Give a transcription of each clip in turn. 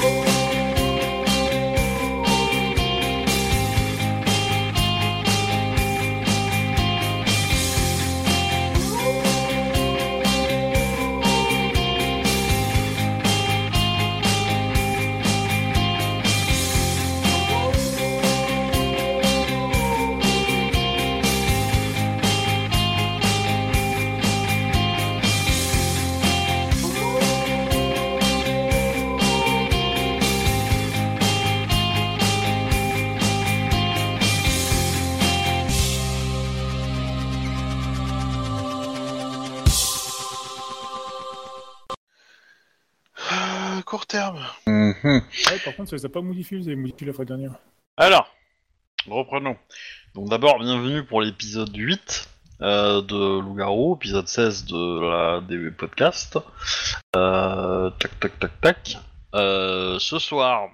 Euh, Par contre, ça les a pas modifié, vous avez modifié la fois dernière. Alors, reprenons. Donc d'abord, bienvenue pour l'épisode 8 euh, de Loup-Garou, épisode 16 de la des podcasts. Euh, tac, tac, tac, tac. Euh, ce soir,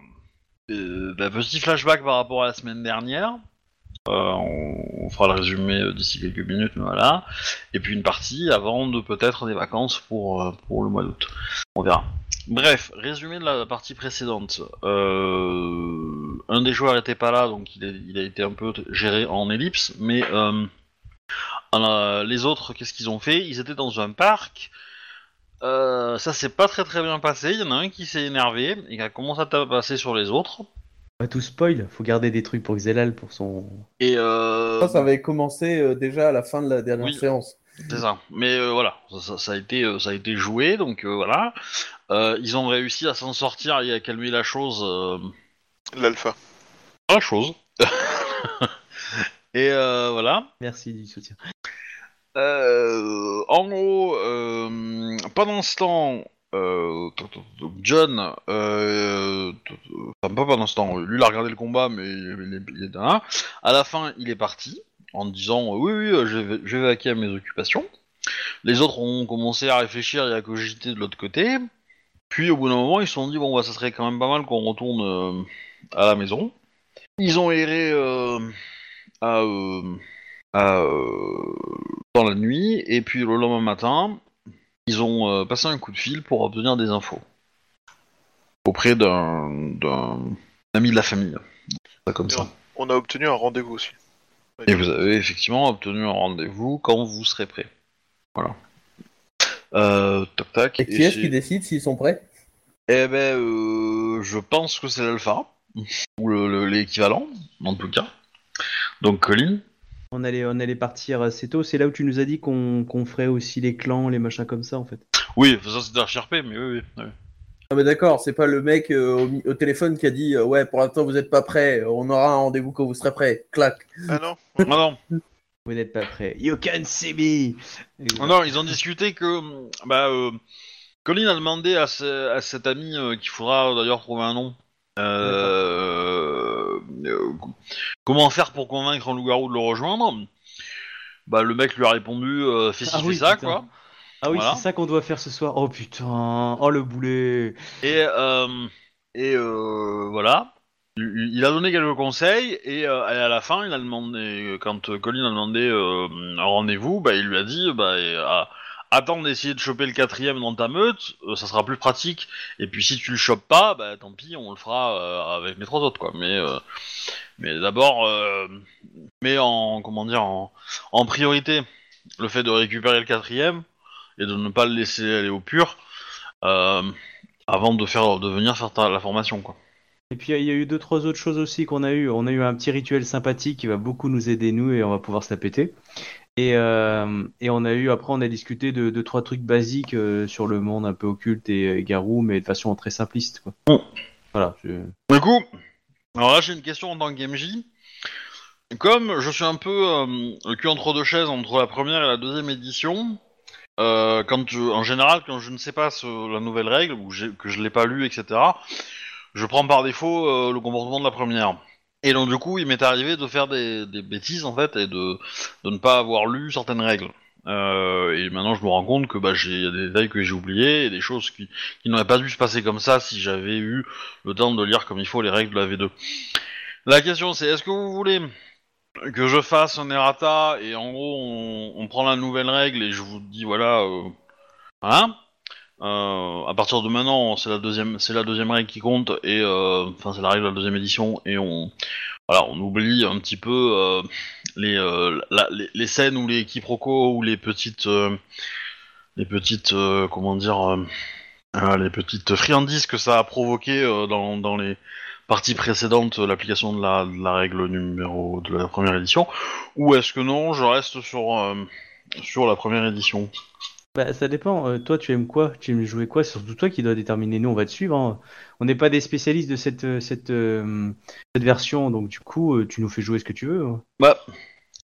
bah, petit flashback par rapport à la semaine dernière. On, fera le résumé d'ici quelques minutes, mais voilà. Et puis une partie avant de peut-être des vacances pour, pour le mois d'août. On verra. Bref, résumé de la partie précédente. Euh, un des joueurs était pas là, donc il a, il a été un peu géré en ellipse, mais euh, euh, les autres, qu'est-ce qu'ils ont fait? Ils étaient dans un parc. Euh, ça s'est pas très très bien passé. Il y en a un qui s'est énervé et qui a commencé à passer sur les autres. Pas tout spoil, faut garder des trucs pour Xelal pour son. Et euh, Ça, ça avait commencé déjà à la fin de la dernière Oui. séance. C'est ça. Mais euh, voilà, ça, ça- ça a été, ça a été joué, donc euh, voilà. Euh, ils ont réussi à s'en sortir et à calmer la chose. euh, L'alpha. la chose. et euh, voilà. Merci du soutien. Euh, en gros, euh, pendant ce temps, euh, t- t- t- John, euh, t- t- enfin pas pendant ce temps, lui il a regardé le combat, mais il est, il est là. À la fin, il est parti en disant oui, oui, euh, je vais, je vais vaquer à mes occupations. Les autres ont commencé à réfléchir et à cogiter de l'autre côté. Puis au bout d'un moment, ils se sont dit bon, bah, ça serait quand même pas mal qu'on retourne euh, à la maison. Ils ont erré euh, à, euh, à, dans la nuit, et puis le lendemain matin, ils ont passé un coup de fil pour obtenir des infos auprès d'un d'un ami de la famille. Comme ça. On a obtenu un rendez-vous aussi. Et vous avez effectivement obtenu un rendez-vous quand vous serez prêt. Voilà. Euh, tac tac. Et qui est-ce c'est- qui décide s'ils sont prêts? Eh ben, euh, je pense que c'est l'alpha ou le- le- l'équivalent, en tout cas. Donc Colin? On allait, on allait partir assez tôt. C'est là où tu nous as dit qu'on qu'on ferait aussi les clans, les machins comme ça en fait. Oui, ça c'était HRP, mais oui, oui. oui. Ah mais d'accord, c'est pas le mec euh, au, téléphone qui a dit euh, ouais pour l'instant vous êtes pas prêts, on aura un rendez-vous quand vous serez prêts. Clac. Ah non Ah non, Vous n'êtes pas prêts. You can see me. Non, ils ont discuté que bah, euh, Colin a demandé à, ce- à cet ami euh, qu'il faudra d'ailleurs trouver un nom. Euh, euh, comment faire pour convaincre un loup-garou de le rejoindre? Bah le mec lui a répondu euh, fais ci Ah fais oui, ça putain. quoi. Ah oui, Voilà. c'est ça qu'on doit faire ce soir. Oh putain. Oh le boulet. Et euh, et euh, voilà. Il, a donné quelques conseils et, euh, et à la fin il a demandé quand euh, Colin a demandé euh, un rendez-vous, bah il lui a dit bah et, ah, attends d'essayer de choper le quatrième dans ta meute, euh, ça sera plus pratique. Et puis si tu le chopes pas, bah tant pis, on le fera euh, avec les trois autres quoi. Mais euh, mais d'abord, euh, mais en comment dire en, en priorité le fait de récupérer le quatrième et de ne pas le laisser aller au pur euh, avant de faire de venir faire ta- la formation quoi. Et puis il y a eu deux trois autres choses aussi qu'on a eu. On a eu un petit rituel sympathique qui va beaucoup nous aider nous et on va pouvoir se la péter. Et, euh, et on a eu après on a discuté de deux trois trucs basiques euh, sur le monde un peu occulte et, garou, mais de façon très simpliste quoi. Bon. Voilà. je- Du coup, alors là j'ai une question en tant que MJ. Comme je suis un peu euh, le cul entre deux chaises entre la première et la deuxième édition, euh, quand je- en général quand je ne sais pas ce- la nouvelle règle ou que je l'ai pas lu etc, je prends par défaut euh, le comportement de la première. Et donc du coup il m'est arrivé de faire des, bêtises en fait et de, de ne pas avoir lu certaines règles. Euh, et maintenant je me rends compte que bah, j'ai des détails que j'ai oubliés et des choses qui, qui n'auraient pas dû se passer comme ça si j'avais eu le temps de lire comme il faut les règles de la V2. La question c'est est-ce que vous voulez que je fasse un errata et en gros on, on prend la nouvelle règle et je vous dis voilà euh, voilà euh, à partir de maintenant, c'est la deuxième, c'est la deuxième règle qui compte et euh, enfin c'est la règle de la deuxième édition et on, voilà, on oublie un petit peu euh, les, les, les scènes ou les quiproquos ou les petites, les petites, comment dire, euh, les petites friandises que ça a provoqué dans, dans les parties précédentes, l'application de la, de la règle numéro de la première édition, ou est-ce que non, je reste sur sur la première édition? Bah, ça dépend. Euh, toi, tu aimes quoi? Tu aimes jouer quoi? C'est surtout toi qui dois déterminer. Nous, on va te suivre. hein. On n'est pas des spécialistes de cette, euh, cette, euh, cette version, donc du coup, euh, tu nous fais jouer ce que tu veux. hein. Bah,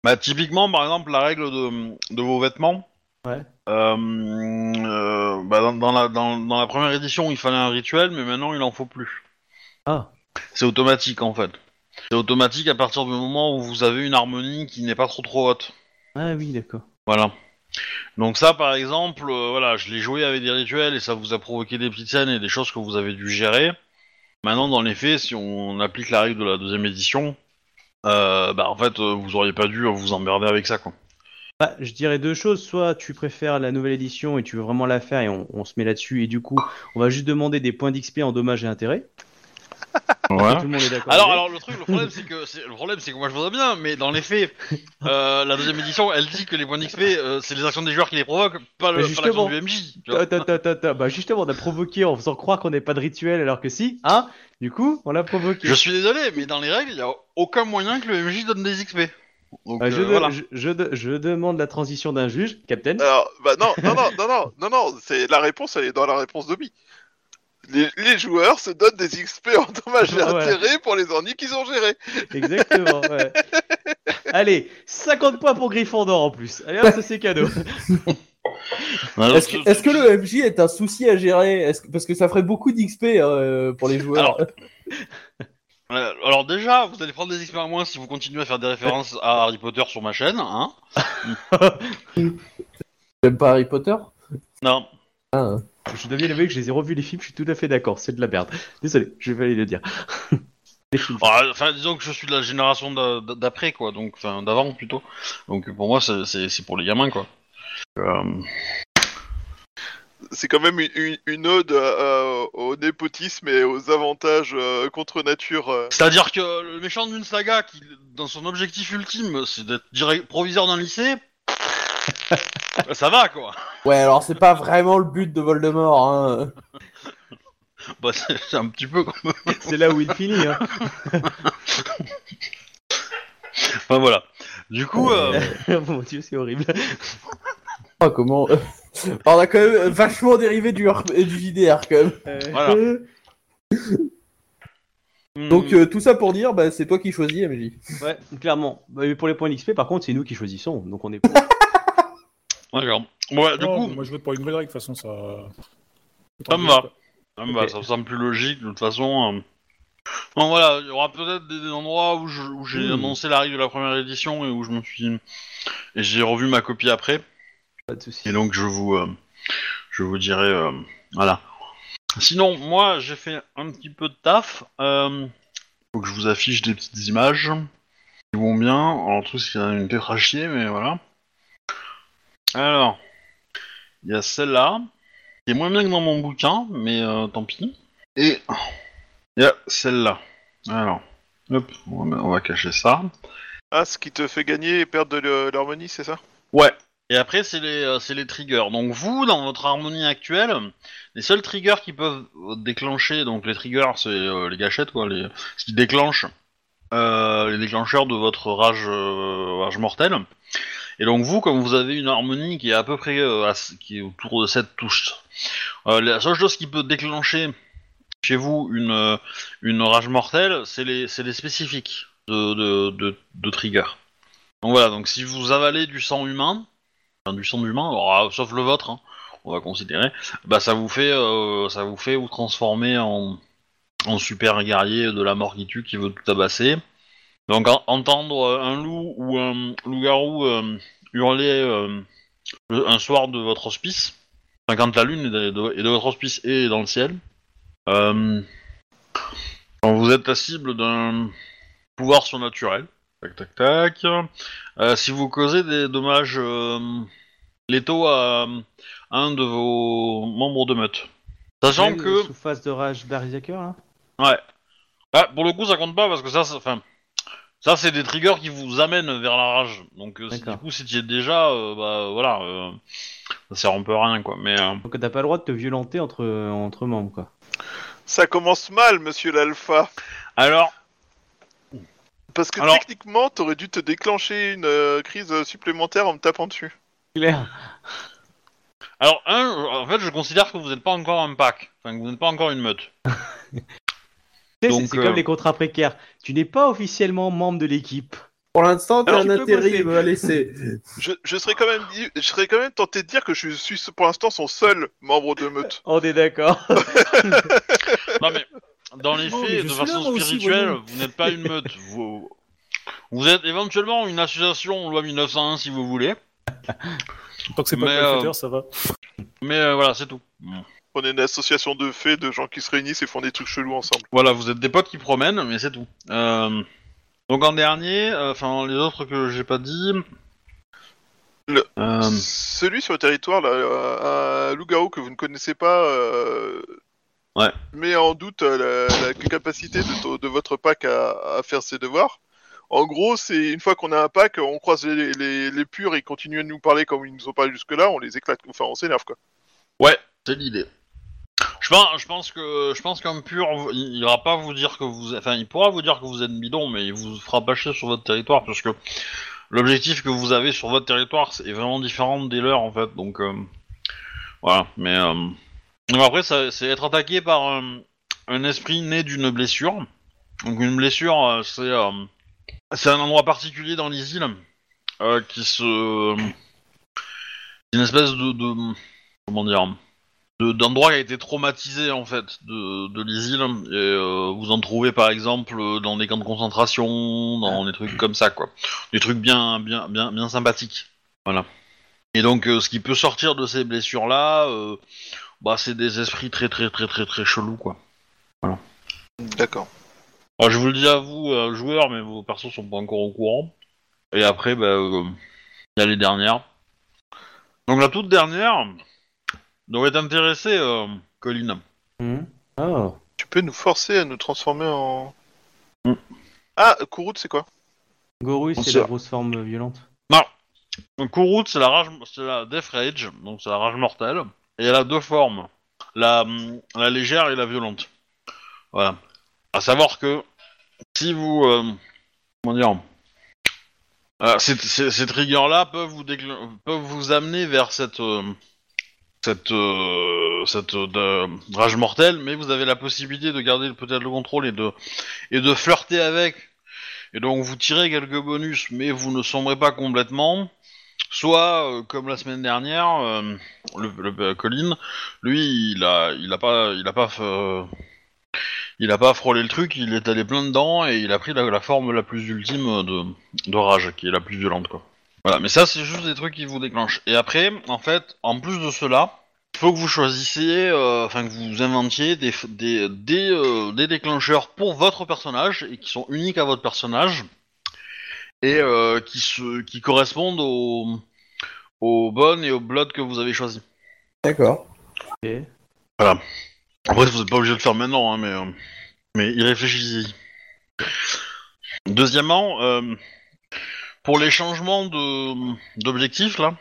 bah typiquement, par exemple, la règle de, de vos vêtements. Ouais. Euh, euh, bah, dans, dans la, dans, dans la première édition, il fallait un rituel, mais maintenant, il en faut plus. Ah, C'est automatique, en fait. C'est automatique à partir du moment où vous avez une harmonie qui n'est pas trop trop haute. ah oui, d'accord. Voilà. Donc ça, par exemple, euh, voilà, je l'ai joué avec des rituels et ça vous a provoqué des petites scènes et des choses que vous avez dû gérer. Maintenant, dans les faits, si on applique la règle de la deuxième édition, euh, bah en fait, euh, vous auriez pas dû vous emmerder avec ça, quoi. Bah, je dirais deux choses. Soit tu préfères la nouvelle édition et tu veux vraiment la faire et on, on se met là-dessus et du coup, on va juste demander des points d'XP en dommages et intérêts. Tout le monde est d'accord. Alors, alors le truc, le problème, c'est que c'est- le problème, c'est que moi je voudrais bien, mais dans les faits, euh, la deuxième édition, elle dit que les points d'XP, euh, c'est les actions des joueurs qui les provoquent, pas le- Mais pas l'action justement. du MJ. tu vois. Ta, ta, ta, ta, ta. Bah justement, on a provoqué en faisant croire qu'on n'ait pas de rituel alors que si, hein Du coup, on l'a provoqué. Je suis désolé, mais dans les règles, il y a aucun moyen que le MJ donne des XP. Donc Bah, je, euh, de- voilà. je, je de- je demande la transition d'un juge, Captain. Alors, bah non, non, non, non, non, non, non, c'est la réponse, elle est dans la réponse d'Obi. Les, les joueurs se donnent des XP en dommages et ouais. intérêts pour les ennuis qu'ils ont gérés. Exactement, ouais. Allez, 50 points pour Gryffondor en plus. Allez, hop, ça c'est cadeau. Est-ce que, le MJ est un souci à gérer? Que- Parce que ça ferait beaucoup d'XP euh, pour les joueurs. Euh, alors déjà, vous allez prendre des XP à moins si vous continuez à faire des références à Harry Potter sur ma chaîne, hein J'aime pas Harry Potter? Non. Ah, Je dois bien avouer que je les ai revus les films, je suis tout à fait d'accord, c'est de la merde. Désolé, je vais aller le dire. Enfin, enfin, disons que je suis de la génération d'a- d'après, quoi, donc, enfin, d'avant plutôt. Donc pour moi, c'est- pour les gamins, quoi. Euh, C'est quand même une, une- une ode euh, au népotisme et aux avantages euh, contre nature. euh. C'est-à-dire que le méchant d'une saga, qui, dans son objectif ultime, c'est d'être direct- proviseur d'un lycée, ça va, quoi. Ouais, alors c'est pas vraiment le but de Voldemort. Hein. Bah, c'est un petit peu comme... C'est là où il finit. Hein. Enfin, voilà. Du coup, euh, Oh Mon dieu, c'est horrible. Ah, comment On a quand même vachement dérivé du, du JDR quand même. Voilà. Donc euh, tout ça pour dire, bah, c'est toi qui choisis MJ. Ouais, clairement. Bah, mais pour les points d'XP, par contre, c'est nous qui choisissons, donc on est D'accord. Ouais, du coup, Moi, je vote pour une nouvelle règle, de toute façon, ça. Ça me va. Ah, bah, Ok. ça me semble plus logique, de toute façon. euh. Bon, voilà, il y aura peut-être des, des endroits où je- où j'ai Hmm. annoncé la règle de la première édition et où je me suis... Et j'ai revu ma copie après. Pas de soucis. Et donc je vous, euh, je vous dirai, euh, voilà. Sinon, moi, j'ai fait un petit peu de taf. Euh, faut que je vous affiche des petites images qui vont bien. Alors, tout il y a une tête à chier, mais voilà. Alors, il y a celle-là, qui est moins bien que dans mon bouquin, mais euh, tant pis. Et il y a celle-là. Alors, hop, on va, on va cacher ça. Ah, ce qui te fait gagner et perdre de l'harmonie, c'est ça? Ouais. Et après, c'est les, euh, c'est les triggers. Donc vous, dans votre harmonie actuelle, les seuls triggers qui peuvent euh, déclencher, donc les triggers, c'est euh, les gâchettes, quoi, les, ce qui déclenche euh, les déclencheurs de votre rage, euh, rage mortelle. Et donc vous, comme vous avez une harmonie qui est à peu près, euh, qui est autour de cette touche, euh, la seule chose qui peut déclencher chez vous une, euh, une rage mortelle, c'est les, les spécifiques de, de, de, triggers. Donc voilà, donc si vous avalez du sang humain, enfin, du sang humain, sauf le vôtre, hein, on va considérer, bah ça vous fait, euh, ça vous fait vous transformer en, en super guerrier de la mort qui tue qui veut tout tabasser. Donc en- entendre euh, un loup ou un loup-garou euh, hurler euh, le- un soir de votre hospice, enfin, quand la lune est de, de- est de votre hospice et est dans le ciel, euh, quand vous êtes la cible d'un pouvoir surnaturel, tac tac tac, si vous causez des dommages euh, l'étau à un de vos membres de meute. Sachant que Sous phase de rage Berserker, là? Ouais. Ah, pour le coup, ça compte pas parce que ça, ça- enfin, ça, c'est des triggers qui vous amènent vers la rage. Donc, euh, si, du D'accord. coup, si tu y es déjà, euh, bah voilà, euh, ça sert un peu à rien, quoi. Mais euh, Donc t'as pas le droit de te violenter entre, entre membres, quoi. Ça commence mal, monsieur l'alpha. alors, Parce que Alors- techniquement, t'aurais dû te déclencher une euh, crise supplémentaire en me tapant dessus. Claire. alors, un, en fait, je considère que vous n'êtes pas encore un pack, enfin, que vous n'êtes pas encore une meute. Tu sais, Donc, c'est c'est euh, comme les contrats précaires. Tu n'es pas officiellement membre de l'équipe. Pour l'instant, t'as Alors, un intérim à laisser. Je, je serais quand même dit, je serais quand même tenté de dire que je suis pour l'instant son seul membre de meute. On est d'accord. Non mais, dans les Non, faits, de façon aussi, spirituelle, voyons. vous n'êtes pas une meute. Vous, vous êtes éventuellement une association loi 1901 si vous voulez, Tant que c'est pas Mais, le euh, ça va. mais euh, voilà, c'est tout. On est une association de faits, de gens qui se réunissent et font des trucs chelous ensemble. Voilà, vous êtes des potes qui promènent, mais c'est tout. Euh, donc en dernier, euh, enfin les autres que j'ai pas dit. Le- Euh, Celui sur le territoire, là, euh, un loup-garou que vous ne connaissez pas, euh, Ouais. met en doute la, la capacité de, votre pack à, à faire ses devoirs. En gros, c'est une fois qu'on a un pack, on croise les, les, les purs et ils continuent de nous parler comme ils nous ont parlé jusque-là, on les éclate, enfin on s'énerve quoi. Ouais, c'est l'idée. Je pense, que je pense qu'un pur, il pas vous dire que vous, enfin, il pourra vous dire que vous êtes bidon, mais il vous fera bâcher sur votre territoire parce que l'objectif que vous avez sur votre territoire est vraiment différent des leurs en fait. Donc euh, voilà, mais euh, après c'est être attaqué par euh, un esprit né d'une blessure. Donc une blessure, euh, c'est c'est un endroit particulier dans les îles qui se une espèce de, de comment dire de- d'endroit qui a été traumatisé en fait de, de l'isile et euh, vous en trouvez par exemple dans des camps de concentration dans des trucs comme ça quoi. Des trucs bien bien bien bien sympathiques. Voilà. Et donc euh, ce qui peut sortir de ces blessures là bah c'est des esprits très très très très très chelous quoi. D'accord. alors je vous le dis à vous euh, joueurs mais vos persos sont pas encore au courant. Et après bah euh, il y a les dernières. Donc la toute dernière devrait t'intéresser euh, Colline Hmm. Oh. Tu peux nous forcer à nous transformer en... Mm. Ah, Kourout, c'est quoi? Goru, On c'est la grosse forme violente. Donc Kourout, c'est la rage, c'est la Death Rage, donc c'est la rage mortelle, et elle a deux formes, la, la légère et la violente. Voilà. À savoir que si vous, euh, comment dire, euh, ces, ces, ces triggers-là peuvent vous peuvent vous amener vers cette euh, cette euh, euh, rage mortelle, mais vous avez la possibilité de garder peut-être le contrôle et de flirter avec. Et donc vous tirez quelques bonus, mais vous ne sombrez pas complètement. Soit, euh, comme la semaine dernière, le, le- Colin, lui, il a, il a pas, il pas, frôlé le truc, il est allé plein dedans et il a pris la, forme la plus ultime de, rage, qui est la plus violente. Voilà, mais ça, c'est juste des trucs qui vous déclenchent. Et après, en fait, en plus de cela, il faut que vous choisissiez, euh, enfin que vous inventiez des, f- des, des, euh, des déclencheurs pour votre personnage et qui sont uniques à votre personnage et euh, qui, se, qui correspondent aux, aux bonnes et aux bloods que vous avez choisis. D'accord. Ok. Après, vous n'êtes pas obligé de le faire maintenant, hein, mais, euh, mais y réfléchissez. Deuxièmement, euh, pour les changements de d'objectifs, là,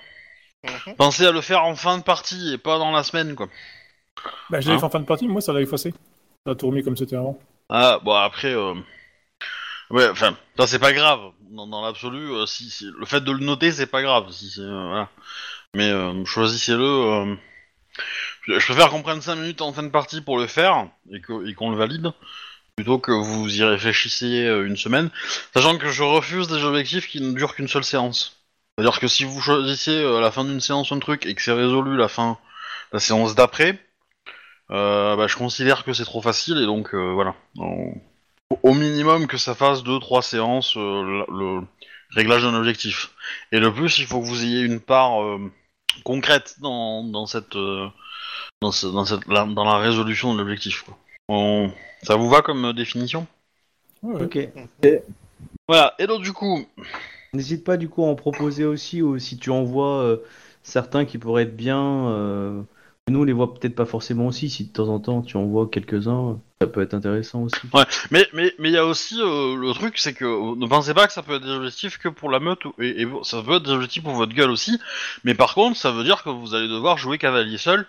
Mhm. pensez à le faire en fin de partie et pas dans la semaine, quoi. Bah, je l'avais Hein fait en fin de partie, moi ça l'a effacé. Ça a tout remis comme c'était avant. Ah, bon, après, euh... ouais, enfin, ça c'est pas grave. Dans, dans l'absolu, euh, si, si- le fait de le noter, c'est pas grave. Si, c'est, euh, voilà. Mais euh, choisissez-le. euh, Je je préfère qu'on prenne 5 minutes en fin de partie pour le faire et que- et qu'on le valide, plutôt que vous y réfléchissiez euh, une semaine. Sachant que je refuse des objectifs qui ne durent qu'une seule séance. C'est-à-dire que si vous choisissez euh, à la fin d'une séance un truc et que c'est résolu la fin, la séance d'après, euh, bah, je considère que c'est trop facile et donc euh, voilà. Au minimum que ça fasse 2-3 séances euh, le, réglage d'un objectif. Et le plus, il faut que vous ayez une part euh, concrète dans, dans cette, euh, dans, ce- dans, cette la, dans la résolution de l'objectif. quoi. On- Ça vous va comme définition? Ok. Voilà. Et donc du coup, N'hésite pas du coup à en proposer aussi, ou si tu envoies euh, certains qui pourraient être bien. euh, Nous, on les voit peut-être pas forcément aussi. Si de temps en temps, tu en vois quelques-uns, ça peut être intéressant aussi. Mais mais mais il y a aussi euh, le truc, c'est que euh, ne pensez pas que ça peut être des objectifs que pour la meute ou- et, et ça peut être des objectifs pour votre gueule aussi. Mais par contre, ça veut dire que vous allez devoir jouer cavalier seul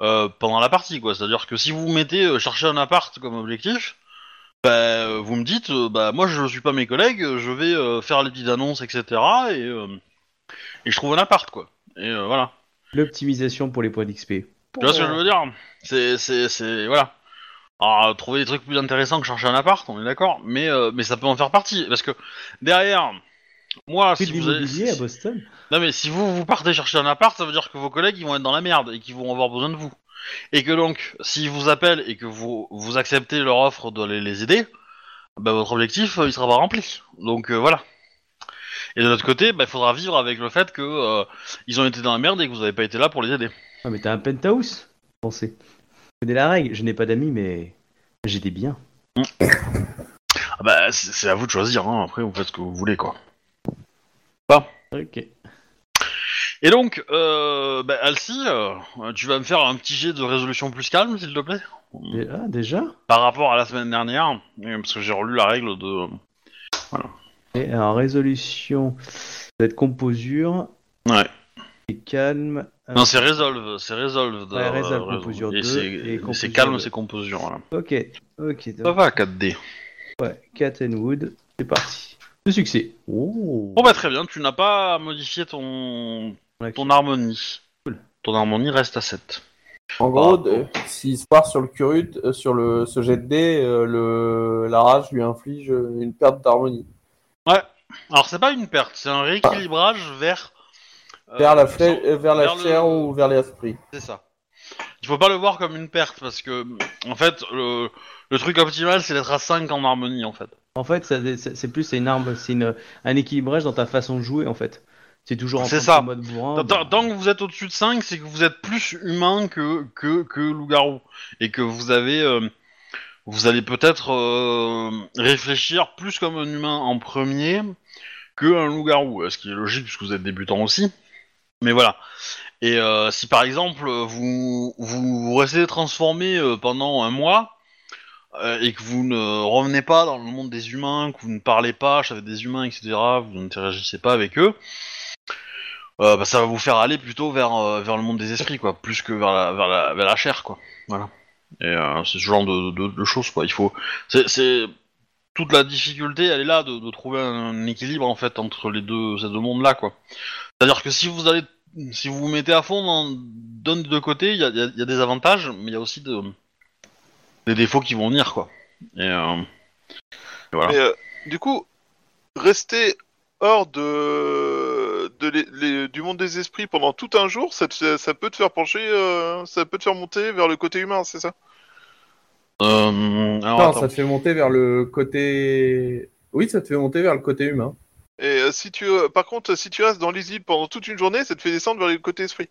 euh, pendant la partie, quoi. C'est-à-dire que si vous mettez euh, chercher un appart comme objectif, bah, vous me dites, euh, bah moi je suis pas mes collègues, je vais euh, faire les petites annonces, etc. Et euh, et je trouve un appart, quoi. Et euh, voilà. L'optimisation pour les points d'XP. Tu vois ce que je veux dire? C'est, c'est, c'est, voilà. Alors, trouver des trucs plus intéressants que chercher un appart, on est d'accord, mais, euh, mais ça peut en faire partie, parce que derrière, moi, si vous, avez- à Boston non mais si vous vous partez chercher un appart, ça veut dire que vos collègues ils vont être dans la merde et qu'ils vont avoir besoin de vous, et que donc, s'ils vous appellent et que vous vous acceptez leur offre de les, aider, bah votre objectif euh, il sera pas rempli. Donc euh, voilà. Et de l'autre côté, bah, il faudra vivre avec le fait que euh, ils ont été dans la merde et que vous avez pas été là pour les aider. Ah, mais t'as un penthouse? Pensez. Connais la règle. Je n'ai pas d'amis, mais j'ai des biens. Ah bah, c'est c'est à vous de choisir, hein. après vous faites ce que vous voulez quoi. Ok. Et donc, euh, bah, Alcy, euh, tu vas me faire un petit jet de résolution plus calme, s'il te plaît? Ah, déjà? Par rapport à la semaine dernière, parce que j'ai relu la règle de... Et en résolution, ça va être composure. Ouais. Et calme. euh, Non, c'est Resolve, c'est Resolve. de- Ouais, Resolve, euh, composure et 2, c'est- et composure c'est calme, 2. c'est composure, voilà. Ok. Ok. Ça va, 4D. Ouais. Cat and Wood. C'est parti. De succès. Oh. Bon bah très bien, tu n'as pas modifié ton, ton harmonie. Cool. Ton harmonie reste à 7. En gros, s'il se part sur le curut, euh, sur le, ce jet de dés, euh, le, la rage lui inflige euh, une perte d'harmonie. Ouais. Alors c'est pas une perte, c'est un rééquilibrage vers... euh, Vers la, sans- flè- euh, vers la vers le- chair ou vers l'esprit. C'est ça. Il faut pas le voir comme une perte parce que, en fait, le, le truc optimal c'est d'être à 5 en harmonie en fait. En fait, c'est plus c'est une arme, c'est un équilibrage dans ta façon de jouer en fait. C'est toujours en ça. de mode bourrin. Tant- bah, Tant que vous êtes au-dessus de 5, c'est que vous êtes plus humain que, que, que loup-garou. Et que vous avez. euh, vous allez peut-être euh, réfléchir plus comme un humain en premier que un loup-garou. euh, Ce qui est logique puisque vous êtes débutant aussi. Mais voilà. Et euh, si par exemple vous, vous, vous restez transformé euh, pendant un mois euh, et que vous ne revenez pas dans le monde des humains, que vous ne parlez pas avec des humains, etc., vous n'interagissez pas avec eux, euh, bah, ça va vous faire aller plutôt vers, euh, vers le monde des esprits, quoi, plus que vers la, vers la, chair, quoi. Voilà. Et c'est ce genre de, de, de choses, quoi. Il faut, c'est, toute la difficulté, elle est là de, de trouver un équilibre en fait entre les deux, ces deux mondes-là, quoi. C'est-à-dire que si vous allez, si vous mettez à fond dans d'un des deux côtés, il y y y a des avantages, mais il y a aussi de, des défauts qui vont venir, quoi. Et, euh, et voilà. Mais euh, du coup, rester hors de, de les- les- du monde des esprits pendant tout un jour, ça, te- ça peut te faire pencher, euh, ça peut te faire monter vers le côté humain, c'est ça? Euh, alors, Non, attends. ça te fait monter vers le côté. Oui, ça te fait monter vers le côté humain. Et euh, si tu, euh, par contre, si tu restes dans les îles pendant toute une journée, ça te fait descendre vers le côté esprit.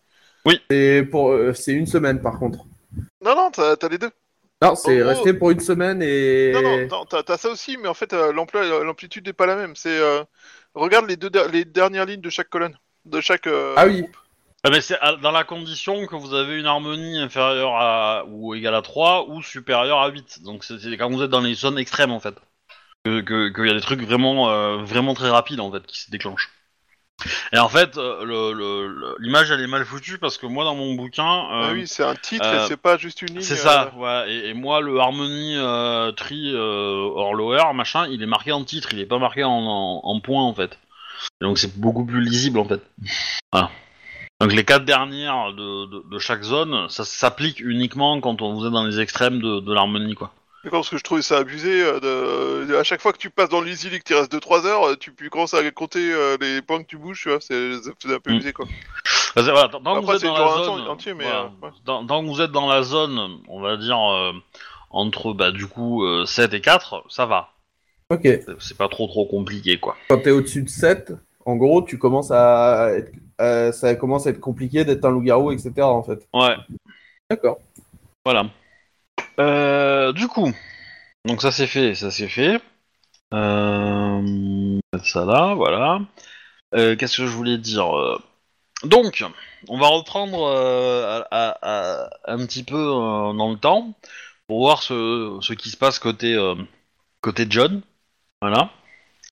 C'est pour, euh, c'est une semaine par contre. Non, non, t'as t'as les deux. Non, c'est gros- rester pour une semaine et. Non, non, non, t'as ça aussi, mais en fait, euh, l'emploi, l'amplitude n'est pas la même. C'est, euh, regarde les deux, les dernières lignes de chaque colonne, de chaque. euh, Ah oui. Ah, mais c'est à- dans la condition que vous avez une harmonie inférieure à ou égale à 3 ou supérieure à 8. Donc c'est quand vous êtes dans les zones extrêmes en fait. Que que- qu'il y a des trucs vraiment euh, vraiment très rapides en fait qui se déclenchent. Et en fait, euh, l'image elle est mal foutue parce que moi dans mon bouquin, Ah euh, oui, c'est un titre euh, et c'est pas juste une ligne. c'est euh, ça, ouais. Et, et moi le harmonie euh, tree euh, or lower machin, il est marqué en titre, il est pas marqué en, en, en fait. Et donc c'est beaucoup plus lisible en fait. Voilà. Donc les quatre dernières de, de, de chaque zone, ça s'applique uniquement quand on, vous êtes dans les extrêmes de, de l'harmonie quoi. D'accord, parce que je trouvais ça abusé. euh, de... À chaque fois que tu passes dans et que tu restes 2-3 heures, euh, tu peux commencer à compter euh, les points que tu bouges, tu vois, c'est un peu Mm. abusé quoi. Bah, voilà, tant tant que Après, vous êtes c'est dans la zone, entier, mais, voilà, euh, ouais. tant, tant que vous êtes dans la zone, on va dire euh, entre bah du coup euh, 7 et 4, ça va. Ok. C'est- C'est pas trop trop compliqué quoi. Quand t'es au-dessus de 7, en gros, tu commences à. être- euh, ça commence à être compliqué d'être un loup-garou, etc. En fait. Ouais. D'accord. Voilà. Euh, du coup, donc ça c'est fait, ça c'est fait. Euh, ça là, voilà. Euh, Qu'est-ce que je voulais dire Euh, Donc, on va reprendre un petit peu dans le temps pour voir ce, qui se passe côté, côté John. Voilà.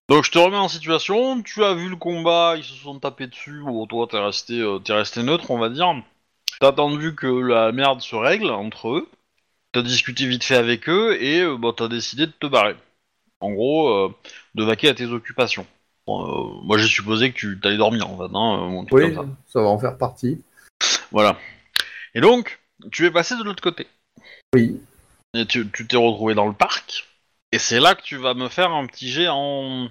Donc, je te remets en situation. Tu as vu le combat, ils se sont tapés dessus. Bon, toi, t'es resté, t'es resté neutre, on va dire. T'as attendu que la merde se règle entre eux. T'as discuté vite fait avec eux et euh, bah, t'as décidé de te barrer. En gros, euh, de vaquer à tes occupations. Bon, euh, moi, j'ai supposé que tu t'allais dormir en fait. Hein, euh, Oui, comme ça. ça va en faire partie. Voilà. Et donc, tu es passé de l'autre côté. Oui. Et tu t'es retrouvé dans le parc. Et c'est là que tu vas me faire un petit jet en,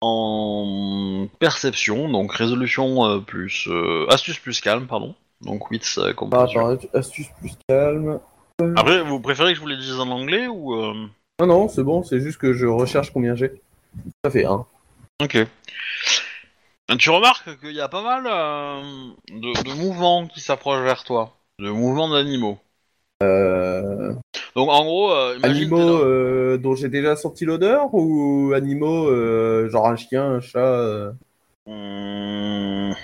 en perception, donc résolution euh, plus. astuce plus calme, pardon. Donc 8 euh, Ah, attends, astuce plus calme. Après, vous préférez que je vous les dise en anglais ou. euh, Non, non, c'est bon, c'est juste que je recherche combien j'ai. Ça fait un. Ok. Tu remarques qu'il y a pas mal euh, de, de mouvements qui s'approchent vers toi. De mouvements d'animaux. Euh... Donc en gros, euh, imagine Animaux dans- euh, dont j'ai déjà senti l'odeur ou animaux euh, genre un chien, un chat euh, Hum,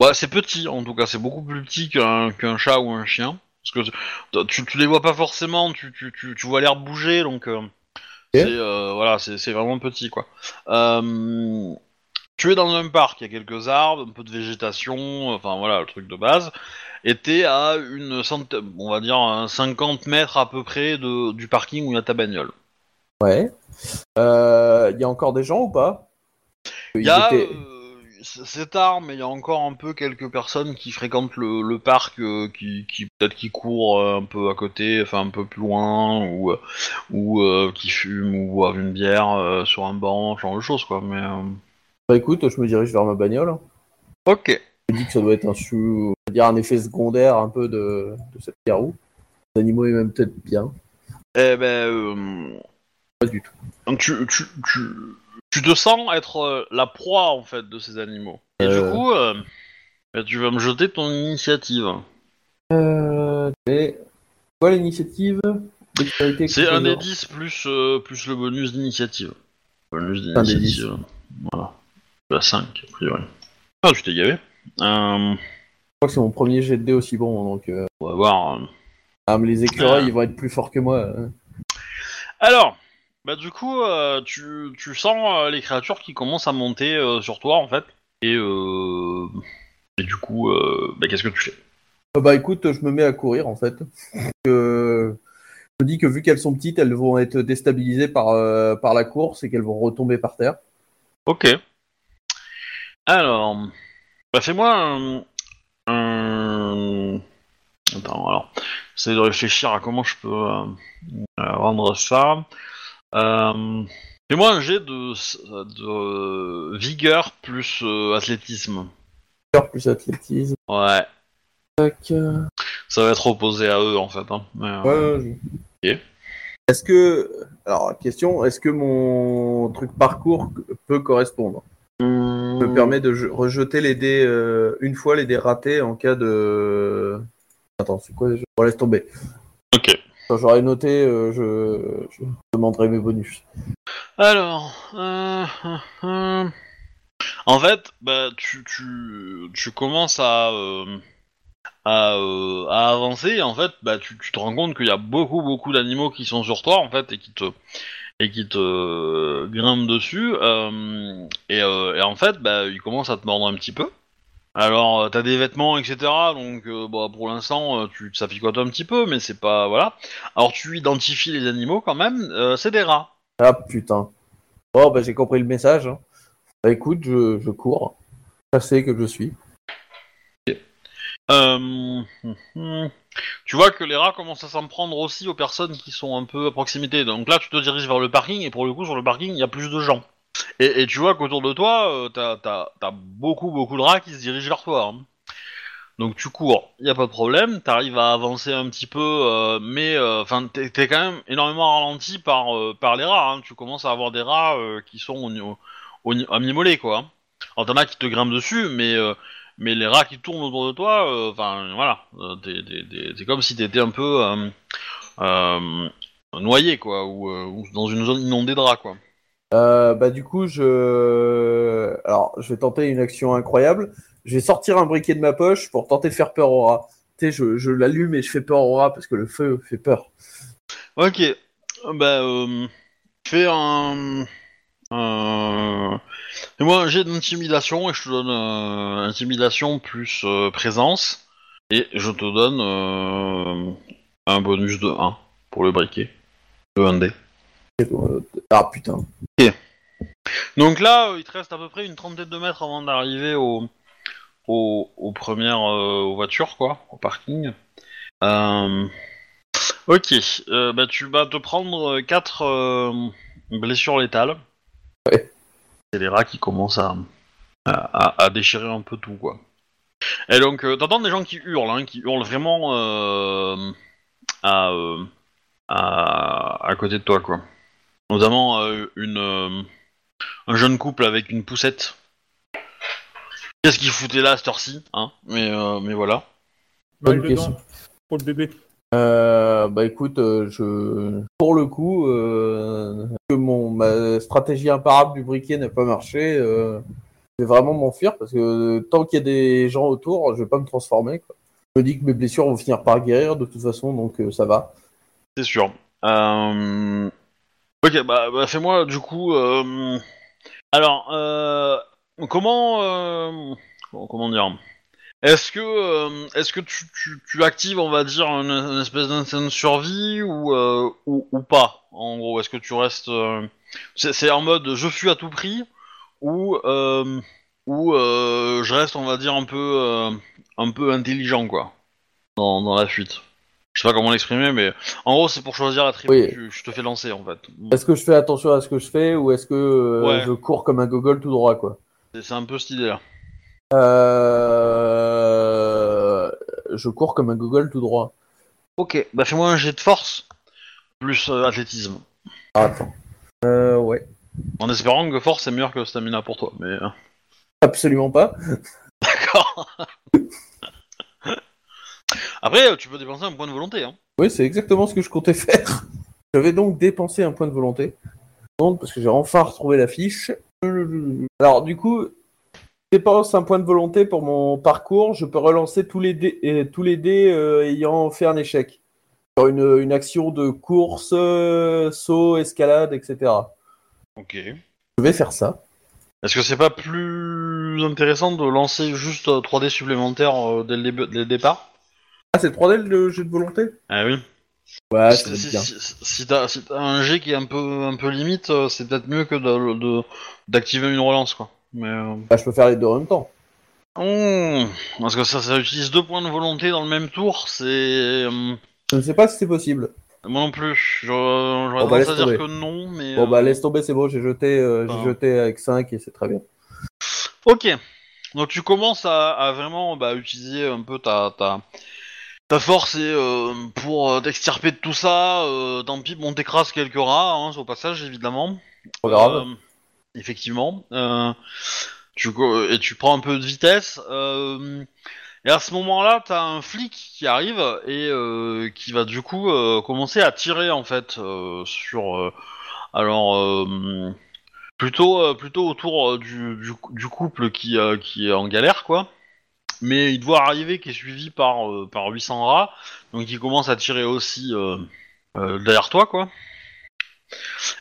Ouais, c'est petit en tout cas, c'est beaucoup plus petit qu'un qu'un chat ou un chien. Parce que tu, tu les vois pas forcément, tu, tu, tu, tu vois l'air bouger, donc euh, c'est euh, voilà, c'est c'est vraiment petit quoi. Euh, tu es dans un parc, il y a quelques arbres, un peu de végétation, enfin voilà, le truc de base. Et t'es à une centaine, on va dire un 50 mètres à peu près de, du parking où il y a ta bagnole. Ouais. Il y a encore des gens ou pas? Il y a, étaient- c'est tard, mais il y a encore un peu quelques personnes qui fréquentent le, le parc, euh, qui, qui peut-être qui courent euh, un peu à côté, enfin un peu plus loin, ou euh, ou euh, qui fument ou boivent une bière sur un banc, genre de choses quoi. Mais Bah écoute, je me dirige vers ma bagnole. ok. Je me dis que ça doit être un, dire un effet secondaire un peu de, de cette carreau. Les animaux est même peut-être bien. Eh ben, Pas du tout. tu, tu, tu, tu te sens être euh, la proie en fait de ces animaux. Et Euh. du coup, euh, bah, tu vas me jeter ton initiative. Euh, et... Quoi l'initiative? C'est un des composant. 10 plus, euh, plus le bonus d'initiative. Bonus Un des d'initiative. Voilà. Tu as 5, a priori. Ah, tu t'es gavé. Euh, Je crois que c'est mon premier jet de dés aussi bon, donc euh, on va voir. euh. ah, mais les écureuils Ah. ils vont être plus forts que moi. hein. Alors, bah du coup, euh, tu, tu sens euh, les créatures qui commencent à monter euh, sur toi, en fait. Et, euh, et du coup, euh, bah, qu'est-ce que tu fais? Bah écoute, je me mets à courir en fait. Je me dis que vu qu'elles sont petites, elles vont être déstabilisées par, par la course et qu'elles vont retomber par terre. Ok. Alors, bah fais-moi un, un- Attends, alors, j'essaie de réfléchir à comment je peux rendre ça. Euh, fais-moi un jet de, de vigueur plus euh, athlétisme. Peur plus athlétisme. Ouais, euh, ça va être opposé à eux en fait. Hein. Mais, euh, Ouais, je- Ok. Est-ce que. Alors, question, est-ce que mon truc parcours peut correspondre? Hmm. me permet de je- rejeter les dés une fois les dés ratés en cas de. Attends, c'est quoi déjà Bon, laisse tomber. Ok. Quand j'aurai noté, euh, je... demanderai mes bonus. Alors, euh, euh, en fait, bah, tu, tu, tu commences à, à, avancer. En fait, bah, tu, tu te rends compte qu'il y a beaucoup, beaucoup d'animaux qui sont sur toi, en fait, et qui te, et qui te grimpent dessus. et, et en fait, bah, ils commencent à te mordre un petit peu. Alors, euh, t'as des vêtements, etc. Donc, euh, bah, pour l'instant, euh, tu ça picote un petit peu, mais c'est pas voilà. Alors, tu identifies les animaux quand même. euh, c'est des rats. Ah putain. Bon, bah j'ai compris le message. hein. Bah écoute, je, je cours. Chassé que je suis. Euh, hum, hum. Tu vois que les rats commencent à s'en prendre aussi aux personnes qui sont un peu à proximité. Donc là, tu te diriges vers le parking et pour le coup, sur le parking, il y a plus de gens. Et, tu vois qu'autour de toi, euh, t'as beaucoup, beaucoup de rats qui se dirigent vers toi. hein. Donc tu cours, il a pas de problème, t'arrives à avancer un petit peu, euh, mais enfin t'es quand même énormément ralenti par euh, par les rats. hein. Tu commences à avoir des rats euh, qui sont au, au, au, à mi-mollet, quoi. hein. Alors t'en as qui te grimpent dessus, mais euh, mais les rats qui tournent autour de toi, euh, enfin euh, comme si t'étais un peu euh, euh, noyé quoi, ou, euh, ou dans une zone inondée de rats quoi. Euh, bah du coup, je, alors je vais tenter une action incroyable. Je vais sortir un briquet de ma poche pour tenter de faire peur au rat. Tu sais, je, je l'allume et je fais peur au rat parce que le feu fait peur. Ok. Bah, euh, fais un. Fais-moi un jet d'intimidation et je te donne euh, intimidation plus euh, présence. Et je te donne un bonus de 1 pour le briquet. De 1D. Ah putain. Donc là, euh, il te reste à peu près une trentaine de mètres avant d'arriver au, au, aux premières euh, aux voitures, quoi, au parking. Euh, ok, euh, bah, tu vas te prendre 4 blessures létales. Ouais. C'est les rats qui commencent à, à, à déchirer un peu tout, quoi. Et donc, euh, t'entends des gens qui hurlent, hein, qui hurlent vraiment euh, à, euh, à, à côté de toi, quoi. Notamment euh, une, euh, un jeune couple avec une poussette. Qu'est-ce qu'il foutait là à cette heure-ci, hein? Mais, euh, mais voilà. Bonne Balle dedans, question. Pour le bébé. Euh, bah écoute, je, pour le coup, euh, que mon ma stratégie imparable du briquet n'a pas marché, euh, je vais vraiment m'enfuir parce que tant qu'il y a des gens autour, je vais pas me transformer. Quoi. Je me dis que mes blessures vont finir par guérir de toute façon, donc euh, ça va. C'est sûr. Euh... Ok, bah, bah, fais-moi du coup. euh, Alors, euh... comment, euh, comment dire Est-ce que, est-ce que tu, tu, actives, on va dire, une, espèce d'instinct de survie ou, ou, ou pas En gros, est-ce que tu restes C'est en mode je fuis à tout prix ou ou je reste, on va dire, un peu un peu intelligent quoi dans, dans la fuite? Je sais pas comment l'exprimer, mais en gros, c'est pour choisir la tribu Oui. que tu- je te fais lancer en fait. Est-ce que je fais attention à ce que je fais ou est-ce que euh, Ouais. je cours comme un gogol tout droit quoi C'est un peu cette idée-là. euh... Je cours comme un gogol tout droit. Ok, bah fais-moi un jet de force plus euh, athlétisme. Ah, attends. Euh, ouais. En espérant que force est meilleur que stamina pour toi, mais euh, Absolument pas. d'accord. Après, tu peux dépenser un point de volonté. Hein. Oui, c'est exactement ce que je comptais faire. Je vais donc dépenser un point de volonté. Non, Parce que j'ai enfin retrouvé la fiche. Alors, du coup, je dépense un point de volonté pour mon parcours. Je peux relancer tous les dés, euh, tous les dés euh, ayant fait un échec. Sur une, une action de course, euh, saut, escalade, etc. Ok. Je vais faire ça. Est-ce que c'est pas plus intéressant de lancer juste euh, 3D supplémentaires euh, dès, le dès le départ? Ah, c'est 3D le jeu de volonté? Ah oui. Ouais, si si, bien. si- si t'as si t'as un jet qui est un peu, un peu limite, euh, c'est peut-être mieux que de- de- d'activer une relance, quoi. Mais, euh, Bah, je peux faire les deux en même temps. oh, parce que ça, ça utilise deux points de volonté dans le même tour, c'est... euh, Je ne sais pas si c'est possible. moi non plus. Je- J'aurais Bon, bah, tendance à laisse dire tomber. que non, mais... Bon, euh, bah, laisse tomber, c'est bon. J'ai jeté, euh, j'ai Enfin. jeté avec 5 et c'est très bien. Ok. Donc tu commences à, à vraiment bah, utiliser un peu ta, ta, ta force et euh, pour euh, t'extirper de tout ça, euh, tant pis, bon t'écrases quelques rats hein, au passage évidemment. Pas grave. Euh, effectivement. Euh, tu, et tu prends un peu de vitesse. euh, et à ce moment-là, t'as un flic qui arrive et euh, qui va du coup euh, commencer à tirer en fait euh, sur. euh, alors euh, plutôt euh, plutôt autour du, du, du couple qui euh, qui est en galère quoi. Mais il doit arriver qui est suivi par euh, par 800 rats, donc il commence à tirer aussi euh, euh, derrière toi quoi.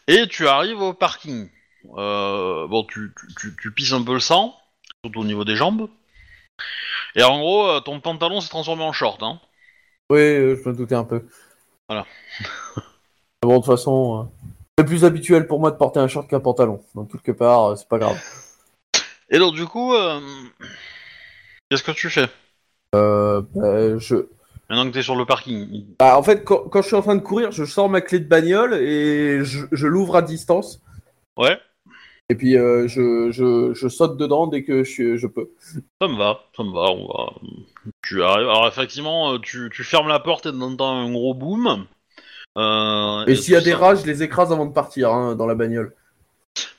Et tu arrives au parking. Bon, tu, tu, tu, tu pisses un peu le sang, surtout au niveau des jambes. Et en gros, ton pantalon s'est transformé en short. Hein. Oui, je me doutais un peu. Voilà. bon, de toute façon, c'est plus habituel pour moi de porter un short qu'un pantalon. Donc, quelque part, c'est pas grave. Et donc, du coup, qu'est-ce que tu fais Euh, bah, je... Maintenant que t'es sur le parking. bah, en fait, quand, quand je suis en train de courir, je sors ma clé de bagnole et je, je l'ouvre à distance. Ouais, Et puis, euh, je, je, je saute dedans dès que je, je peux. ça me va, ça me va, on va. Tu arrives. Alors, effectivement, euh, tu, tu fermes la porte et t'entends un gros boom. Euh, Et s'il y a des rats, je les écrase avant de partir hein, dans la bagnole.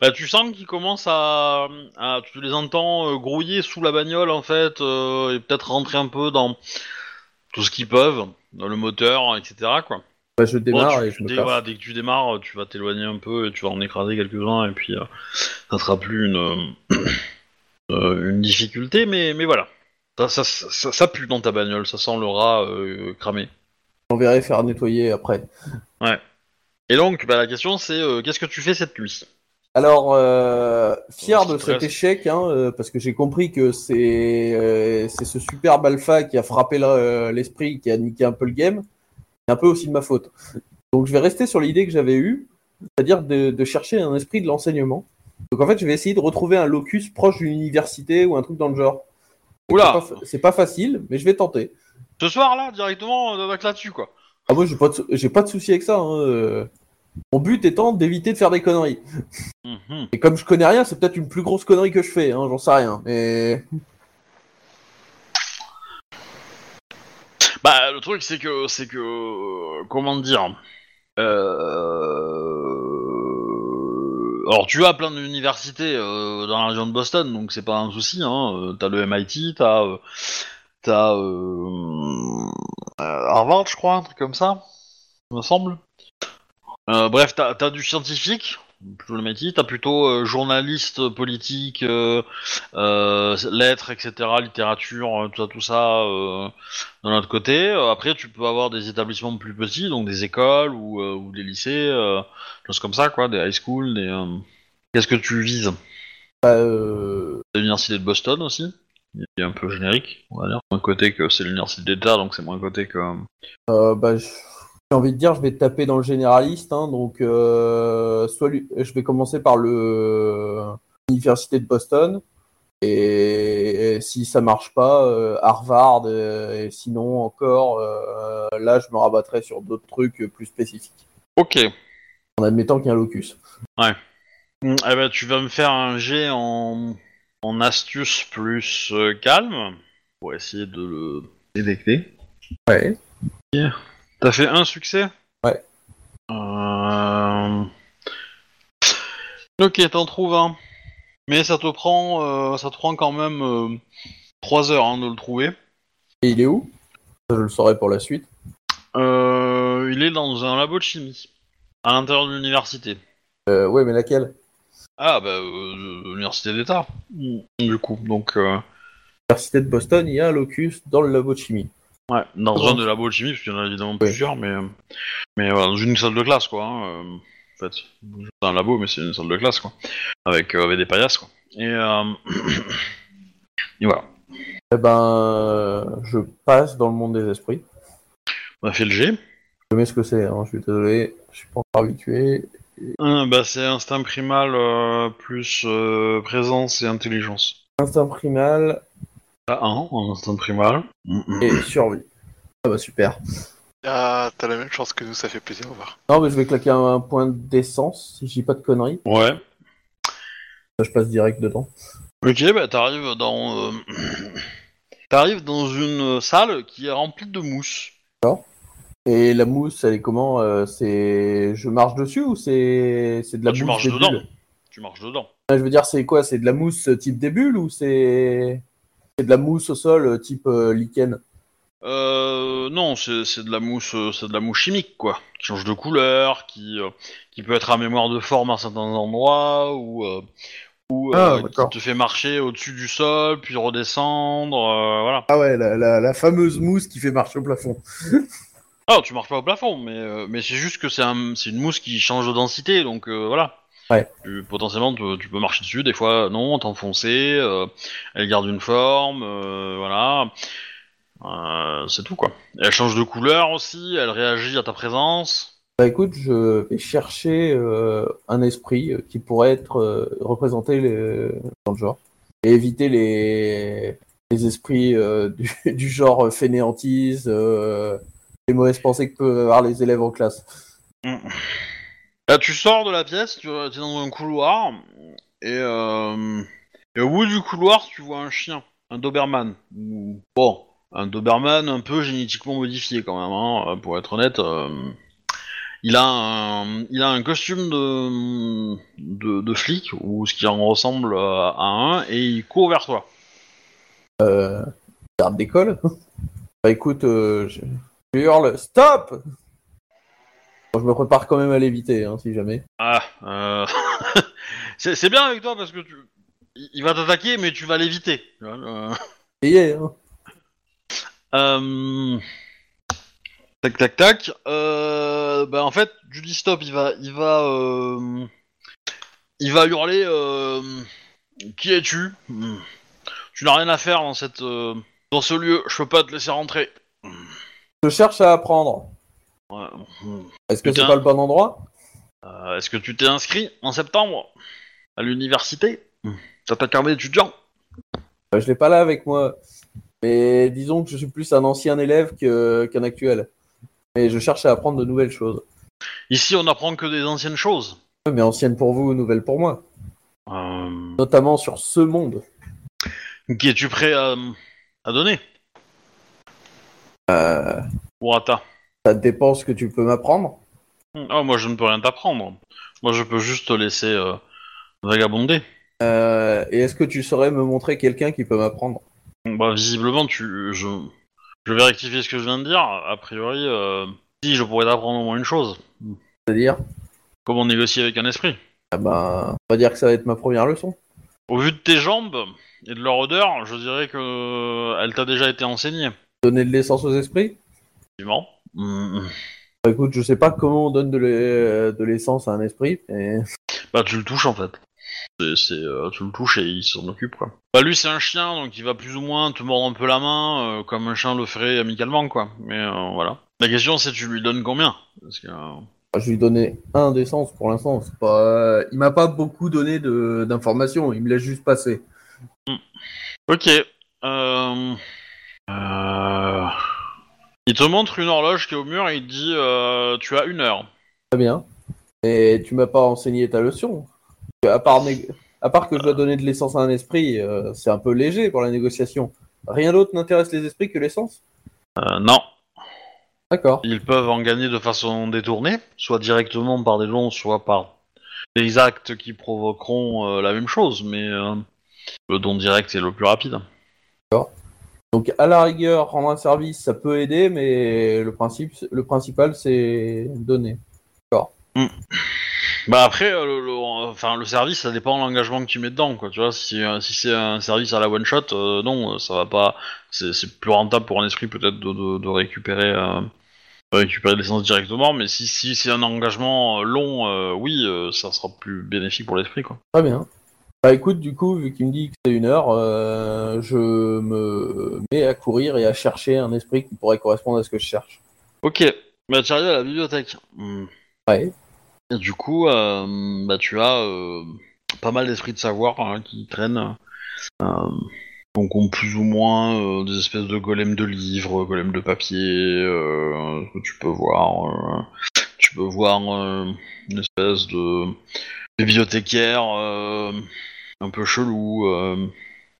Bah, tu sens qu'ils commencent à, à- Tu les entends euh, grouiller sous la bagnole, en fait, euh, et peut-être rentrer un peu dans tout ce qu'ils peuvent, dans le moteur, etc., quoi. Bah, je démarre Bon, tu- et je me dès, casse. voilà, dès que tu démarres, tu vas t'éloigner un peu et tu vas en écraser quelques-uns et puis euh, ça sera plus une, euh, une difficulté, mais, mais voilà. Ça, ça, ça, ça pue dans ta bagnole, ça sent le rat cramé. J'enverrai faire nettoyer après. Et donc, bah, la question c'est euh, qu'est-ce que tu fais cette nuit? Alors, euh, fier de cet échec, hein, euh, parce que j'ai compris que c'est euh, c'est ce superbe alpha qui a frappé le- l'esprit, qui a niqué un peu le game. C'est un peu aussi de ma faute. Donc, je vais rester sur l'idée que j'avais eue, c'est-à-dire de, de chercher un esprit de l'enseignement. Donc, en fait, je vais essayer de retrouver un locus proche d'une université ou un truc dans le genre. Oula. C'est pas facile, mais je vais tenter. Ce soir là, directement, on attaque là-dessus quoi. Ah, moi, j'ai pas, de pas de souci avec ça. hein, euh. Mon but étant d'éviter de faire des conneries. Mhm. Et comme je connais rien, c'est peut-être une plus grosse connerie que je fais, hein, j'en sais rien. Mais Bah, le truc, c'est que, c'est que, comment dire, euh... alors tu as plein d'universités euh, dans la région de Boston, donc c'est pas un souci. Hein. Euh, T'as le MIT, t'as, euh, t'as Harvard, je crois, un truc comme ça, il me semble. Euh, bref, t'as, t'as du scientifique, plutôt le MIT, t'as plutôt euh, journaliste politique, euh, lettres, etc., littérature, tout ça, tout ça. d'un autre côté, après, tu peux avoir des établissements plus petits, donc des écoles ou, ou des lycées, euh, choses comme ça, quoi, des high school, des. Qu'est-ce que tu vises? Bah, L'université de Boston aussi, il est un peu générique, on va dire. Moins côté que c'est l'université d'État, donc c'est moins côté que. bah, je- j'ai envie de dire, je vais taper dans le généraliste. hein, donc, euh, soit lui- je vais commencer par l'université de Boston. Et, si ça marche pas, euh, Harvard. euh, et sinon encore, euh, là, je me rabattrai sur d'autres trucs plus spécifiques. Ok. En admettant qu'il y a un locus. Mm, Eh ben, tu vas me faire un jet en, en astuce plus euh, calme pour essayer de le détecter. Ouais. T'as fait un succès? Ouais. Euh... Ok, t'en trouves un. Mais ça te prend, euh, ça te prend quand même 3 heures hein, de le trouver. Et il est où? Je le saurai pour la suite. Euh, il est dans un labo de chimie, à l'intérieur de l'université. Euh, ouais, mais laquelle? Ah, bah, euh, l'université d'État. Du coup, donc, euh, L'université de Boston, il y a un locus dans le labo de chimie. Ouais, dans un de labos de chimie, parce qu'il y en a évidemment Ouais. plusieurs, mais, euh, mais voilà, dans une salle de classe, quoi. hein, euh, en fait, c'est un labo, mais c'est une salle de classe, quoi. Avec, euh, avec des paillasses, quoi. Et, euh... Et voilà. Eh ben, euh, je passe dans le monde des esprits. On a fait le G. Je sais ce que c'est, hein, je suis désolé, je suis pas encore habitué. Euh, bah, c'est instinct primal euh, plus euh, présence et intelligence. Instinct primal T'as un en instinct primal. et survie. Ah bah super. Ah, t'as la même chance que nous, ça fait plaisir de voir. Non, mais je vais claquer un, un point d'essence, si je dis pas de conneries. Ouais. Là, je passe direct dedans. Ok, bah t'arrives dans... euh, T'arrives dans une salle qui est remplie de mousse. Et la mousse, elle est comment euh, C'est, je marche dessus ou c'est, c'est de la Ah, tu mousse marches des dedans. bulles? Tu marches dedans. Ah, Je veux dire, c'est quoi? C'est de la mousse type des bulles ou c'est, c'est de la mousse au sol type euh, lichen Euh, non, c'est de la mousse, euh, c'est de la mousse chimique quoi, qui change de couleur, qui euh, qui peut être à mémoire de forme à certains endroits ou euh, ou Ah, euh, qui te fait marcher au-dessus du sol puis redescendre, euh, voilà. Ah ouais, la, la, la fameuse mousse qui fait marcher au plafond. Ah, tu marches pas au plafond, mais euh, mais c'est juste que c'est un, c'est une mousse qui change de densité, donc euh, voilà. Ouais. Tu- potentiellement, tu, tu peux marcher dessus, des fois non, t'enfoncer, euh, elle garde une forme, euh, voilà. Euh, c'est tout quoi. Elle change de couleur aussi, elle réagit à ta présence. Bah écoute, je vais chercher un esprit qui pourrait être représenté les- dans le genre et éviter les, les esprits du, du genre fainéantise, les mauvaises pensées que peuvent avoir les élèves en classe. Tu sors de la pièce, tu es dans un couloir, et, euh, et au bout du couloir, tu vois un chien, un Doberman. Ou- Bon, un Doberman un peu génétiquement modifié quand même, hein, pour être honnête. euh, il, a un, costume de, flic, ou ce qui en ressemble à un, et il court vers toi. Euh, garde d'école. Bah écoute, euh, hurle stop je me prépare quand même à l'éviter, hein, si jamais. Ah, euh... c'est c'est bien avec toi parce que tu... il va t'attaquer, mais tu vas l'éviter. euh. Essayez, hein. Euh, Tac tac tac. Euh... Bah en fait, tu dis stop, il va, il va, euh... il va hurler. Euh... Qui es-tu? Hmm. Tu n'as rien à faire dans cette, dans ce lieu. Je peux pas te laisser rentrer. Je cherche à apprendre. Ouais. Hmm. Est-ce que c'est pas le bon endroit Euh, Est-ce que tu t'es inscrit en septembre à l'université T'as ta carnet d'étudiant Euh, Je l'ai pas là avec moi. Mais disons que je suis plus un ancien élève qu'un actuel. Mais je cherche à apprendre de nouvelles choses. Ici, on n'apprend que des anciennes choses. Mais anciennes pour vous, nouvelles pour moi. Euh... Notamment sur ce monde. Qui es-tu prêt à, à donner Euh, Urata ça dépend ce que tu peux m'apprendre. Ah, moi, je ne peux rien t'apprendre. Moi, je peux juste te laisser euh, vagabonder. Euh, et est-ce que tu saurais me montrer quelqu'un qui peut m'apprendre? Bah, visiblement, tu, je, je vais rectifier ce que je viens de dire. A priori, euh, si, je pourrais t'apprendre au moins une chose. C'est-à-dire? Comment négocier avec un esprit. ah ben, On va dire que ça va être ma première leçon. Au vu de tes jambes et de leur odeur, je dirais que elle t'a déjà été enseignée. Donner de l'essence aux esprits? Effectivement. Mm. Bah, Écoute, je sais pas comment on donne de l'e- de l'essence à un esprit. mais- Bah, tu le touches en fait. C'est, euh, tu le touches et il s'en occupe quoi. Bah, lui, c'est un chien, donc il va plus ou moins te mordre un peu la main, euh, comme un chien le ferait amicalement quoi. Mais euh, voilà. La question, c'est tu lui donnes combien? Parce que. euh, Je lui donnais un d'essence pour l'instant. c'est Pas... Il m'a pas beaucoup donné de- d'informations. Il me laisse juste passer. Ok. Euh... Il te montre une horloge qui est au mur et il te dit euh, tu as une heure. Très bien. Et tu m'as pas enseigné ta leçon. À part, né- à part que je dois donner de l'essence à un esprit, euh, c'est un peu léger pour la négociation. Rien d'autre n'intéresse les esprits que l'essence? Euh, non. D'accord. Ils peuvent en gagner de façon détournée, soit directement par des dons, soit par des actes qui provoqueront la même chose, mais le don direct est le plus rapide. Donc à la rigueur, rendre un service, ça peut aider, mais le, principe, le principal, c'est donner. Bah après, euh, le, le- enfin, le service, ça dépend de l'engagement que tu mets dedans, quoi. Tu vois, si, euh, si c'est un service à la one shot, euh, non, ça va pas. C'est plus rentable pour un esprit peut-être de, de, de récupérer, euh, de récupérer l'essence directement, mais si, si c'est un engagement long, euh, oui, ça sera plus bénéfique pour l'esprit, quoi. Très bien. Bah écoute, du coup, vu qu'il me dit que c'est une heure, euh, je me mets à courir et à chercher un esprit qui pourrait correspondre à ce que je cherche. Ok, bah tu arrives à la bibliothèque. Hmm. Ouais. Et du coup, euh, bah tu as euh, pas mal d'esprits de savoir hein, qui traînent. Donc ont plus ou moins des espèces de golems de livres, golems de papier, que tu peux voir. tu peux voir une espèce de bibliothécaire euh, un peu chelou euh,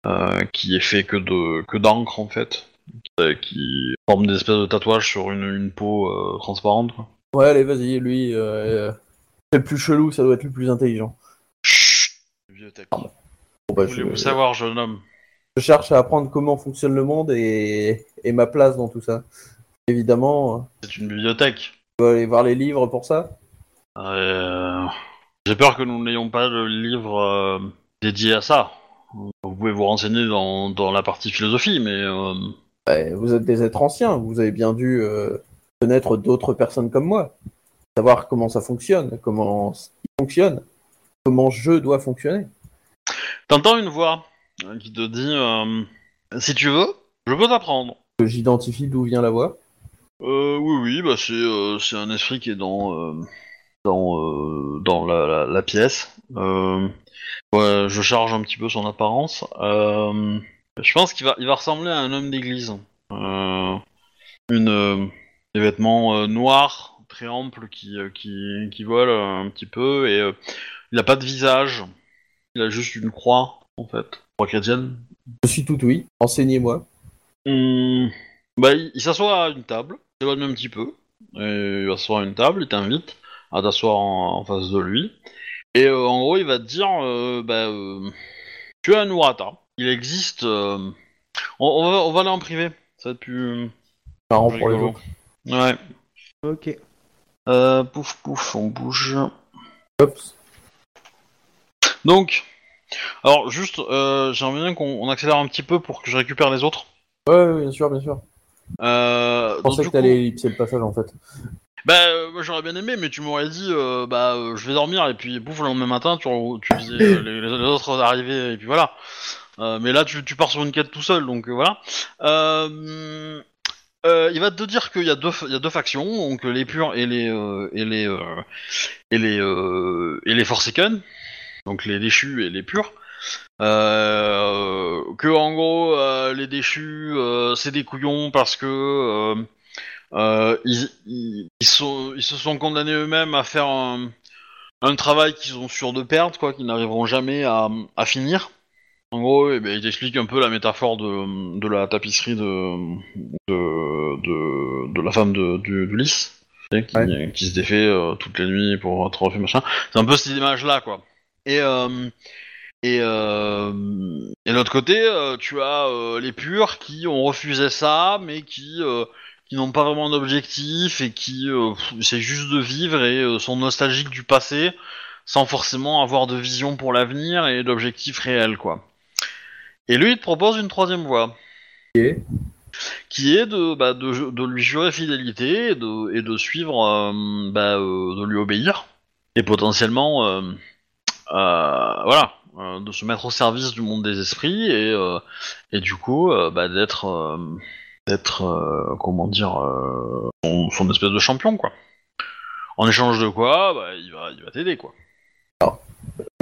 euh, qui est fait que de que d'encre en fait, qui, forme des espèces de tatouages sur une, une peau transparente. Quoi. Ouais, allez, vas-y, lui, c'est le plus chelou, ça doit être le plus intelligent. Chut Bibliothèque. Bon, bah, je, savoir, jeune homme? je cherche à apprendre comment fonctionne le monde et, et ma place dans tout ça. Évidemment, euh, C'est une bibliothèque. je dois aller voir les livres pour ça? Euh, J'ai peur que nous n'ayons pas de livre euh, dédié à ça. Vous pouvez vous renseigner dans, dans la partie philosophie, mais euh, Ouais, vous êtes des êtres anciens, vous avez bien dû euh, connaître d'autres personnes comme moi. Savoir comment ça fonctionne, comment fonctionne, comment je dois fonctionner. t'entends une voix qui te dit si tu veux, je peux t'apprendre. J'identifie d'où vient la voix. Oui, oui, bah c'est un esprit qui est dans dans euh, dans la, la, la pièce. Euh, ouais, je charge un petit peu son apparence. Euh, je pense qu'il va il va ressembler à un homme d'église. Une des vêtements noirs très amples qui qui qui volent un petit peu et il a pas de visage. Il a juste une croix en fait, croix chrétienne. Je suis tout oui, enseignez-moi. Hum, bah, il, il s'assoit à une table, il s'éloigne un petit peu, et il va s'asseoir à une table, il t'invite à t'asseoir en, en face de lui, et euh, en gros il va te dire, euh, bah, euh, tu as un Urata, il existe, euh, on, on va, on va aller en privé, ça va être plus, plus pour les autres. Ouais. Ok. Euh, pouf pouf, on bouge. Hop. Donc, alors juste, euh, j'aimerais bien qu'on on accélère un petit peu pour que je récupère les autres. Ouais, ouais, bien sûr, bien sûr. Euh, Je donc, pensais du que t'allais coup- ellipser le passage en fait. Bah, euh, j'aurais bien aimé, mais tu m'aurais dit, euh, bah, euh, je vais dormir, et puis, pouf, le lendemain matin, tu, tu disais euh, les, autres arrivaient, et puis voilà. Euh, mais là, tu, pars sur une quête tout seul, donc voilà. Il va te dire qu'il y a deux, factions, donc les purs et les et les et les et les Forsaken, donc les déchus et les purs. Que en gros, les déchus, c'est des couillons parce que ils, ils, ils sont, ils se sont condamnés eux-mêmes à faire un, un travail qu'ils sont sûrs de perdre, quoi, qu'ils n'arriveront jamais à, à finir. En gros, eh ben, il t'explique un peu la métaphore de, de la tapisserie de, de, de, de la femme de, du, du lys, tu sais, qui, Ouais. qui se défait euh, toutes les nuits pour être refait, machin. C'est un peu cette image-là, quoi. Et, euh, et, euh, et de l'autre côté, euh, tu as euh, les purs qui ont refusé ça, mais qui, euh, qui n'ont pas vraiment d'objectif et qui euh, pff, essaient juste de vivre et euh, sont nostalgiques du passé sans forcément avoir de vision pour l'avenir et d'objectifs réels, quoi. Et lui, il te propose une troisième voie, qui est de, bah, de, de lui jurer fidélité et de, et de suivre, euh, bah, euh, de lui obéir, et potentiellement, euh, euh, voilà, euh, de se mettre au service du monde des esprits et, euh, et du coup, euh, bah, d'être, euh, d'être, euh, comment dire, euh, son, son espèce de champion, quoi. En échange de quoi, bah, il va, il va t'aider, quoi.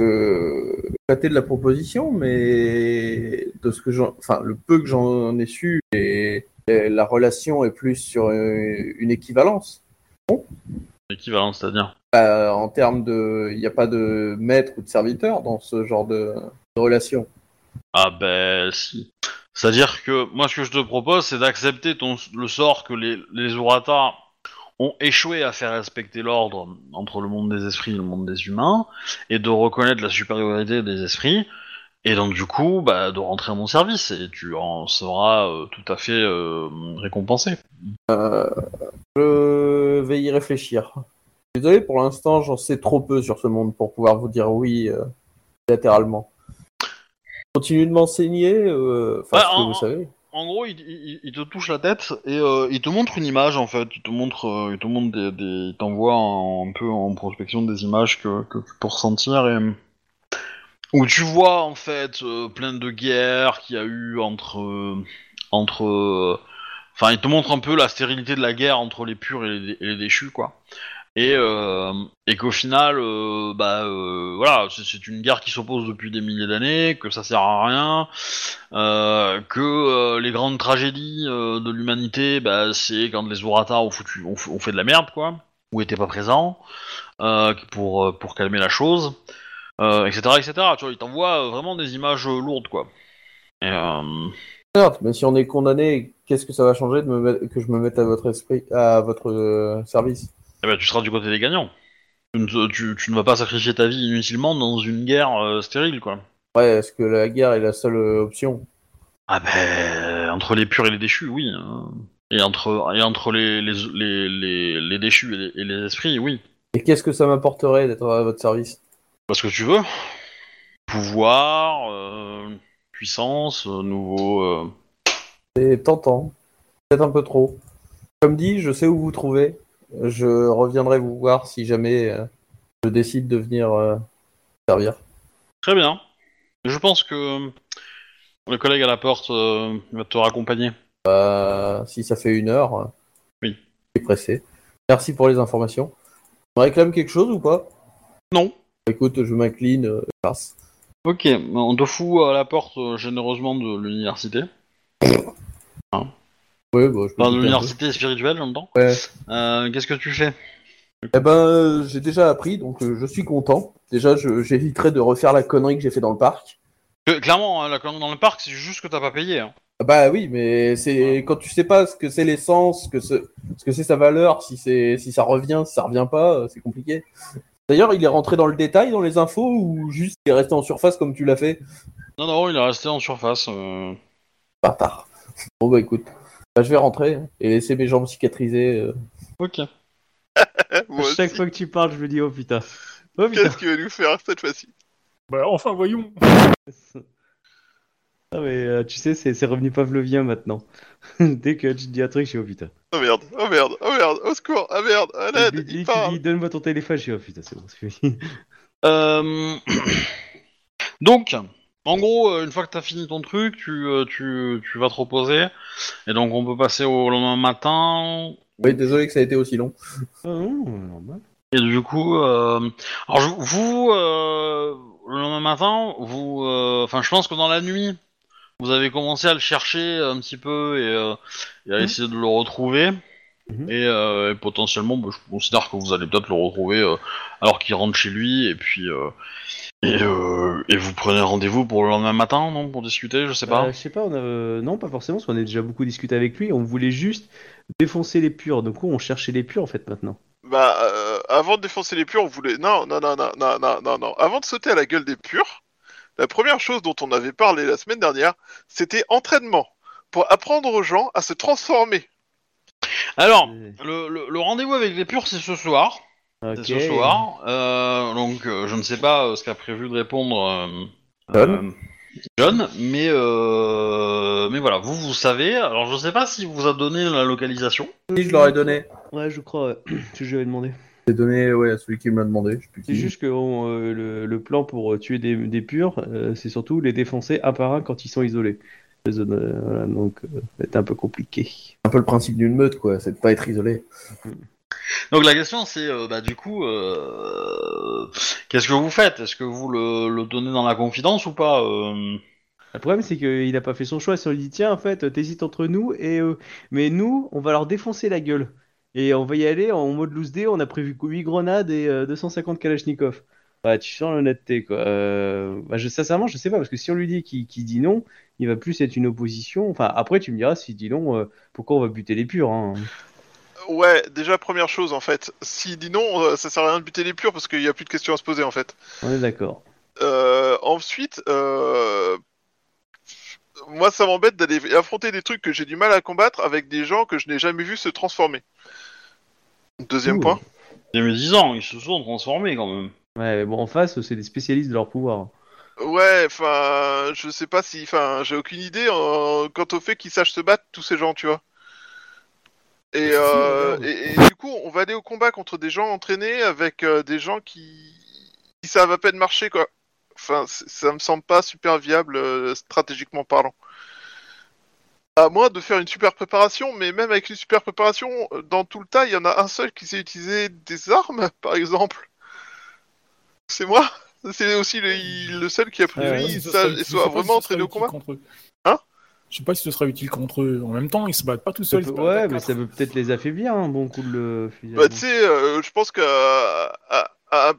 Euh, éclaté de la proposition, mais de ce que j'en, enfin, le peu que j'en ai su, et, et la relation est plus sur une, une équivalence. Équivalent, c'est-à-dire. Euh, en termes de, il n'y a pas de maître ou de serviteur dans ce genre de, de relation. Ah ben si. C'est-à-dire que moi ce que je te propose c'est d'accepter ton le sort que les, les ont échoué à faire respecter l'ordre entre le monde des esprits et le monde des humains, et de reconnaître la supériorité des esprits, et donc du coup bah, de rentrer à mon service, et tu en seras euh, tout à fait euh, récompensé. Je vais y réfléchir. Désolé, pour l'instant, j'en sais trop peu sur ce monde pour pouvoir vous dire oui euh, latéralement. Continue de m'enseigner, euh, enfin, Ouais, ce que en- vous savez. En gros, il, il- il te touche la tête et euh, il te montre une image en fait. Il te montre, euh, il te montre des, des- il t'envoie un, un peu en prospection des images que, que tu peux ressentir et où tu vois en fait plein de guerres qu'il y a eu entre entre. Enfin, il te montre un peu la stérilité de la guerre entre les purs et les, et les déchus quoi. Et, euh, et qu'au final, euh, bah euh, voilà, c'est- une guerre qui s'oppose depuis des milliers d'années, que ça sert à rien, que les grandes tragédies de l'humanité, bah, c'est quand les Urata ont, ont, fait de la merde, quoi, ou étaient pas présents, pour, calmer la chose, etc., etc. Tu vois, il t'envoie euh, vraiment des images lourdes, quoi. Mais si on est condamné, qu'est-ce que ça va changer de que je me mette à votre esprit, à votre service? Eh ben, tu seras du côté des gagnants. Tu, ne te- tu- tu ne vas pas sacrifier ta vie inutilement dans une guerre euh, stérile, quoi. Ouais, est-ce que la guerre est la seule euh, option? Ah ben, entre les purs et les déchus, oui. hein. Et entre, et entre les, les, les, les, les déchus et les, et les esprits, oui. Et qu'est-ce que ça m'apporterait d'être à votre service? Parce que tu veux. Pouvoir, euh, puissance, euh, nouveau... euh, C'est tentant. Peut-être un peu trop. Comme dit, je sais où vous trouver. Je reviendrai vous voir si jamais euh, je décide de venir euh, servir. Très bien. Je pense que euh, le collègue à la porte va te raccompagner. Euh, si ça fait une heure, Oui. je suis pressé. Merci pour les informations. On réclame quelque chose ou pas? Non. Écoute, je m'incline. passe. Ok, on te fout à la porte généreusement de l'université. Ouais, bah, je peux Enfin, de goûter un peu. l'université spirituelle, j'entends. Ouais. Euh, Qu'est-ce que tu fais Eh ben, euh, j'ai déjà appris, donc euh, je suis content. Déjà, je- j'éviterai de refaire la connerie que j'ai fait dans le parc. Clairement, hein, la connerie dans le parc, c'est juste que t'as pas payé. Hein. Ah Bah oui, mais c'est quand tu sais pas ce que c'est l'essence, ce que c'est ce que c'est sa valeur, si c'est si ça revient, si ça revient pas, euh, c'est compliqué. D'ailleurs, il est rentré dans le détail dans les infos ou juste il est resté en surface comme tu l'as fait? Non, non, il est resté en surface. euh. Bâtard. Bon bah écoute, bah, je vais rentrer et laisser mes jambes cicatriser. euh. Ok. Moi chaque aussi. fois que tu parles, je me dis oh putain. Oh putain. Qu'est-ce qu'il va nous faire cette fois-ci? Bah, enfin, voyons. Ah mais euh, tu sais, c'est c'est revenu pavlovien maintenant. Dès que tu dis un truc, je suis oh putain. Oh merde, oh merde, oh merde, au secours, ah merde, à l'aide, il tu part. dis donne-moi ton téléphone, je suis oh putain, c'est bon, c'est fini. Euh, Donc, en gros, euh, une fois que t'as fini ton truc, tu, euh, tu, tu vas te reposer. Et donc, on peut passer au lendemain matin. Oui, désolé que ça a été aussi long. Ah. Et du coup, euh, alors je- vous, euh, le lendemain matin, vous, euh, enfin, je pense que dans la nuit, vous avez commencé à le chercher un petit peu et, euh, et à essayer de le retrouver. Mhm. Et, euh, et potentiellement, bah, je considère que vous allez peut-être le retrouver euh, alors qu'il rentre chez lui. Et puis, euh, et, euh, et vous prenez rendez-vous pour le lendemain matin, non, pour discuter, je sais pas. Euh, je sais pas, on a... euh, non, pas forcément, parce qu'on a déjà beaucoup discuté avec lui. On voulait juste défoncer les purs. Du coup, on cherchait les purs en fait maintenant. Bah, euh, avant de défoncer les purs, on voulait... Non, non, non, non, non, non, non, non. Avant de sauter à la gueule des purs, la première chose dont on avait parlé la semaine dernière, c'était entraînement. Pour apprendre aux gens à se transformer. Alors, le, le- le rendez-vous avec les purs, c'est ce soir. C'est ce soir. Euh, donc, euh, je ne sais pas euh, ce qu'a prévu de répondre euh, John euh, John, mais euh, mais voilà, vous vous savez. Alors, je ne sais pas si vous a donné la localisation. Oui, je leur ai donné. Ouais, je crois. ouais. je lui avais demandé. J'ai donné ouais, à celui qui me l'a demandé. C'est juste que on, euh, le, le plan pour tuer des, des purs, euh, c'est surtout les défoncer un par un quand ils sont isolés. Les zones, euh, voilà, donc, euh, c'est un peu compliqué. un peu le principe d'une meute, quoi. C'est de pas être isolé. Donc, la question, c'est euh, bah du coup, euh, qu'est-ce que vous faites? Est-ce que vous le, le donnez dans la confidence ou pas euh? Le problème, c'est qu'il a pas fait son choix. Si on lui dit, tiens, en fait, t'hésites entre nous et eux. Mais nous, on va leur défoncer la gueule. Et on va y aller en mode loose day. On a prévu 8 grenades et euh, 250 Kalachnikov. Bah, tu sens l'honnêteté, quoi. Euh, bah, je, sincèrement, je sais pas, parce que si on lui dit qu'il dit non, il va plus être une opposition. Enfin, après, tu me diras, s'il dit non, euh, pourquoi on va buter les purs, hein? Ouais, déjà, première chose, en fait. S'il dit non, euh, ça sert à rien de buter les purs parce qu'il n'y a plus de questions à se poser, en fait. On est d'accord. Euh, ensuite, euh, moi, ça m'embête d'aller affronter des trucs que j'ai du mal à combattre avec des gens que je n'ai jamais vus se transformer. Deuxième Ouh. point. Il y a mes 10 ans, ils se sont transformés quand même. Ouais, mais bon, en face, c'est des spécialistes de leur pouvoir. Ouais, enfin, je sais pas si, enfin, j'ai aucune idée euh, quant au fait qu'ils sachent se battre tous ces gens, tu vois. Et, euh, et, et du coup, on va aller au combat contre des gens entraînés avec euh, des gens qui, qui savent à peine marcher, quoi. Enfin, ça me semble pas super viable euh, stratégiquement parlant. À moins de faire une super préparation, mais même avec une super préparation, euh, dans tout le tas, il y en a un seul qui sait utiliser des armes, par exemple. C'est moi. C'est aussi le, le seul qui a priori soit vraiment entraîné au combat. contre eux. Hein Je sais pas si ce sera utile contre eux. En même temps, ils se battent pas tout seuls. peut- ouais, mais ça peut peut-être les affaiblir, un bon coup de le Bah, tu sais, euh, je pense qu'à à, à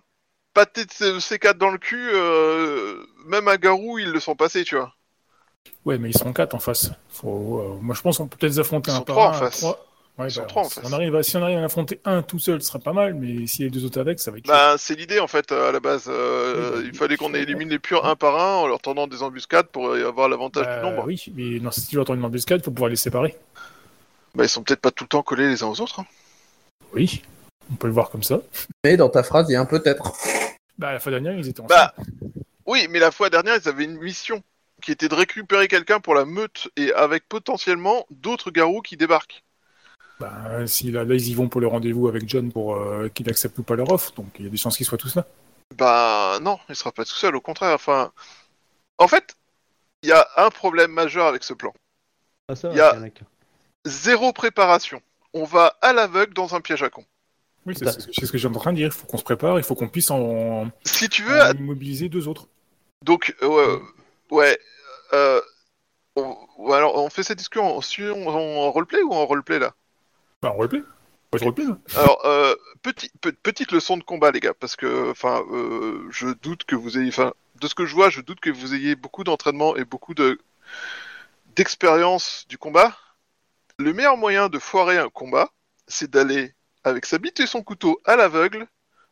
pâter de ces- ces quatre dans le cul, euh, même à Garou, ils le sont passés, tu vois. Ouais, mais ils sont quatre en face. Faut, euh, moi, je pense qu'on peut peut-être les affronter Ils un sont par trois un. en face. trois. Ouais, Ils sont bah, trois en si face. On arrive à, si on arrive à en affronter un tout seul, ce sera pas mal, mais si les deux autres avec, ça va être. Bah, c'est l'idée en fait à la base. Euh, Oui, bah, il fallait qu'on élimine les purs un par un en leur tendant des embuscades pour avoir l'avantage Bah, du nombre. Oui, mais dans si tu veux entendre une embuscade, il faut pouvoir les séparer. Bah, ils sont peut-être pas tout le temps collés les uns aux autres. hein. Oui, on peut le voir comme ça. Mais dans ta phrase, il y a un peut-être. Bah, la fois dernière, ils étaient ensemble. Bah, oui, mais la fois dernière, ils avaient une mission qui était de récupérer quelqu'un pour la meute et avec potentiellement d'autres garous qui débarquent. Bah, si là, là, ils y vont pour le rendez-vous avec John pour euh, qu'il accepte ou pas leur offre, donc il y a des chances qu'ils soient tous là. Bah non, il sera pas tout seul, au contraire. Enfin, en fait, il y a un problème majeur avec ce plan. Ah, ça, il y a-. Zéro préparation. On va à l'aveugle dans un piège à con. Oui, c'est Bah. ce que j'ai en train de dire. Il faut qu'on se prépare, il faut qu'on puisse en, Si tu veux, en mobiliser deux autres. donc euh, ouais, euh, on, alors on fait cette discussion en roleplay ou en roleplay là? Bah, là. Alors euh, petit, pe- petite leçon de combat les gars, parce que enfin, euh, je doute que vous ayez, enfin, de ce que je vois, je doute que vous ayez beaucoup d'entraînement et beaucoup de d'expérience du combat. Le meilleur moyen de foirer un combat, c'est d'aller avec sa bite et son couteau à l'aveugle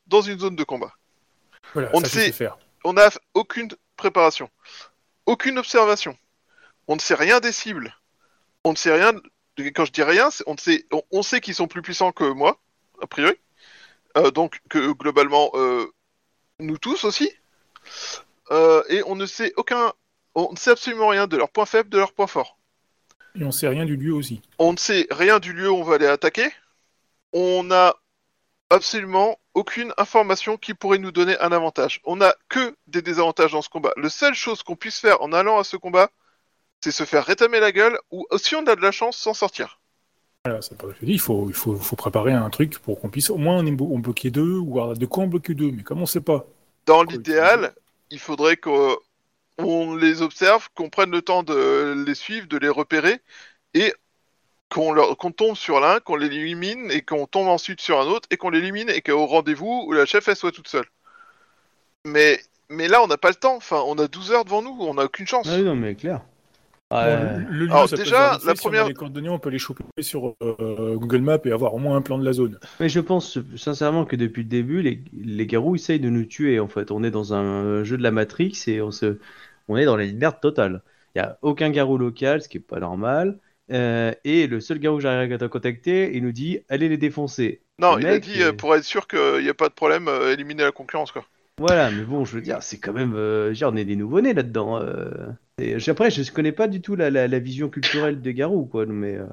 dans une zone de combat. Voilà, On ne sait- faire. On n'a aucune préparation, aucune observation. On ne sait rien des cibles. On ne sait rien. Quand je dis rien, on sait, on, on sait qu'ils sont plus puissants que moi, a priori. Euh, donc que globalement, euh, nous tous aussi. Euh, et on ne sait aucun, on ne sait absolument rien de leurs points faibles, de leurs points forts. Et on sait rien du lieu aussi. On ne sait rien du lieu où on va aller attaquer. On n'a absolument aucune information qui pourrait nous donner un avantage. On n'a que des désavantages dans ce combat. La seule chose qu'on puisse faire en allant à ce combat, c'est se faire rétamer la gueule ou si on a de la chance, s'en sortir. Voilà, c'est pas ce que je dis. Il faut, il faut, faut préparer un truc pour qu'on puisse au moins en bloquer deux ou de quoi en bloquer deux. Mais comme on sait pas. Dans l'idéal, il faudrait qu'on on les observe, qu'on prenne le temps de les suivre, de les repérer, et qu'on tombe sur l'un, qu'on l'élimine, et qu'on tombe ensuite sur un autre, et qu'on l'élimine, et qu'au rendez-vous, où la chef, elle soit toute seule. Mais, mais là, on n'a pas le temps. Enfin, on a 12 heures devant nous, on n'a aucune chance. Ah oui, non, mais clair. Ouais. le, le lieu, Alors, ça déjà, la si on a première- les coordonnées, on peut les choper sur euh, Google Maps et avoir au moins un plan de la zone. Mais je pense sincèrement que depuis le début, les, les garous essayent de nous tuer en fait. On est dans un jeu de la Matrix et on, se, on est dans la merde totale. Il n'y a aucun garou local, ce qui est pas normal. Euh, et le seul garou que j'arrive à contacter, il nous dit allez les défoncer. Non, Le il a dit, euh, euh, pour être sûr qu'il n'y a pas de problème, euh, éliminer la concurrence, quoi. Voilà, mais bon, je veux dire, c'est quand même. Euh, on est des nouveau-nés là-dedans. euh. Et après, je ne connais pas du tout la, la, la vision culturelle des garous, quoi. Mais euh,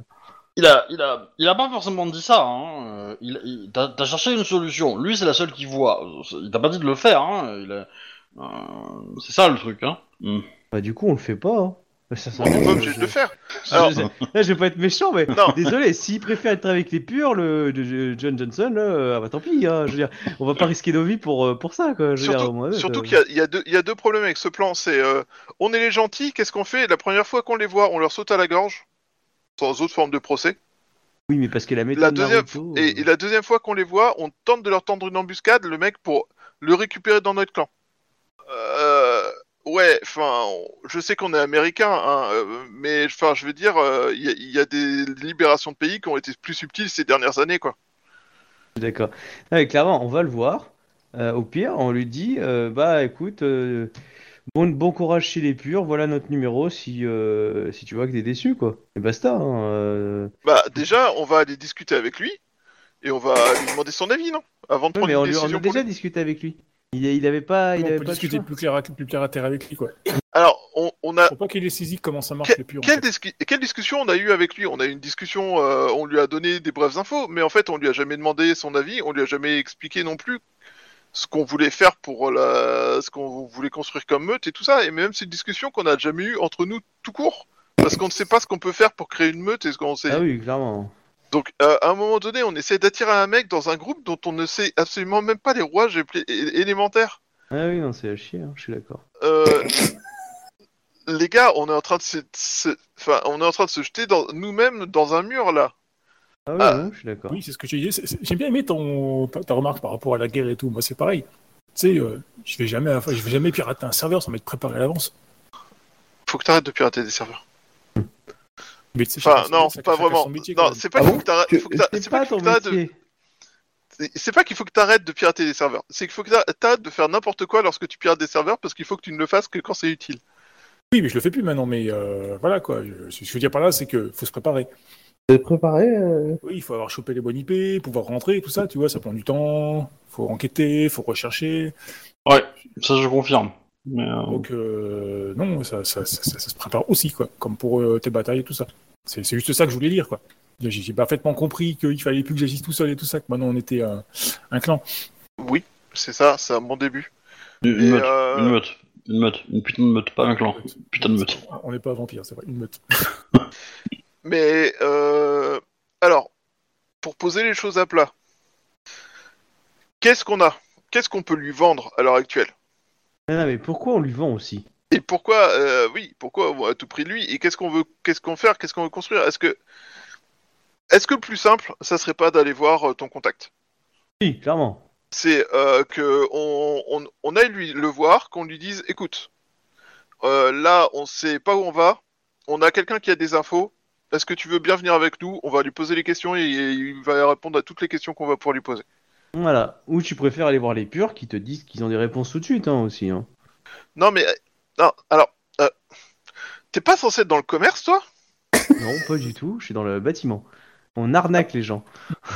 Il a, il a, il a pas forcément dit ça. Hein. Il, il- t'as, t'as cherché une solution. Lui, c'est la seule qui voit. Il t'a pas dit de le faire. Hein. Il a- euh, c'est ça le truc. Hein. Hmm. bah, du coup, on le fait pas. Hein. On n'est pas obligé de le faire. Alors- là, je vais pas être méchant, mais Non. désolé, s'il préfère être avec les purs, le John Johnson, euh, ah bah tant pis. Hein, je veux dire, on va pas risquer nos vies pour, euh, pour ça, quoi. Je dire, Surtout, moins, surtout euh, qu'il y y, y a deux problèmes avec ce plan. C'est euh, on est les gentils, qu'est-ce qu'on fait? La première fois qu'on les voit, on leur saute à la gorge, sans autre forme de procès. Oui, mais parce que la méthode La deuxième, Naruto, et, euh, et la deuxième fois qu'on les voit, on tente de leur tendre une embuscade, le mec, pour le récupérer dans notre clan. Euh, ouais, enfin, je sais qu'on est américain, hein, euh, mais enfin, je veux dire, euh, il y, a- il y a des libérations de pays qui ont été plus subtiles ces dernières années, quoi. D'accord. Clairement, on va le voir. Euh, au pire, on lui dit, euh, bah écoute, euh, bon, bon courage chez les purs, voilà notre numéro si, euh, si tu vois que t'es déçu, quoi. Et basta. hein, euh. Bah, déjà, on va aller discuter avec lui et on va lui demander son avis, non? Avant de Ouais, prendre mais on, une a pour déjà lui. discuté avec lui. Il, il avait pas, il on avait peut pas discuter plus clair, à, plus clair à terre avec lui, quoi. Alors, on, on a Faut pas qu'il ait saisi comment ça marche Que- les purs. en Quelle, discu- quelle discussion on a eu avec lui? On a eu une discussion, euh, on lui a donné des brèves infos, mais en fait on lui a jamais demandé son avis, on lui a jamais expliqué non plus ce qu'on voulait faire pour la, ce qu'on voulait construire comme meute et tout ça. Et même c'est une discussion qu'on a jamais eue entre nous tout court, parce qu'on ne sait pas ce qu'on peut faire pour créer une meute et ce qu'on sait. Ah oui, clairement. Donc euh, à un moment donné, on essaie d'attirer un mec dans un groupe dont on ne sait absolument même pas les rouages élémentaires. Ah oui, non, c'est à chier, hein, je suis d'accord. Euh, les gars, on est en train de se, se- enfin, on est en train de se jeter dans nous-mêmes dans un mur là. Ah oui, Ah. non, je suis d'accord. Oui, c'est ce que. C'est- c'est- J'ai bien aimé ton, ta, ta remarque par rapport à la guerre et tout. Moi, c'est pareil. Tu sais, euh, je vais jamais, je vais jamais pirater un serveur sans m'être préparé à l'avance. Faut que t'arrêtes de pirater des serveurs. Mais Enfin, chacun- non, chacun- pas vraiment. métier, non, c'est pas Ah qu'il bon faut que C'est C'est pas qu'il faut que t'arrêtes de- c'est- c'est qu'il pirater des serveurs. C'est qu'il faut que t'a- t'arrêtes de faire n'importe quoi lorsque tu pirates des serveurs parce qu'il faut que tu ne le fasses que quand c'est utile. Oui, mais je le fais plus maintenant. Mais euh, voilà quoi. Je- ce que je veux dire par là, c'est que faut se préparer. Êtes préparé euh Oui, il faut avoir chopé les bonnes IP, pouvoir rentrer, tout ça. Tu vois, ça prend du temps. Faut enquêter, faut rechercher. Ouais, ça je confirme. Mais, euh, Donc euh, non, ça, ça, ça, ça- ça se prépare aussi quoi. Comme pour euh, tes batailles et tout ça. C'est juste ça que je voulais dire quoi. J'ai parfaitement compris qu'il fallait plus que j'agisse tout seul et tout ça. Que maintenant on était un, un clan. Oui, c'est ça, c'est un bon début. une, Et, meute, euh, une meute, une meute, une putain de meute, pas un clan. Putain de meute. On n'est pas vampire, c'est vrai. Une meute. Mais euh, alors, pour poser les choses à plat, qu'est-ce qu'on a? Qu'est-ce qu'on peut lui vendre à l'heure actuelle? Ah non, mais pourquoi on lui vend aussi? Et pourquoi, euh, oui, pourquoi à tout prix lui? Et qu'est-ce qu'on veut, qu'est-ce qu'on faire? Qu'est-ce qu'on veut construire? Est-ce que, est-ce que le plus simple, ça serait pas d'aller voir euh, ton contact? Oui, clairement. C'est euh, que on, on, on aille lui le voir, qu'on lui dise, écoute, euh, là, on sait pas où on va, on a quelqu'un qui a des infos. Est-ce que tu veux bien venir avec nous? On va lui poser les questions et, et il va répondre à toutes les questions qu'on va pouvoir lui poser. Voilà. Ou tu préfères aller voir les purs qui te disent qu'ils ont des réponses tout de suite hein, aussi. Hein. Non, mais non, alors, euh, t'es pas censé être dans le commerce, toi? Non, pas du tout. Je suis dans le bâtiment. On arnaque les gens.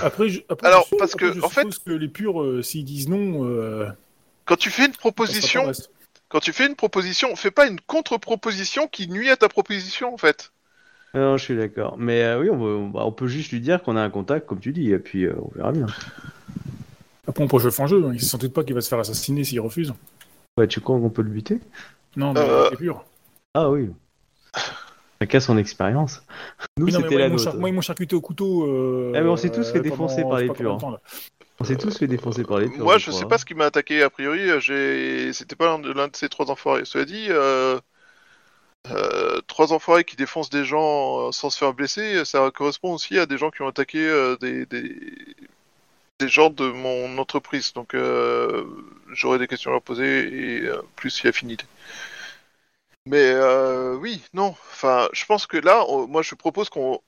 Après, je, après, Alors, je- parce après, que, je en fait- que les purs, euh, s'ils disent non, euh, Quand tu fais une proposition, le quand tu fais une proposition, fais pas une contre-proposition qui nuit à ta proposition en fait. Non, je suis d'accord. Mais euh, oui, on, veut- on- bah, on peut juste lui dire qu'on a un contact, comme tu dis, et puis euh, on verra bien. Après, on peut jouer fin jeu. hein. Ils se doute pas qu'il va se faire assassiner s'il refuse. Ouais, tu crois qu'on peut le buter? Non, mais Euh, les purs. Ah oui. Chacun son expérience. Nous, Oui, non, mais c'était moi, la ils m'ont nôtre. moi, ils m'ont charcuté au couteau. euh, Ah, mais on s'est tous fait pendant- défoncer par je sais les pas combien de purs. temps, là. On s'est tous fait défoncer par les purs. Moi, je crois, sais hein. pas ce qui m'a attaqué a priori. J'ai, c'était pas l'un de, l'un de ces trois enfoirés. Cela dit, euh... euh, trois enfoirés qui défoncent des gens euh, sans se faire blesser, ça correspond aussi à des gens qui ont attaqué euh, des, des des gens de mon entreprise. Donc, euh, j'aurais des questions à leur poser et euh, plus si affinité. Mais euh, oui, non. Enfin, je pense que là, moi, je propose qu'on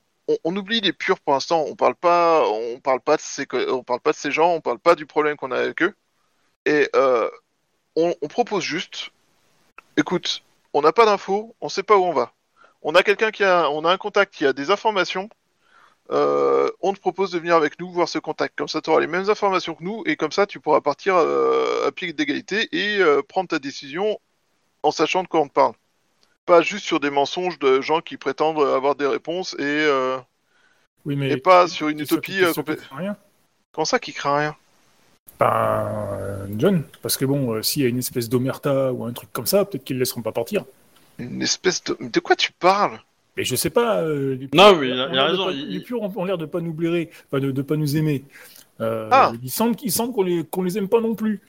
on, oublie les purs pour l'instant. On parle pas, on parle pas de ces, on parle pas de ces gens. On parle pas du problème qu'on a avec eux. Et euh, on, propose juste. Écoute, on n'a pas d'infos, on sait pas où on va. On a quelqu'un qui a, on a un contact qui a des informations. Euh, on te propose de venir avec nous voir ce contact. Comme ça, tu auras les mêmes informations que nous et comme ça, tu pourras partir euh, à pied d'égalité et euh, prendre ta décision en sachant de quoi on te parle. Pas juste sur des mensonges de gens qui prétendent avoir des réponses et, Oui, mais et pas sur une utopie complète. rien. Comment ça qui craint rien? Ben, John, parce que bon, s'il y a une espèce d'omerta ou un truc comme ça, peut-être qu'ils le laisseront pas partir. Une espèce de. De quoi tu parles? Mais je sais pas. euh, les Non, mais il a- a l'air de raison, pas- il- Les purs ont, ont l'air de pas nous blairer, enfin de, de pas nous aimer. Euh, Ah. Il semble, il semble qu'on les, qu'on les aime pas non plus.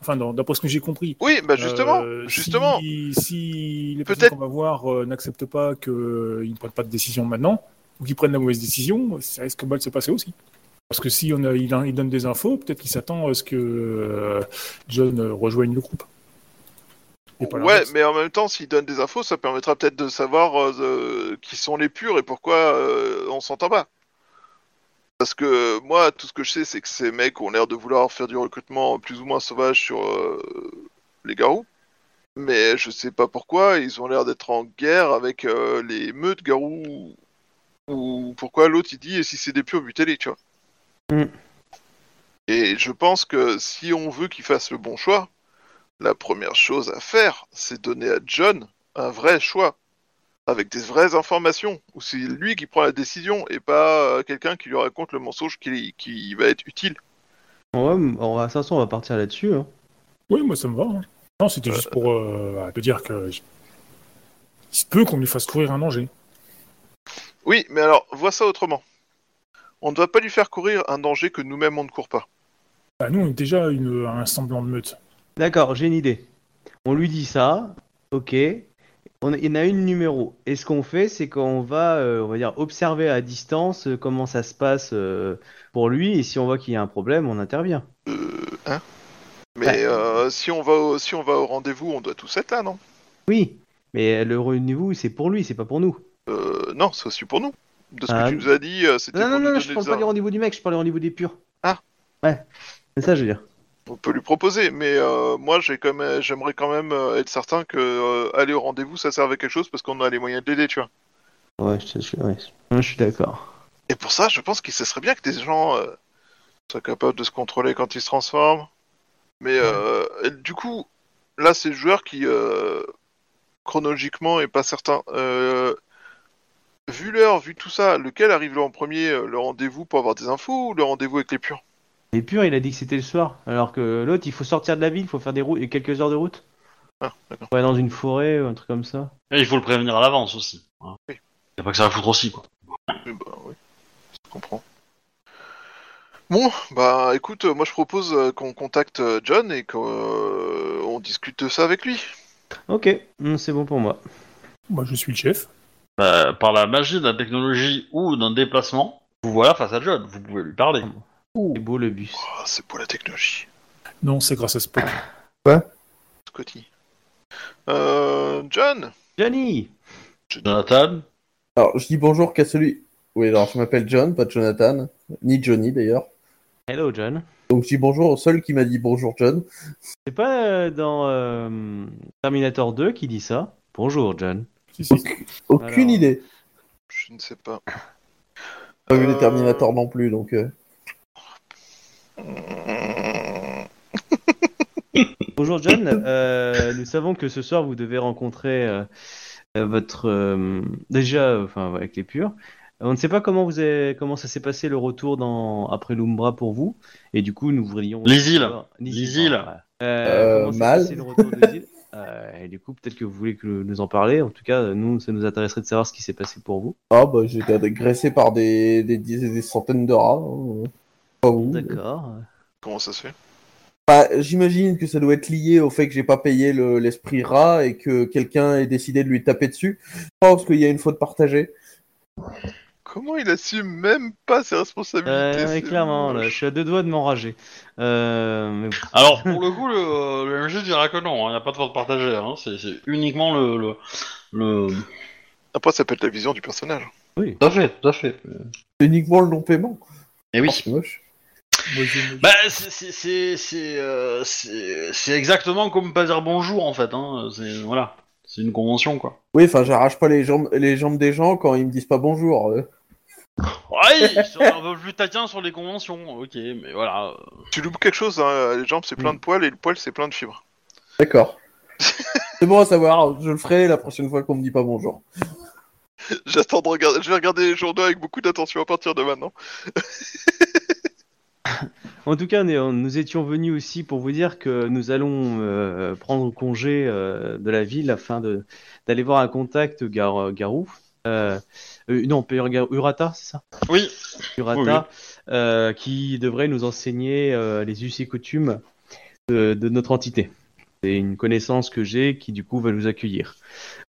Enfin, d'après ce que j'ai compris. Oui, bah justement, Euh, justement. Si, si les Peut-être- personnes qu'on va voir euh, n'acceptent pas qu'ils ne prennent pas de décision maintenant, ou qu'ils prennent la mauvaise décision, ça risque mal de se passer aussi. Parce que si on a, il, il donne des infos, peut-être qu'il s'attend à ce que euh, John rejoigne le groupe. Ouais, mais en même temps, s'il donne des infos, ça permettra peut-être de savoir euh, qui sont les purs et pourquoi euh, on s'entend pas. Parce que moi, tout ce que je sais, c'est que ces mecs ont l'air de vouloir faire du recrutement plus ou moins sauvage sur euh, les garous. Mais je sais pas pourquoi, ils ont l'air d'être en guerre avec les meutes garous. Ou pourquoi l'autre il dit, et si c'est des purs, butez-les, tu vois. Mm. Et je pense que si on veut qu'il fasse le bon choix, la première chose à faire, c'est donner à John un vrai choix, avec des vraies informations, où c'est lui qui prend la décision et pas euh, quelqu'un qui lui raconte le mensonge qui, qui va être utile. Ouais, on va, de toute façon, on va partir là-dessus. hein. Oui, moi ça me va. hein. Non, c'était juste pour euh, te dire que il se peut qu'on lui fasse courir un danger. Oui, mais alors, vois ça autrement. On ne doit pas lui faire courir un danger que nous-mêmes on ne court pas. Bah, nous, on est déjà une, un semblant de meute. D'accord, j'ai une idée. On lui dit ça, ok. On, il y en a une numéro. Et ce qu'on fait, c'est qu'on va, euh, on va dire, observer à distance euh, comment ça se passe euh, pour lui. Et si on voit qu'il y a un problème, on intervient. Euh, hein? Mais Ouais. si on va au, si on va au rendez-vous, on doit tous être là, non? Oui, mais le rendez-vous, c'est pour lui, c'est pas pour nous. euh, Non, c'est aussi pour nous. De ce Ah, que tu nous as dit, euh, c'était Non, pour non, nous non, donner je parle des pas du rendez-vous du mec, je parle du rendez-vous des purs. Ah. Ouais, c'est ça, je veux dire. On peut lui proposer, mais euh, moi j'ai quand même, j'aimerais quand même euh, être certain que euh, aller au rendez-vous ça serve à quelque chose parce qu'on a les moyens de l'aider, tu vois. Ouais, je, je- ouais. Je suis d'accord. Et pour ça, je pense que ce serait bien que des gens euh, soient capables de se contrôler quand ils se transforment. Mais euh, et du coup, là c'est le joueur qui euh, chronologiquement est pas certain. Euh, vu l'heure, vu tout ça, lequel arrive là en premier, le rendez-vous pour avoir des infos ou le rendez-vous avec les purs? Les purs, il a dit que c'était le soir. Alors que l'autre, il faut sortir de la ville, il faut faire des routes, et quelques heures de route. Ah, d'accord. Ouais, dans une forêt ou un truc comme ça. Et il faut le prévenir à l'avance aussi. hein. Oui. Y a pas que ça à foutre aussi, quoi. Oui, bah oui, je comprends. Bon, bah écoute, euh, moi je propose euh, qu'on contacte euh, John et qu'on discute de ça avec lui. Ok, hum, c'est bon pour moi. Moi, je suis le chef. Bah, par la magie de la technologie ou d'un déplacement, vous voilà face à John, vous pouvez lui parler. C'est beau le bus. Oh, c'est pour la technologie, Non, c'est grâce à Spock. Scotty. Euh, John Johnny Jonathan Alors, je dis bonjour qu'à celui. Oui, alors je m'appelle John, pas Jonathan, ni Johnny d'ailleurs. Hello John. Donc je dis bonjour au seul qui m'a dit bonjour John. C'est pas euh, dans euh, Terminator 2 qui dit ça Bonjour John. Si, si. Aucune Alors. idée. Je ne sais pas. Pas vu les Euh, Terminator non plus, donc. Bonjour John, Euh, nous savons que ce soir vous devez rencontrer euh, euh, votre euh, déjà, enfin avec les purs. On ne sait pas comment vous avez, comment ça s'est passé le retour dans après l'Umbra pour vous, et du coup nous voudrions. Les îles. Les Les îles. Euh, Euh, comment mal. passé le retour des îles Euh, Et du coup peut-être que vous voulez que nous en parler. En tout cas, nous ça nous intéresserait de savoir ce qui s'est passé pour vous. Ah, bah, j'ai été agressé par des, des, dizaines- des centaines de rats. hein. Pas vous. D'accord. Comment ça se fait? Bah, J'imagine que ça doit être lié au fait que j'ai pas payé le- l'esprit rat et que quelqu'un ait décidé de lui taper dessus. Je pense qu'il y a une faute partagée. Comment il assume même pas ses responsabilités Euh, clairement, là, je suis à deux doigts de m'enrager. Euh. Alors, pour le coup, le, le MJ dira que non, il n'y a pas de faute partagée. Hein, c'est uniquement le, le, le... Après, ça peut être la vision du personnage. Tout à fait, tout à fait. C'est uniquement le non-paiement. Et oui. Oh, c'est moche. Bah, c'est- c'est c'est c'est euh, exactement comme pas dire bonjour en fait. Hein. C'est voilà, c'est une convention quoi. Oui, enfin, j'arrache pas les jambes, les jambes des gens quand ils me disent pas bonjour. euh. Ouais, ils sont un peu plus taquins sur les conventions. Ok, mais voilà. Tu loupes quelque chose, hein, les jambes c'est plein Mm. de poils et le poil c'est plein de fibres. D'accord. c'est bon à savoir, je le ferai la prochaine fois qu'on me dit pas bonjour. J'attends de regarder, je vais regarder les journaux avec beaucoup d'attention à partir de maintenant. En tout cas, nous, étions venus aussi pour vous dire que nous allons euh, prendre congé euh, de la ville afin d'aller voir un contact Gar, Garou. Euh, euh, non, Urata, c'est ça? Oui. Urata, euh, qui devrait nous enseigner euh, les us et coutumes de, de notre entité. C'est une connaissance que j'ai qui du coup va nous accueillir.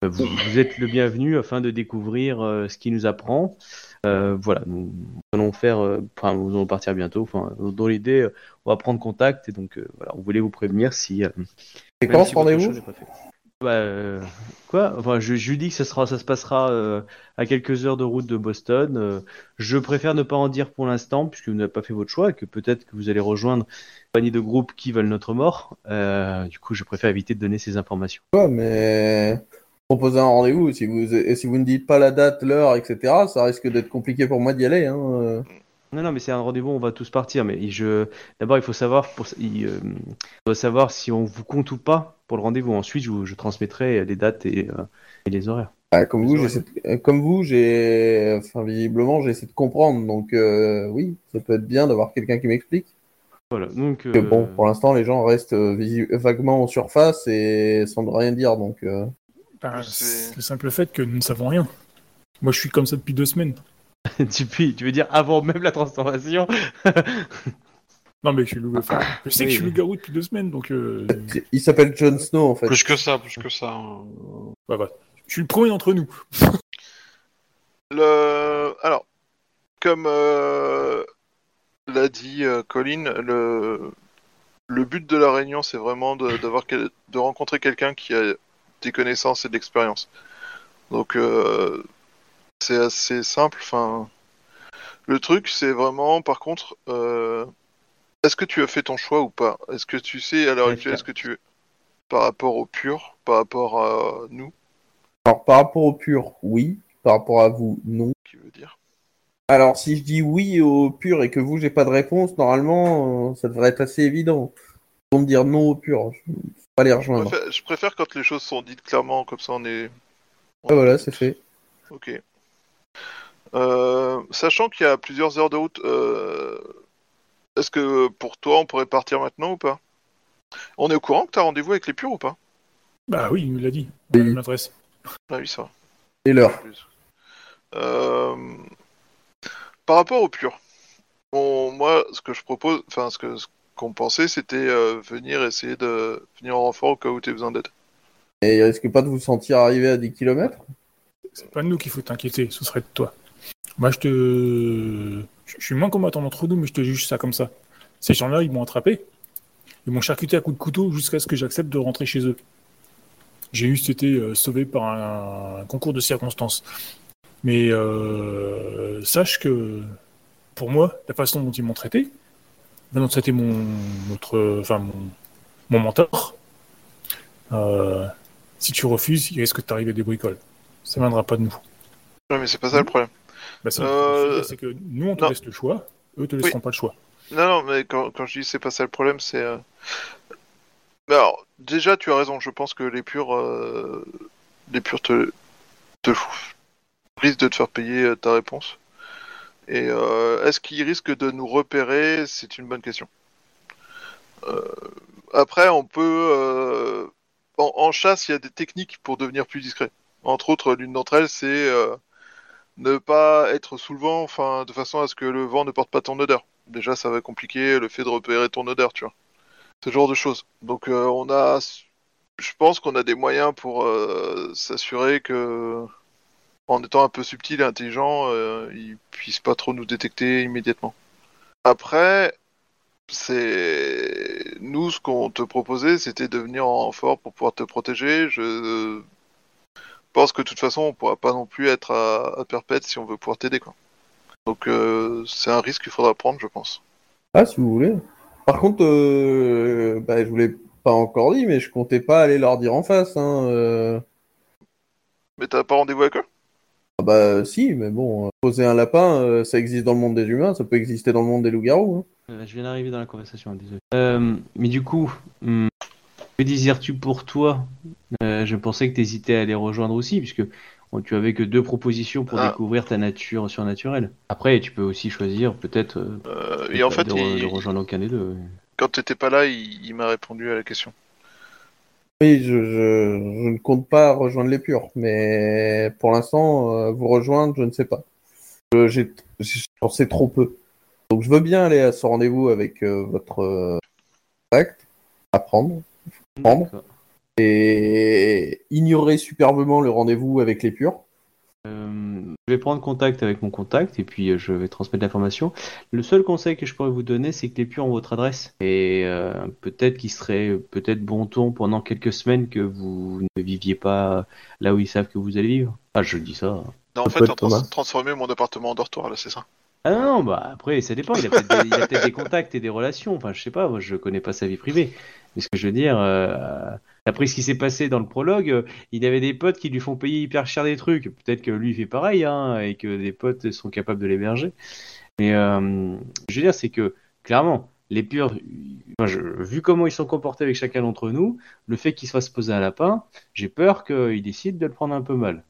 Euh, vous, vous êtes le bienvenu afin de découvrir euh, ce qui nous apprend. Euh, voilà, nous allons faire, euh, enfin nous allons partir bientôt. Enfin, dans l'idée, euh, on va prendre contact et donc euh, voilà, on voulait vous prévenir si. euh, Et quand si rendez-vous. Bah, euh, quoi? Enfin, je, je lui dis que ça sera, ça se passera euh, à quelques heures de route de Boston. Euh, je préfère ne pas en dire pour l'instant puisque vous n'avez pas fait votre choix et que peut-être que vous allez rejoindre une compagnie de groupes qui veulent notre mort. Euh, du coup, je préfère éviter de donner ces informations. Ouais, mais proposer un rendez-vous, si vous, et si vous ne dites pas la date, l'heure, etc., ça risque d'être compliqué pour moi d'y aller. Hein. euh. Non, non, mais c'est un rendez-vous, on va tous partir. Mais je, d'abord, il faut savoir, pour, il, euh, il faut savoir si on vous compte ou pas pour le rendez-vous. Ensuite, je, transmettrai les dates et, euh, et les horaires. Ah, comme, vous, euh, comme vous, j'ai, enfin, visiblement, j'essaie de comprendre. Donc, euh, oui, ça peut être bien d'avoir quelqu'un qui m'explique. Voilà. Donc, bon, pour l'instant, les gens restent visi- vaguement en surface et sans rien dire. Donc, ben, C'est- le simple fait que nous ne savons rien. Moi, je suis comme ça depuis deux semaines. depuis, tu veux dire avant même la transformation Non, mais je suis loup. Enfin, je sais Oui, que je suis oui. loup-garou depuis deux semaines, donc. Euh... il s'appelle Jon Snow en fait. Plus que ça, plus que ça. hein. ouais, ouais. Je suis le premier d'entre nous. Le... Alors, comme euh, l'a dit euh, Colin, le... le but de la réunion, c'est vraiment de, de rencontrer quelqu'un qui a des connaissances et de l'expérience. Donc, euh, c'est assez simple. Enfin, le truc, c'est vraiment, par contre, euh, est-ce que tu as fait ton choix ou pas? Est-ce que tu sais à l'heure actuelle, est-ce que tu par rapport au pur, par rapport à nous, Alors, par rapport au pur, oui. Par rapport à vous, non. qui veut dire? Alors, si je dis oui au pur et que vous, j'ai pas de réponse, normalement, euh, ça devrait être assez évident. Pour me dire non au pur, je pas les je préfère, je préfère quand les choses sont dites clairement, comme ça on est. Ah, voilà, c'est fait. Ok. Euh, sachant qu'il y a plusieurs heures de route, euh, est-ce que pour toi on pourrait partir maintenant ou pas? On est au courant que tu as rendez-vous avec les purs ou pas? Bah oui, il nous l'a dit. On a Oui. la même adresse. Ah oui, ça va. Et l'heure. Euh, Par rapport aux purs, bon, moi, ce que je propose, enfin, ce que ce qu'on pensait, c'était euh, venir essayer de venir en renfort au cas où tu as besoin d'aide. Et il risque pas de vous sentir arriver à 10 km C'est pas de nous qu'il faut t'inquiéter, ce serait de toi. Moi, je te. Je suis moins combattant entre nous, mais je te juge ça comme ça. Ces gens-là, ils m'ont attrapé. Ils m'ont charcuté à coups de couteau jusqu'à ce que j'accepte de rentrer chez eux. J'ai juste été euh, sauvé par un, un concours de circonstances. Mais euh, sache que, pour moi, la façon dont ils m'ont traité, dont traité mon, notre, enfin, mon, mon mentor, euh, si tu refuses, il risque de t'arriver des bricoles. Ça viendra pas de nous. Ouais, mais c'est pas ça le problème. Bah, c'est Euh, c'est que nous, on te non. laisse le choix, eux te laisseront pas le choix. Non, non, mais quand, quand je dis c'est pas ça le problème, c'est. euh, Alors, déjà, tu as raison. Je pense que les purs, les purs te, te risquent de te faire payer ta réponse. Et euh, est-ce qu'ils risquent de nous repérer? C'est une bonne question. Euh, après, on peut. euh, En, chasse, il y a des techniques pour devenir plus discret. Entre autres, l'une d'entre elles, c'est ne pas être sous le vent, enfin, de façon à ce que le vent ne porte pas ton odeur déjà ça va compliquer le fait de repérer ton odeur, tu vois. Ce genre de choses. Donc on a, je pense qu'on a des moyens pour s'assurer que, en étant un peu subtil et intelligent, euh, ils puissent pas trop nous détecter immédiatement. Après, c'est nous ce qu'on te proposait, c'était de venir en renfort pour pouvoir te protéger. Je pense que de toute façon, on pourra pas non plus être à, à perpète si on veut pouvoir t'aider, quoi. Donc euh, c'est un risque qu'il faudra prendre, je pense. Ah, si vous voulez. Par contre, euh, bah, je vous l'ai pas encore dit, mais je comptais pas aller leur dire en face. Hein, euh. Mais t'as pas rendez-vous avec eux? Ah bah si, mais bon, euh, poser un lapin, euh, ça existe dans le monde des humains, ça peut exister dans le monde des loups-garous. hein. Euh, je viens d'arriver dans la conversation, désolé. Euh, mais du coup, hum, que désires-tu pour toi? Euh, Je pensais que tu hésitais à les rejoindre aussi, puisque bon, tu avais que deux propositions pour Ah. découvrir ta nature surnaturelle. Après, tu peux aussi choisir peut-être euh, Euh, Et en fait, de, re- il- de rejoindre aucun des deux. quand t'étais pas là, il, il m'a répondu à la question. Oui, je, je, je ne compte pas rejoindre les purs, mais pour l'instant, euh, vous rejoindre, je ne sais pas. J'ai j'en sais trop peu. Donc je veux bien aller à ce rendez-vous avec euh, votre euh, contact, apprendre, Prendre. Et ignorer superbement le rendez-vous avec les purs. Je vais prendre contact avec mon contact et puis euh, je vais transmettre l'information. Le seul conseil que je pourrais vous donner, c'est que les purs ont votre adresse. Et euh, peut-être qu'il serait euh, peut-être bon ton pendant quelques semaines que vous ne viviez pas là où ils savent que vous allez vivre. Ah, je dis ça. Non, en Ça fait, peut être t'as trans- Thomas. transformé mon appartement en dortoir, là, c'est ça. Ah non, non, bah après, ça dépend. Il a peut-être des, il a peut-être des contacts et des relations. Enfin, je sais pas, moi je connais pas sa vie privée. Mais ce que je veux dire, euh, après ce qui s'est passé dans le prologue, euh, il avait des potes qui lui font payer hyper cher des trucs. Peut-être que lui il fait pareil, hein, et que des potes sont capables de l'héberger. Mais euh, je veux dire, c'est que clairement, les purs, vu comment ils sont comportés avec chacun d'entre nous, le fait qu'ils se fassent poser un lapin, j'ai peur qu'ils décident de le prendre un peu mal.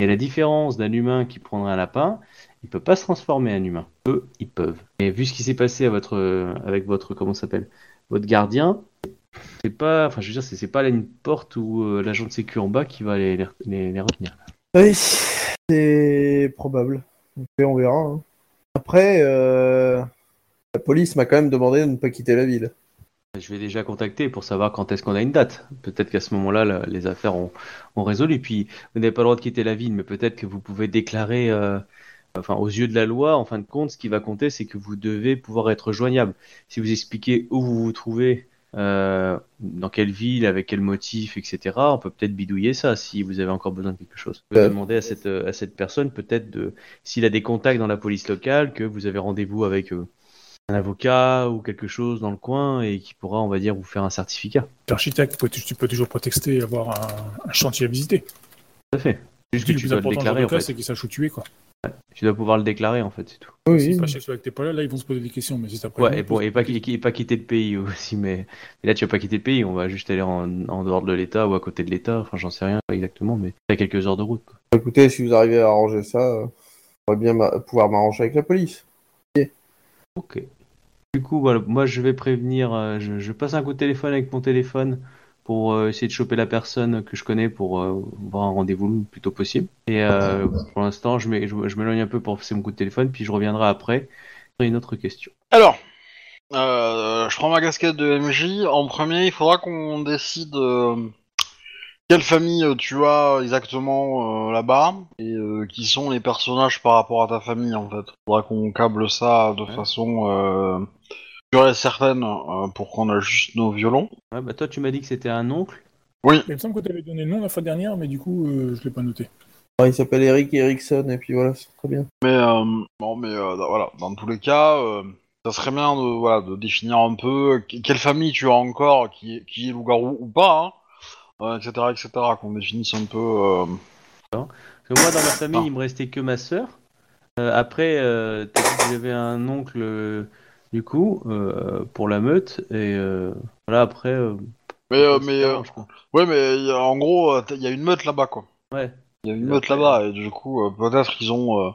Et la différence d'un humain qui prendrait un lapin, il peut pas se transformer en humain. Eux, ils peuvent. Et vu ce qui s'est passé euh, avec votre, comment s'appelle, votre gardien, c'est pas, enfin, je veux dire, c'est pas là une porte où euh, l'agent de sécu en bas qui va les, les, les retenir. Oui, c'est probable. Et on verra. hein. Après, euh, la police m'a quand même demandé de ne pas quitter la ville. Je vais déjà contacter pour savoir quand est-ce qu'on a une date. Peut-être qu'à ce moment-là, les affaires ont, ont résolu. Puis, vous n'avez pas le droit de quitter la ville, mais peut-être que vous pouvez déclarer, euh, enfin, aux yeux de la loi, en fin de compte, ce qui va compter, c'est que vous devez pouvoir être joignable. Si vous expliquez où vous vous trouvez, euh, dans quelle ville, avec quel motif, etc., on peut peut-être bidouiller ça si vous avez encore besoin de quelque chose. Vous pouvez Ouais. demander à cette, à cette personne, peut-être, de, s'il a des contacts dans la police locale, que vous avez rendez-vous avec un avocat ou quelque chose dans le coin et qui pourra, on va dire, vous faire un certificat. L'architecte, tu peux- tu peux toujours prétexter et avoir un, un chantier à visiter. Tout à fait. Juste Le que plus tu dois le déclarer, en fait. c'est qu'il sache où tu es, quoi. Tu dois pouvoir le déclarer, en fait, c'est tout. Oui, Si c'est pas chez soi que t'es pas là, là, ils vont se poser des questions, mais si t'as pas Ouais, et, bon, et, pas, et pas quitter le pays aussi, mais, mais là, tu vas pas quitter le pays, on va juste aller en, en dehors de l'État ou à côté de l'État, enfin, j'en sais rien exactement, mais à quelques heures de route. quoi. Écoutez, si vous arrivez à arranger ça, euh, j'aimerais bien m'a- pouvoir m'arranger avec la police. Ok. Du coup, voilà, moi, je vais prévenir, euh, je, je passe un coup de téléphone avec mon téléphone pour euh, essayer de choper la personne que je connais pour euh, voir un rendez-vous le plus tôt possible. Et euh, pour l'instant, je m'é- je je m'éloigne un peu pour passer mon coup de téléphone, puis je reviendrai après sur une autre question. Alors, euh, je prends ma casquette de MJ. En premier, il faudra qu'on décide euh, quelle famille euh, tu as exactement euh, là-bas et euh, qui sont les personnages par rapport à ta famille en fait. Il faudra qu'on câble ça de Ouais. façon euh, et certaine euh, pour qu'on ajuste nos violons. Ouais, bah toi, tu m'as dit que c'était un oncle. Oui, Il me semble que tu avais donné le nom la fois dernière, mais du coup, euh, je l'ai pas noté. Alors, il s'appelle Eric Erickson, et puis voilà, c'est très bien. mais euh, bon, mais euh, voilà, dans tous les cas, euh, ça serait bien de voilà de définir un peu que- quelle famille tu as encore, qui est, qui est loup-garou ou pas, hein, euh, etc., etc. Qu'on définisse un peu. euh, Parce que moi, dans ma famille, Ah. il me restait que ma sœur. Euh, après, euh, t'as dit que j'avais un oncle, euh, du coup, euh, pour la meute, et euh, voilà, après... euh, Mais, euh, mais, euh, je crois. ouais, mais il y a- en gros, euh, il y a une meute là-bas, quoi. Ouais. Il y a une meute là-bas, et du coup, euh, peut-être qu'ils ont. euh,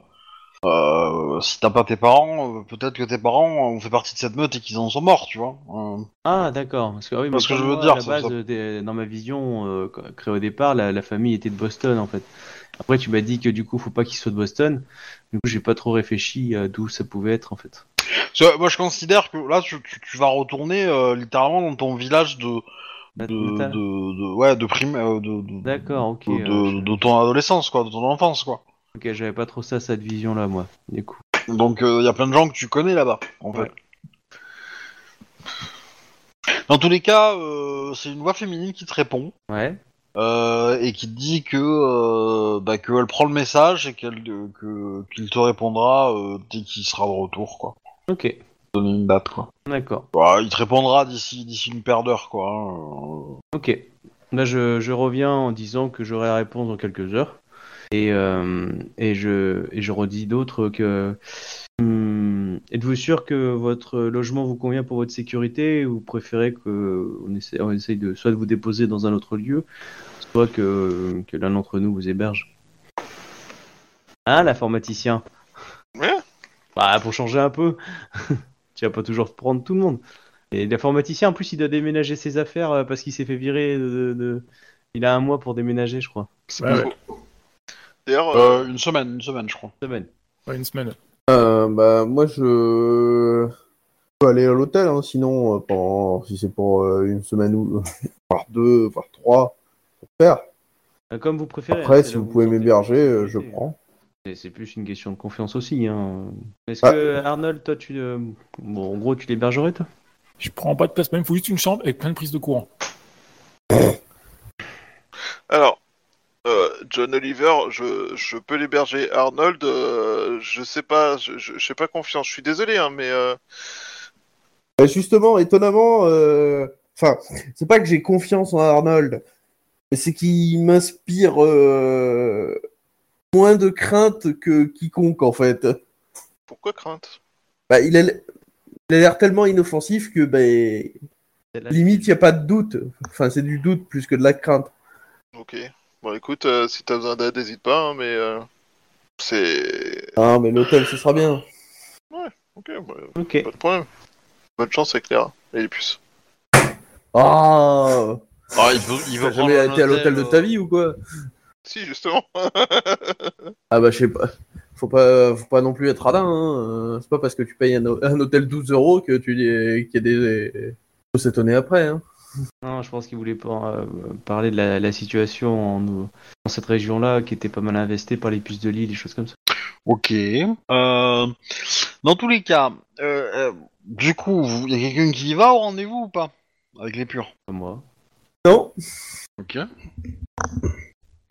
euh, si t'as pas tes parents, euh, peut-être que tes parents ont fait partie de cette meute et qu'ils en sont morts, tu vois. Euh, Ah, d'accord. Parce que, ah oui, mais Parce que comme je veux moi, dire, à la ça- base, ça- euh, des- dans ma vision euh, créée au départ, la, la famille était de Boston, en fait. Après, tu m'as dit que du coup, faut pas qu'ils soient de Boston. Du coup, j'ai pas trop réfléchi à d'où ça pouvait être, en fait. Parce que moi, je considère que là, tu, tu- tu vas retourner euh, littéralement dans ton village de. De, Natal. de, de- ouais, de prime, euh, de, de, D'accord, ok. de, euh, de- je- de ton adolescence, quoi, de ton enfance, quoi. Ok, j'avais pas trop ça, cette vision-là, moi, du coup. Donc, il y a plein de gens que tu connais là-bas, en fait. Ouais. Dans tous les cas, euh, c'est une voix féminine qui te répond. Ouais. Euh, et qui te dit que euh, bah, qu'elle prend le message et qu'elle euh, que qu'il te répondra euh, dès qu'il sera de retour quoi. Ok, Donner une date quoi. d'accord. Bah, il te répondra d'ici d'ici une paire d'heures quoi. hein. Ok. Là, je, je reviens en disant que j'aurai la réponse dans quelques heures. Et, euh, et, je, et je redis d'autres que. hum, Êtes-vous sûr que votre logement vous convient pour votre sécurité ou vous préférez que on essaie, on essaye de soit de vous déposer dans un autre lieu, soit que, que l'un d'entre nous vous héberge? Hein, l'informaticien? Bah, pour changer un peu. tu vas pas toujours prendre tout le monde. Et l'informaticien, en plus, il doit déménager ses affaires euh, parce qu'il s'est fait virer de, de- Il a un mois pour déménager, je crois. Ouais, ouais. D'ailleurs, euh, Euh, une semaine, une semaine je crois. Semaine. Ouais, une semaine. Euh, bah, moi, je peux aller à l'hôtel, hein, sinon, euh, pendant... si c'est pour euh, une semaine ou voire deux, voire trois, faut faire. Comme vous préférez. hein, Après, c'est si vous pouvez m'héberger, je prends. C'est plus une question de confiance aussi. Hein. Est-ce Ah. que Arnold, toi, tu. euh, Bon, en gros, tu l'hébergerais, toi? Je prends pas de place, même, il faut juste une chambre avec plein de prises de courant. alors, euh, John Oliver, je, je peux l'héberger. Arnold, euh, je sais pas, je, je, je sais pas confiance. Je suis désolé, hein, mais euh, Bah, justement, étonnamment, euh, enfin, c'est pas que j'ai confiance en Arnold, mais c'est qu'il m'inspire euh, moins de crainte que quiconque, en fait. pourquoi crainte? Bah, il a l- il a l'air tellement inoffensif que, bah, limite, il n'y a pas de doute. Enfin, c'est du doute plus que de la crainte. Ok. Bon, écoute, euh, si t'as besoin d'aide, n'hésite pas, hein, mais euh, c'est. Ah, mais l'hôtel, ce sera bien. Ok, bah, Ok. pas de problème. Bonne chance avec Clara et les puces. Ah Ah, il veut, il veut T'as jamais été à l'hôtel de ta vie ou quoi? Si, justement. Ah bah je sais pas. Faut pas, faut pas non plus être radin. Hein. C'est pas parce que tu payes un, un hôtel 12 euros que tu dis qu'il y a des. Faut s'étonner après. Hein. Non, je pense qu'il voulait pas, euh, parler de la, la situation en- dans cette région-là qui était pas mal investie par les puces de Lille, des choses comme ça. Ok. Euh, dans tous les cas, euh, euh, du coup, il y a quelqu'un qui y va au rendez-vous ou pas Avec les purs? Comme moi. Non Ok.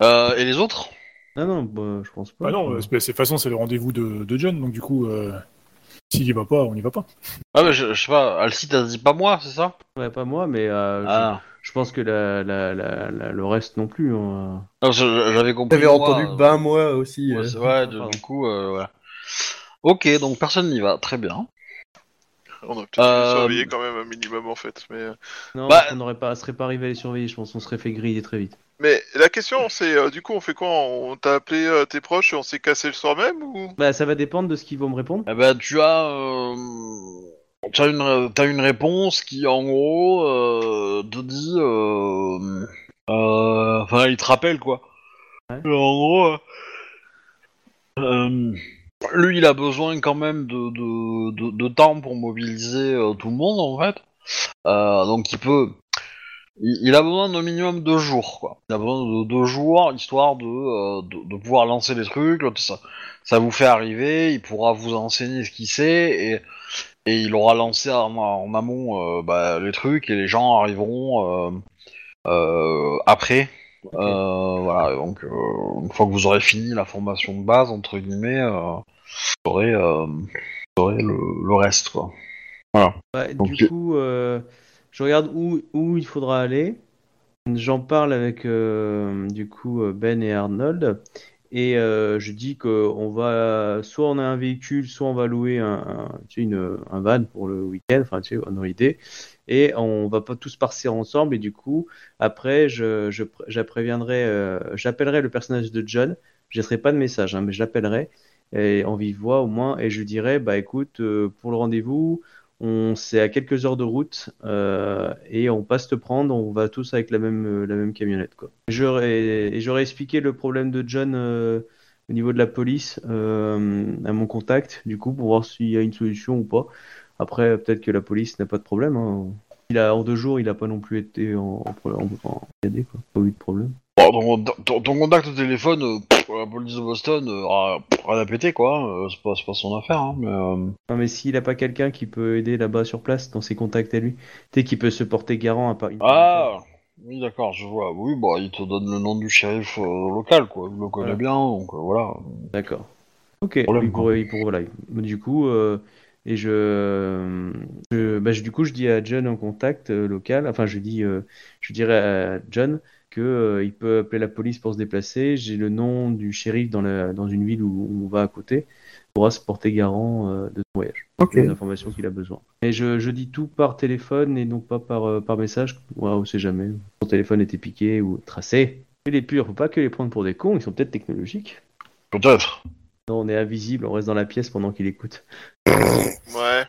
Euh, et les autres? Non, non, bah, je pense pas. Bah non, euh, c'est- de toute façon, c'est le rendez-vous de, de John, donc du coup, euh, s'il y va pas, on y va pas. Ah, mais je, je sais pas, Alcy t'as dit pas moi, c'est ça? Ouais, pas moi, mais euh, je- Ah. je, pense que la, la, la, la- le reste non plus. hein. Non, je- j'avais compris. J'avais moi, entendu euh, ben moi aussi. Ouais, euh. c'est- ouais, de- Pardon. du coup, euh, voilà. Ok, donc personne n'y va, très bien. On aurait peut-être Euh, surveiller quand même un minimum en fait. Mais, euh, Non, Bah- on n'aurait pas, serait pas arrivé à les surveiller, je pense qu'on serait fait griller très vite. Mais la question c'est euh, du coup on fait quoi? On t'a appelé euh, tes proches et on s'est cassé le soir même ou? Bah, ça va dépendre de ce qu'ils vont me répondre. Eh ben, tu as, euh, tu as une, t'as une réponse qui, en gros, euh, te dit, euh, euh, enfin, il te rappelle quoi. Ouais. En gros, euh, euh, lui, il a besoin quand même de, de, de, de temps pour mobiliser euh, tout le monde en fait. Euh, donc, il peut. Il, il a besoin d'un minimum de jours, quoi. Il a besoin de deux jours, histoire de, euh, de, de pouvoir lancer les trucs. Ça, ça vous fait arriver, il pourra vous enseigner ce qu'il sait, et, et il aura lancé en, en amont euh, bah, les trucs, et les gens arriveront euh, après. Voilà, donc une fois que vous aurez fini la formation de base, entre guillemets, vous aurez, vous aurez le, le reste, quoi. Bah, Donc, du coup, je regarde où, il faudra aller. J'en parle avec euh, du coup euh, Ben et Arnold. Et euh, je dis qu'on va, soit on a un véhicule, soit on va louer un, une, un van pour le week-end, enfin, tu sais, dans l'idée. Et on va pas tous partir ensemble. Et du coup, après, je, je, j'appellerai le personnage de John. Je laisserai pas de message, hein, mais je l'appellerai et en vive voix au moins. Et je dirai, bah écoute, pour le rendez-vous, on c'est à quelques heures de route euh, et on passe te prendre. On va tous avec la même euh, la même camionnette quoi. J'aurais j'aurais expliqué le problème de John euh, au niveau de la police euh, à mon contact du coup pour voir s'il y a une solution ou pas. Après peut-être que la police n'a pas de problème. hein. Il a en deux jours, il a pas non plus été en en, en, en PAD, quoi. Pas eu de problème. Bon, ton contact au téléphone, euh, la police de Boston, euh, ah, rien à péter quoi, euh, c'est pas, son affaire, hein, mais... euh, Non, mais s'il a pas quelqu'un qui peut aider là-bas sur place dans ses contacts à lui, tu sais, qui peut se porter garant à Paris. Ah Oui, d'accord, je vois. Oui, bah, il te donne le nom du shérif euh, local, quoi. Il le connaît Voilà. bien, donc euh, voilà. D'accord. Ok. Problème, il pourrait, il pourrait- voilà. Du coup, euh, et je, je- bah, du coup, je dis à John en contact local. Enfin, je dis, je dirais à John que euh, il peut appeler la police pour se déplacer. J'ai le nom du shérif dans la, dans une ville où on va à côté. Il pourra se porter garant euh, de son voyage. Ok. Les informations qu'il a besoin. Et je, je dis tout par téléphone et non pas par, euh, par message. Ouais, on sait jamais. Son téléphone était piqué ou tracé. Et les purs, faut pas que les prendre pour des cons. Ils sont peut-être technologiques. Peut-être. Non, on est invisible, on reste dans la pièce pendant qu'il écoute. Ouais.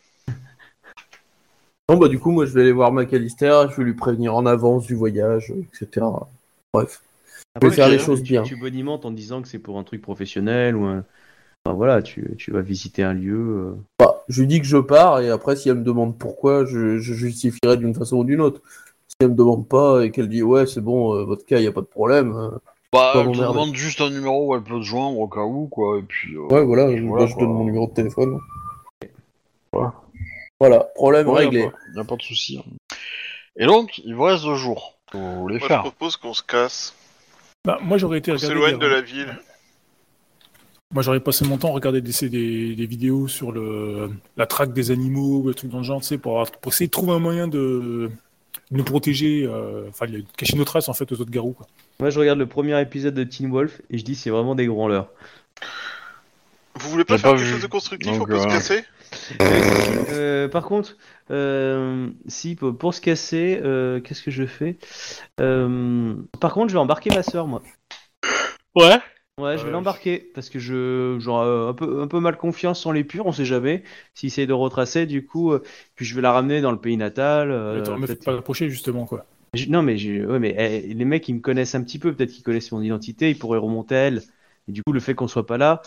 Non, bah du coup, moi je vais aller voir McAllister, je vais lui prévenir en avance du voyage, etc. Bref. Je vais faire les choses tu, bien. Tu bonimentes en disant que c'est pour un truc professionnel ou un. Enfin, voilà, tu, tu vas visiter un lieu. euh. Bah, je lui dis que je pars et après, si elle me demande pourquoi, je, je justifierai d'une façon ou d'une autre. Si elle me demande pas et qu'elle dit ouais, c'est bon, euh, votre cas, y a pas de problème. euh, Bah, elle te demande juste un numéro où elle peut te joindre au cas où, quoi, et puis... euh, Ouais, voilà, puis je- je donne mon numéro de téléphone. Voilà. Voilà, problème Ouais, réglé. a pas- y a pas de souci. hein. Et donc, il vous reste deux jours. Vous les Moi, je faire. propose qu'on se casse. Bah, moi, j'aurais été On regarder s'éloigne des- de la ville. Moi, j'aurais passé mon temps à regarder des, des, des vidéos sur le, la traque des animaux, des trucs dans le genre, tu sais, pour, avoir- pour essayer de trouver un moyen de, de nous protéger, euh, enfin, de cacher nos traces, en fait, aux autres garous, quoi. Moi, je regarde le premier épisode de Teen Wolf et je dis c'est vraiment des branleurs. Vous voulez pas faire pas quelque vu. chose de constructif Donc, On peut se euh, casser? Euh, par contre, euh, si pour, pour se casser, euh, qu'est-ce que je fais Euh, Par contre, je vais embarquer ma soeur, moi. Ouais. Ouais, je vais l'embarquer parce que je euh, un peu un peu mal confiance en les purs, on sait jamais s'ils essayent de retracer. Du coup, euh, puis je vais la ramener dans le pays natal. euh, Attends, me pas approcher, justement, quoi. Je- Non, mais, ouais, mais eh, les mecs, ils me connaissent un petit peu. Peut-être qu'ils connaissent mon identité. Ils pourraient remonter à elle. Et du coup, le fait qu'on soit pas là,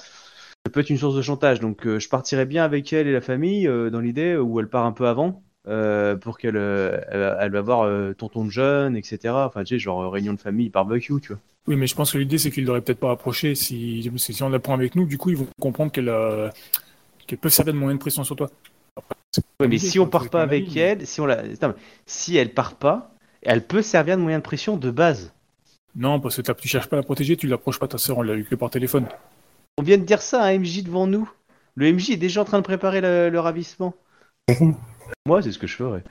ça peut être une source de chantage. Donc, euh, je partirais bien avec elle et la famille euh, dans l'idée où elle part un peu avant. euh, pour qu'elle euh, elle, elle va voir euh, tonton de jeune, etc. Enfin, tu sais, genre euh, réunion de famille, barbecue, tu vois. Oui, mais je pense que l'idée, c'est qu'ils l'auraient peut-être pas approché si, parce que si on la prend avec nous, du coup, ils vont comprendre qu'elle peut servir de moyen de pression sur toi. Ouais, mais si on part pas avec mais- elle, si on la, si elle part pas, elle peut servir de moyen de pression de base. Non, parce que tu cherches pas à la protéger, tu l'approches pas ta sœur, on l'a eu que par téléphone. On vient de dire ça à un MJ devant nous. Le MJ est déjà en train de préparer le, le ravissement. Moi, c'est ce que je ferais.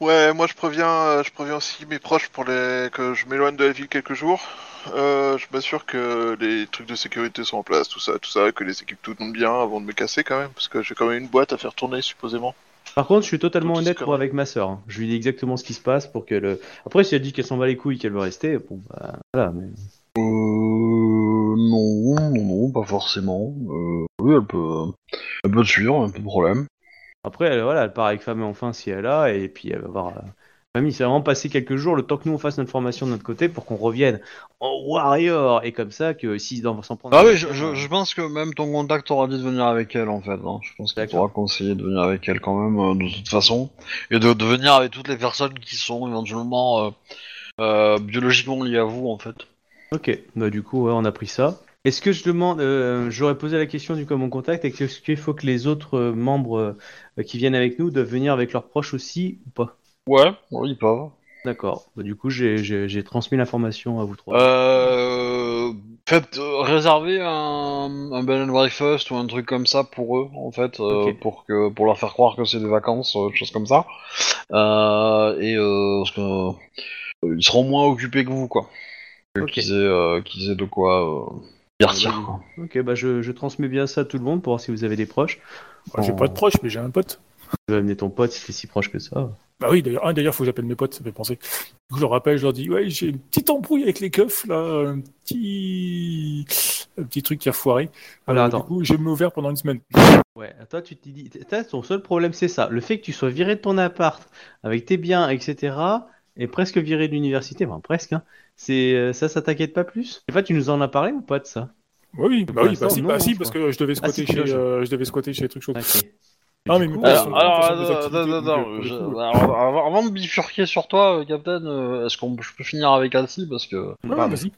Ouais, moi je préviens, euh, je préviens aussi mes proches pour les que je m'éloigne de la ville quelques jours. Euh, je m'assure que les trucs de sécurité sont en place, tout ça, tout ça, que les équipes tout tournent bien avant de me casser quand même, parce que j'ai quand même une boîte à faire tourner supposément. Par contre, je suis totalement Tout honnête pour avec ma sœur. hein. Je lui dis exactement ce qui se passe pour qu'elle. Après, si elle dit qu'elle s'en bat les couilles, qu'elle veut rester, bon, bah, voilà. Mais... pas forcément. Euh, oui, elle peut, elle peut te suivre, pas de problème. Après, elle, voilà, elle part avec femme et enfant si elle a, et puis elle va voir. euh, Famille, c'est vraiment passer quelques jours, le temps que nous on fasse notre formation de notre côté pour qu'on revienne en warrior, et comme ça que s'ils doivent s'en prendre. Ah oui, je, je, je pense que même ton contact aura dit de venir avec elle en fait. hein. Je pense qu'il t'aura conseillé de venir avec elle quand même euh, de toute façon. Et de, de venir avec toutes les personnes qui sont éventuellement euh, euh, biologiquement liées à vous en fait. Ok, bah du coup, ouais, on a pris ça. Est-ce que je demande, euh, j'aurais posé la question du coup à mon contact, est-ce qu'il faut que les autres euh, membres euh, qui viennent avec nous doivent venir avec leurs proches aussi ou pas? Ouais, oui, ils peuvent. D'accord, bah, du coup j'ai- transmis l'information à vous trois. Euh, faites euh, réserver un, un bed and breakfast ou un truc comme ça pour eux en fait, euh, pour que pour leur faire croire que c'est des vacances, euh, choses comme ça. Euh, et euh, parce que euh, ils seront moins occupés que vous quoi. que- Ok. qu'ils aient, euh, qu'ils aient de quoi euh, divertir. quoi. Ok, bah je, je transmets bien ça à tout le monde pour voir si vous avez des proches. Enfin, J'ai pas de proche, mais j'ai un pote. Tu vas amener ton pote si t'es si proche que ça. Bah oui, d'ailleurs, ah, d'ailleurs, faut que j'appelle mes potes, ça fait penser. Du coup, je leur rappelle, je leur dis, ouais, j'ai une petite embrouille avec les keufs, là, un petit, un petit truc qui a foiré. Alors, Euh, attends. Du coup, j'ai me ouvert pendant une semaine. Ouais, toi tu te dis, t'as- ton seul problème c'est ça, le fait que tu sois viré de ton appart avec tes biens, etc. et presque viré de l'université, enfin presque, hein. C'est euh, ça, ça t'inquiète pas plus? Et pas, tu nous en as parlé ou pas de ça? Oui, bah oui, l'instant, bah si, non, bah non, si, parce que je devais Ah, squatter chez, euh, je devais squatter chez trucs chauds. Ok. Ah, mais coup, Alors, sont- alors, je- avant, de bifurquer sur toi, euh, Captain, euh, est-ce qu'on je peux finir avec Alcy parce que vas-y.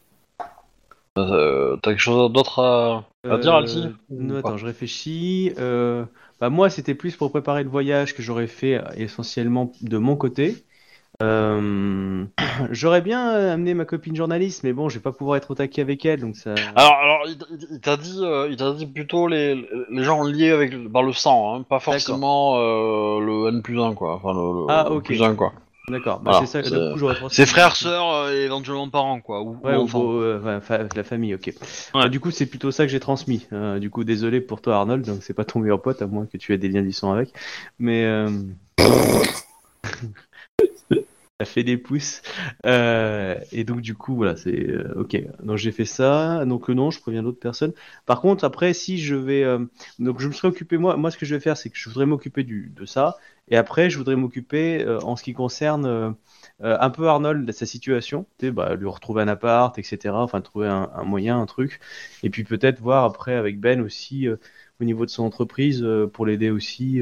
euh, t'as quelque chose d'autre à, à dire, Euh, Alcy? non, attends, je réfléchis. Euh, bah, moi, c'était plus pour préparer le voyage que j'aurais fait essentiellement de mon côté. Euh, J'aurais bien euh, amené ma copine journaliste, mais bon, je vais pas pouvoir être au taquet avec elle, donc ça. Alors, alors il, t'a dit, euh, il t'a dit plutôt les, les gens liés avec par le sang, hein, pas forcément euh, le N plus 1 quoi, enfin le, le- Ah, le ok. plus 1 quoi. D'accord. Bah, c'est ça. c'est- frères, sœurs et éventuellement parents quoi, ou, Ouais, ou beau- fa- la famille, ok. Ouais. Euh, du coup, c'est plutôt ça que j'ai transmis. Du coup, désolé pour toi, Arnold, donc c'est pas ton meilleur pote, à moins que tu aies des liens du sang avec. Mais. Ça fait des pouces. Euh, et donc, du coup, voilà, c'est. euh, ok. Donc, j'ai fait ça. Donc, euh, non, je préviens d'autres personnes. Par contre, après, si je vais. euh, Donc, je me serais occupé, moi, moi, ce que je vais faire, c'est que je voudrais m'occuper du... de ça. Et après, je voudrais m'occuper, euh, en ce qui concerne. euh, un peu Arnold sa situation, tu sais, bah, lui retrouver un appart, etc. Enfin, trouver un, un moyen, un truc. Et puis peut-être voir après avec Ben aussi au niveau de son entreprise pour l'aider aussi.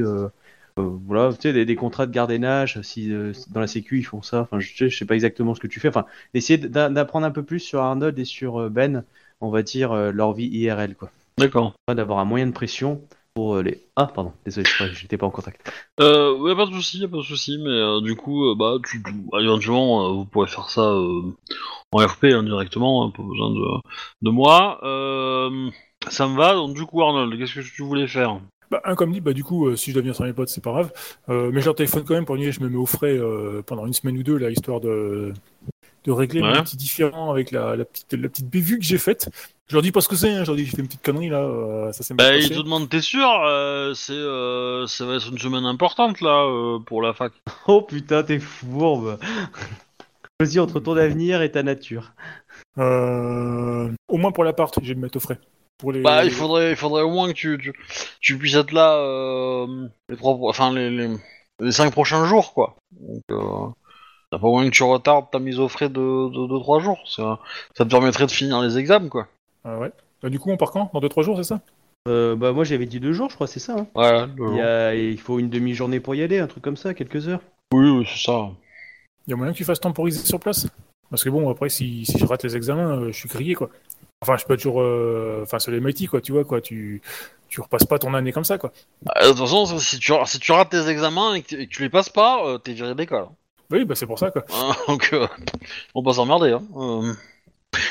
Euh, voilà, tu sais, des, des contrats de gardiennage, si euh, dans la Sécu ils font ça. Enfin, je, sais- je sais pas exactement ce que tu fais. Enfin, essayer d'apprendre un peu plus sur Arnold et sur euh, Ben, on va dire leur vie IRL, quoi. D'accord. D'avoir un moyen de pression pour les. Ah, pardon, désolé, j'étais pas en contact. Euh, ouais, pas de souci, pas de souci, mais euh, du coup, euh, bah, tu, tu- bah, éventuellement, vous pourrez faire ça en RP hein, directement, hein, pas besoin de, de moi. Ça me va, donc du coup, Arnold, qu'est-ce que tu voulais faire? Bah, un comme dit, bah du coup, euh, si je deviens sans mes potes, c'est pas grave. Euh, mais je leur téléphone quand même pour dire, je me mets au frais euh, pendant une semaine ou deux, là, histoire de, de régler Ouais. mes petits différends avec la, la petite, la petite bévue que j'ai faite. Je leur dis pas ce que c'est, hein, je leur dis que j'ai fait une petite connerie là, euh, ça s'est Bah, il passé. te demande, t'es sûr euh, C'est, euh, ça va être une semaine importante là euh, pour la fac. Oh putain, t'es fourbe Choisis entre ton avenir et ta nature. Euh, au moins pour l'appart, je vais me mettre au frais. Pour les... Bah, il faudrait, il faudrait au moins que tu, tu, tu puisses être là euh, les trois, enfin les, les, les cinq prochains jours, quoi. Donc, euh, t'as pas moyen que tu retardes ta mise au frais de, de, de trois jours. Ça, ça te permettrait de finir les examens, quoi. Ah ouais. Bah, du coup, on part quand? Dans 2-3 jours, c'est ça? Euh, bah moi j'avais dit deux jours, je crois, c'est ça. hein. Ouais. Il, jour. y a- il faut une demi-journée pour y aller, un truc comme ça, quelques heures. Oui, oui, c'est ça. Il y a moyen que tu fasses temporiser sur place? Parce que bon, après, si, si je rate les examens, euh, je suis grillé, quoi. Enfin, je peux toujours... euh, Enfin, c'est les métiers, quoi, tu vois, quoi. Tu, tu repasses pas ton année comme ça, quoi. Bah, de toute façon, si tu, si tu rates tes examens et que, tu- et que tu les passes pas, euh, t'es viré d'école. Oui, bah c'est pour ça, quoi. Hein, donc, euh, on va s'emmerder. Hein. Euh,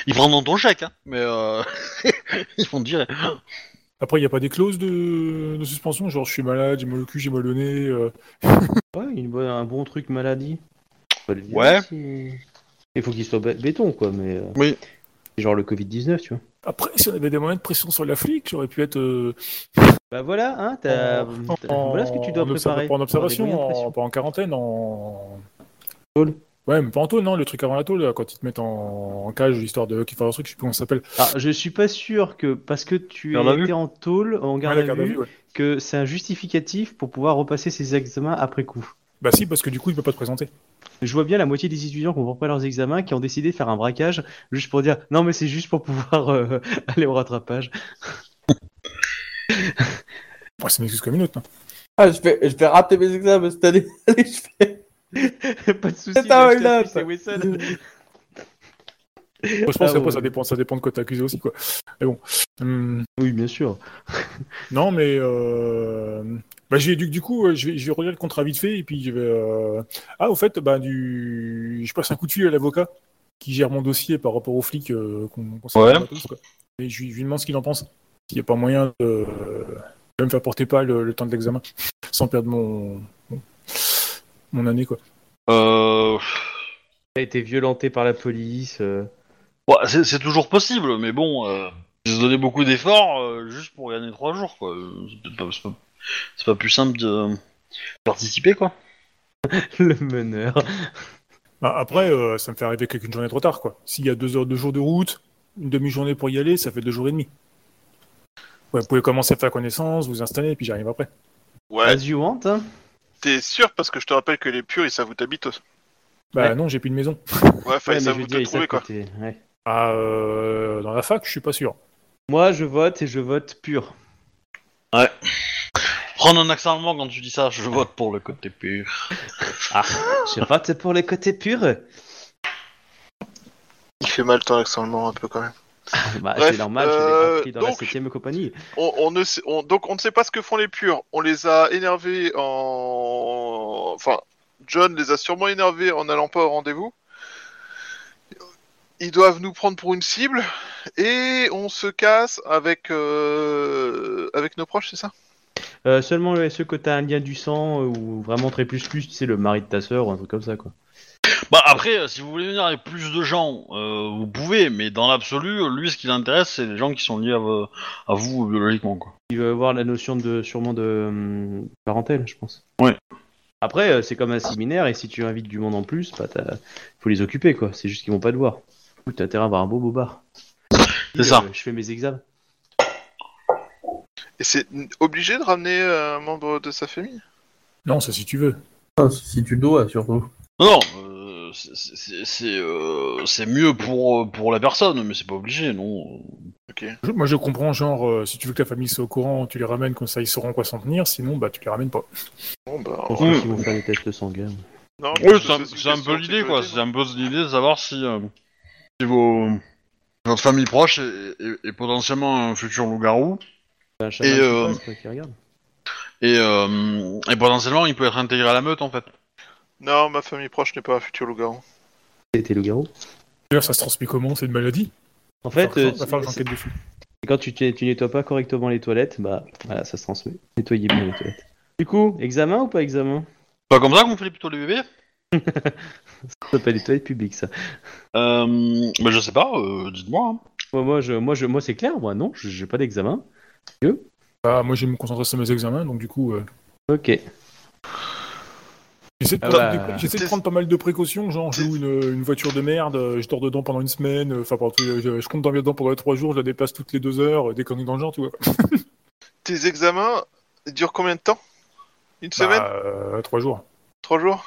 ils prendront ton chèque, hein, mais euh, ils vont te virer. Après, il n'y a pas des clauses de, de suspension, genre je suis malade, j'ai mal au cul, j'ai mal au nez. euh. Ouais, une bonne- un bon truc maladie. Ouais. Il faut qu'il soit bé- béton, quoi, mais. euh, Oui. Genre le Covid-19, tu vois. Après, si on avait des moyens de pression sur la flic, j'aurais pu être euh, Bah voilà, hein, t'as- en- t'as- voilà ce que tu dois en préparer. pas en observation, en, pas en quarantaine, en. Tôle. Ouais, mais pas en tôle, non, le truc avant la tôle, là, quand ils te mettent en, en cage, l'histoire de qu'ils fassent un truc, je sais plus comment ça s'appelle. Ah, je suis pas sûr que parce que tu étais en tôle, en Ouais, garde la à vue, vue, ouais. que c'est un justificatif pour pouvoir repasser ses examens après coup. Bah si, parce que du coup, il peut pas te présenter. Je vois bien la moitié des étudiants qui ont pas leurs examens qui ont décidé de faire un braquage juste pour dire non mais c'est juste pour pouvoir euh, aller au rattrapage. Ouais, c'est une excuse comme une autre, non Ah, je vais, je vais rater mes examens cette année. Allez, je fais. pas de soucis. C'est un c'est Wesson. Je pense Ah, ouais. ça dépend, ça dépend de quoi t'es accusé aussi, quoi. Mais bon. Hum, Oui, bien sûr. non, mais euh... bah, j'ai, du, du coup, euh, je vais, je vais relire le contrat vite fait, et puis je vais. euh, Ah, au fait, bah, du... je passe un coup de fil à l'avocat qui gère mon dossier par rapport aux flics euh, qu'on s'est Ouais. tous, quoi. Et je lui, je lui demande ce qu'il en pense. S'il n'y a pas moyen de, de me faire porter pas le, le temps de l'examen, sans perdre mon, mon, mon année, quoi. Euh, T'as été violenté par la police. euh, c'est c'est toujours possible, mais bon, euh, j'ai donné beaucoup d'efforts euh, juste pour gagner trois jours, quoi. C'est peut-être pas, c'est pas, plus simple de participer, quoi. Le meneur. Bah, après, euh, ça me fait arriver qu'avec une journée trop tard, quoi. S'il y a deux heures, deux jours de route, une demi-journée pour y aller, ça fait deux jours et demi. Ouais, vous pouvez commencer à faire connaissance, vous installer, et puis j'arrive après. Ouais, As you want, hein? t'es sûr parce que je te rappelle que les purs, ils savent où t'habites. Bah Ouais. non, j'ai plus de maison. Ouais, enfin, Ouais, ils savent je où te trouver, quoi. ouais. Ah, euh, dans la fac, je suis pas sûr. Moi, je vote et je vote pur. Prendre un accent allemand quand tu dis ça, je vote pour le côté pur. Je vote pour le côté pur. Il fait mal ton accent allemand un peu quand même. Bah, Bref, c'est normal, je l'ai euh, appris dans la donc- 7ème compagnie. On, on ne sait, on- donc on ne sait pas ce que font les purs. On les a énervés en, enfin, John les a sûrement énervés en n'allant pas au rendez-vous. Ils doivent nous prendre pour une cible et on se casse avec euh, avec nos proches, c'est ça? Euh, seulement ceux que t'as un lien du sang euh, ou vraiment très plus plus, tu sais, le mari de ta sœur ou un truc comme ça, quoi. Bah après, euh, si vous voulez venir avec plus de gens, euh, vous pouvez, mais dans l'absolu, lui, ce qui l'intéresse, c'est les gens qui sont liés à, vo- à vous biologiquement, quoi. Il veut avoir la notion de sûrement de hum, parentèle, je pense. Ouais. Après, euh, c'est comme un séminaire et si tu invites du monde en plus, bah t'as- faut les occuper, quoi. C'est juste qu'ils vont pas te voir. Coup, T'as intérêt à avoir un beau beau bar. C'est ça. Je fais mes examens. Et c'est obligé de ramener euh, un membre de sa famille? Non, ça si tu veux. Ah, si tu dois, surtout. Non, non, euh, c'est- c'est c'est, euh, c'est mieux pour, pour la personne, mais c'est pas obligé, non. Je- moi, je comprends, genre, euh, si tu veux que ta famille soit au courant, tu les ramènes, comme ça ils sauront quoi s'en tenir, sinon, bah, tu les ramènes pas. Bon bah. Vont faire des tests sanguins. Non, Oui, c'est un, c'est peu l'idée, quoi. C'est un peu l'idée de savoir si, euh, si vos, votre famille proche est, est- est potentiellement un futur loup-garou, Un chaman Et, qui euh, passe, quoi, qui regarde. et, euh, et potentiellement il peut être intégré à la meute, en fait. Non, ma famille proche n'est pas un futur loup-garou. C'était le garou. D'ailleurs, ça se transmet comment C'est une maladie En fait, euh, va faire c'est- l'enquête dessus. quand tu, tu nettoies pas correctement les toilettes, bah voilà, ça se transmet. Nettoyez bien les toilettes. Du coup, examen ou pas examen? Pas comme ça qu'on fait plutôt les bébés Ça s'appelle les toilettes publiques, ça. euh, bah, Je sais pas, euh, dites-moi. hein. Moi, moi, je, moi, je, moi c'est clair, moi, non, je- j'ai pas d'examen. Bah, moi, je vais me concentrer sur mes examens, donc du coup, euh, Ok. j'essaie de, Ah prendre bah, de prendre pas mal de précautions, genre, je loue une, une voiture de merde, euh, je dors dedans pendant une semaine, euh, enfin, je, je compte dormir dedans pendant trois jours, je la déplace toutes les deux heures, des conneries dans le genre, tu vois. Tes examens durent combien de temps? Une semaine? Bah, euh, trois jours. Trois jours?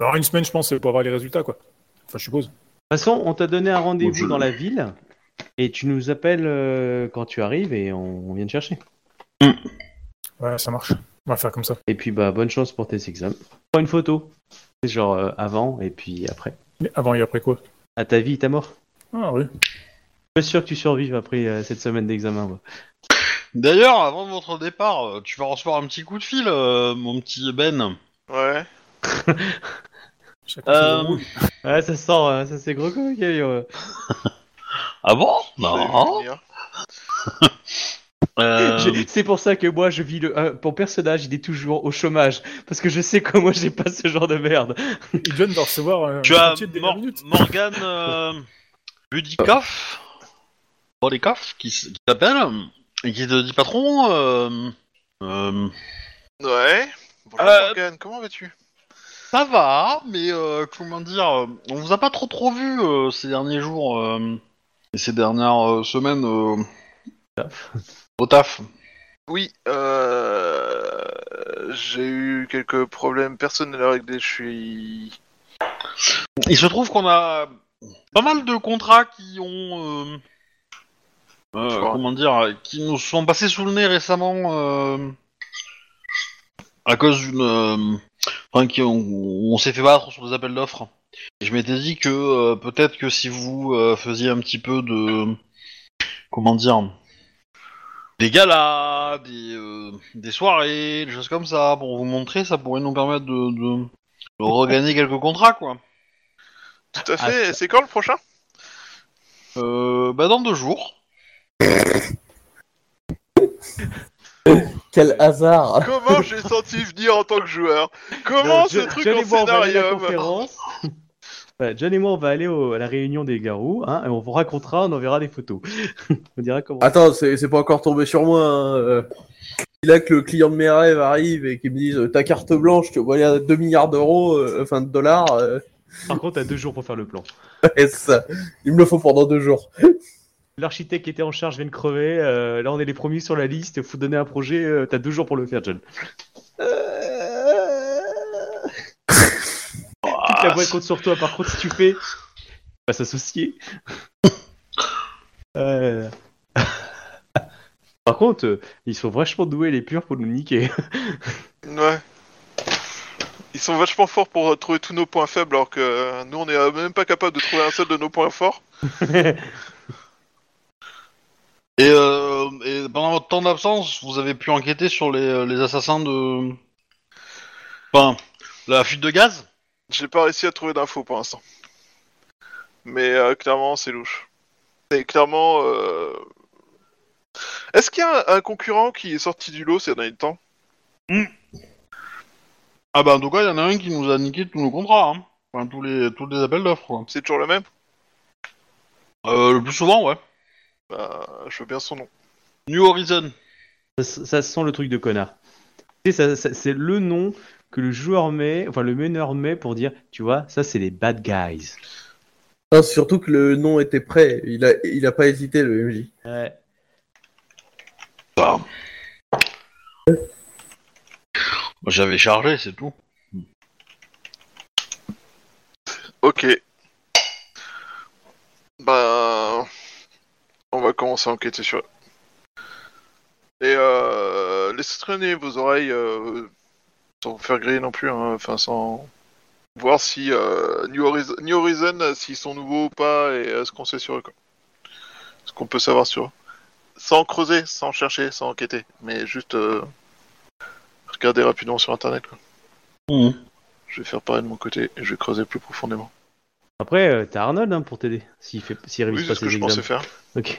Alors, une semaine, je pense, c'est pour avoir les résultats, quoi. Enfin, je suppose. De toute façon, on t'a donné un rendez-vous Bon, je- dans la ville et tu nous appelles euh, quand tu arrives et on, on vient te chercher. Ouais, ça marche. On va faire comme ça. Et puis, bah, bonne chance pour tes examens. Prends une photo. C'est genre euh, avant et puis après. Mais avant et après quoi? À ta vie, ta mort. Ah, oui. Je suis sûr que tu survives après euh, cette semaine d'examen. moi. D'ailleurs, avant votre départ, euh, tu vas recevoir un petit coup de fil, euh, mon petit Ben. Ouais. Chacun ses Euh, embrouilles. Ouais, ça sent, euh, ça c'est gros comme. Ah bon Non. Euh, Je- C'est pour ça que moi je vis le. euh, mon personnage il est toujours au chômage. Parce que je sais que moi j'ai pas ce genre de merde. Et John va recevoir un tu as de Mor-. Morgan euh, Budikoff, Budikoff, qui, s- qui t'appelle et qui te dit patron. Euh, euh, Ouais. Bonjour Euh, Morgane, comment vas-tu? ça va, mais euh, comment dire, euh, on vous a pas trop trop vu euh, ces derniers jours euh, et ces dernières euh, semaines euh, au taf. Oui, euh... j'ai eu quelques problèmes personnels à régler, je suis... Il se trouve qu'on a pas mal de contrats qui ont, euh, euh, comment dire, qui nous sont passés sous le nez récemment euh, à cause d'une, euh, enfin, qui on, on s'est fait battre sur des appels d'offres. Et je m'étais dit que euh, peut-être que si vous euh, faisiez un petit peu de, comment dire, des galas, des, euh, des soirées, des choses comme ça, pour vous montrer, ça pourrait nous permettre de, de, de regagner quelques contrats, quoi. Tout à Ah, fait, c'est quand le prochain? Euh, bah dans deux jours. Quel hasard. Comment j'ai senti venir en tant que joueur? Comment Je- ce truc en voir Voilà, John et moi, on va aller au- à la réunion des garous, hein, et on vous racontera, on enverra des photos. on dira comment. Attends, c'est pas encore tombé sur moi. Hein. euh. Là que le client de mes rêves arrive et qu'il me dise euh, ta carte blanche, tu vois, il y a 2 milliards d'euros, euh, enfin de dollars. euh, Par contre, t'as deux jours pour faire le plan. et ça, il me le faut pendant deux jours. L'architecte qui était en charge vient de crever. là, on est les premiers sur la liste. Faut donner un projet. t'as deux jours pour le faire, John. Toute la boîte compte sur toi. Par contre, si tu fais, va s'associer. Euh. Par contre, euh, ils sont vachement doués les purs pour nous niquer. Ouais. Ils sont vachement forts pour euh, trouver tous nos points faibles, alors que euh, nous, on est euh, même pas capable de trouver un seul de nos points forts. Et, euh, et pendant votre temps d'absence, vous avez pu enquêter sur les, les assassins de. Enfin, la fuite de gaz? J'ai pas réussi à trouver d'infos pour l'instant. Mais euh, clairement, c'est louche. C'est clairement. euh, Est-ce qu'il y a un, un concurrent qui est sorti du lot ces derniers temps? Ah bah en tout cas, il y en a un qui nous a niqué tous nos contrats, hein. Enfin, tous les, tous les appels d'offres, quoi. C'est toujours le même? Euh, le plus souvent, ouais. Bah, je veux bien son nom. New Horizon. ça, ça sent le truc de connard. C'est le nom que le joueur met, enfin le meneur met pour dire, tu vois, ça c'est les bad guys. Non, c'est surtout que le nom était prêt. Il a, il a pas hésité, le MJ. Ouais. Bah. J'avais chargé, c'est tout. Ok. Bah. On va commencer à enquêter sur. Et euh. Laissez traîner vos oreilles euh, sans faire griller non plus, hein, enfin sans. Voir si euh, New, Horizon, New Horizon, euh, s'ils sont nouveaux ou pas et euh, ce qu'on sait sur eux. Quoi. Ce qu'on peut savoir sur eux. Sans creuser, sans chercher, sans enquêter, mais juste euh, regarder rapidement sur internet. Quoi. Je vais faire pareil de mon côté et je vais creuser plus profondément. Après, euh, t'as Arnold hein, pour t'aider, s'il fait, s'il révise Oui, pas c'est ce que ses je pensais faire. Ok.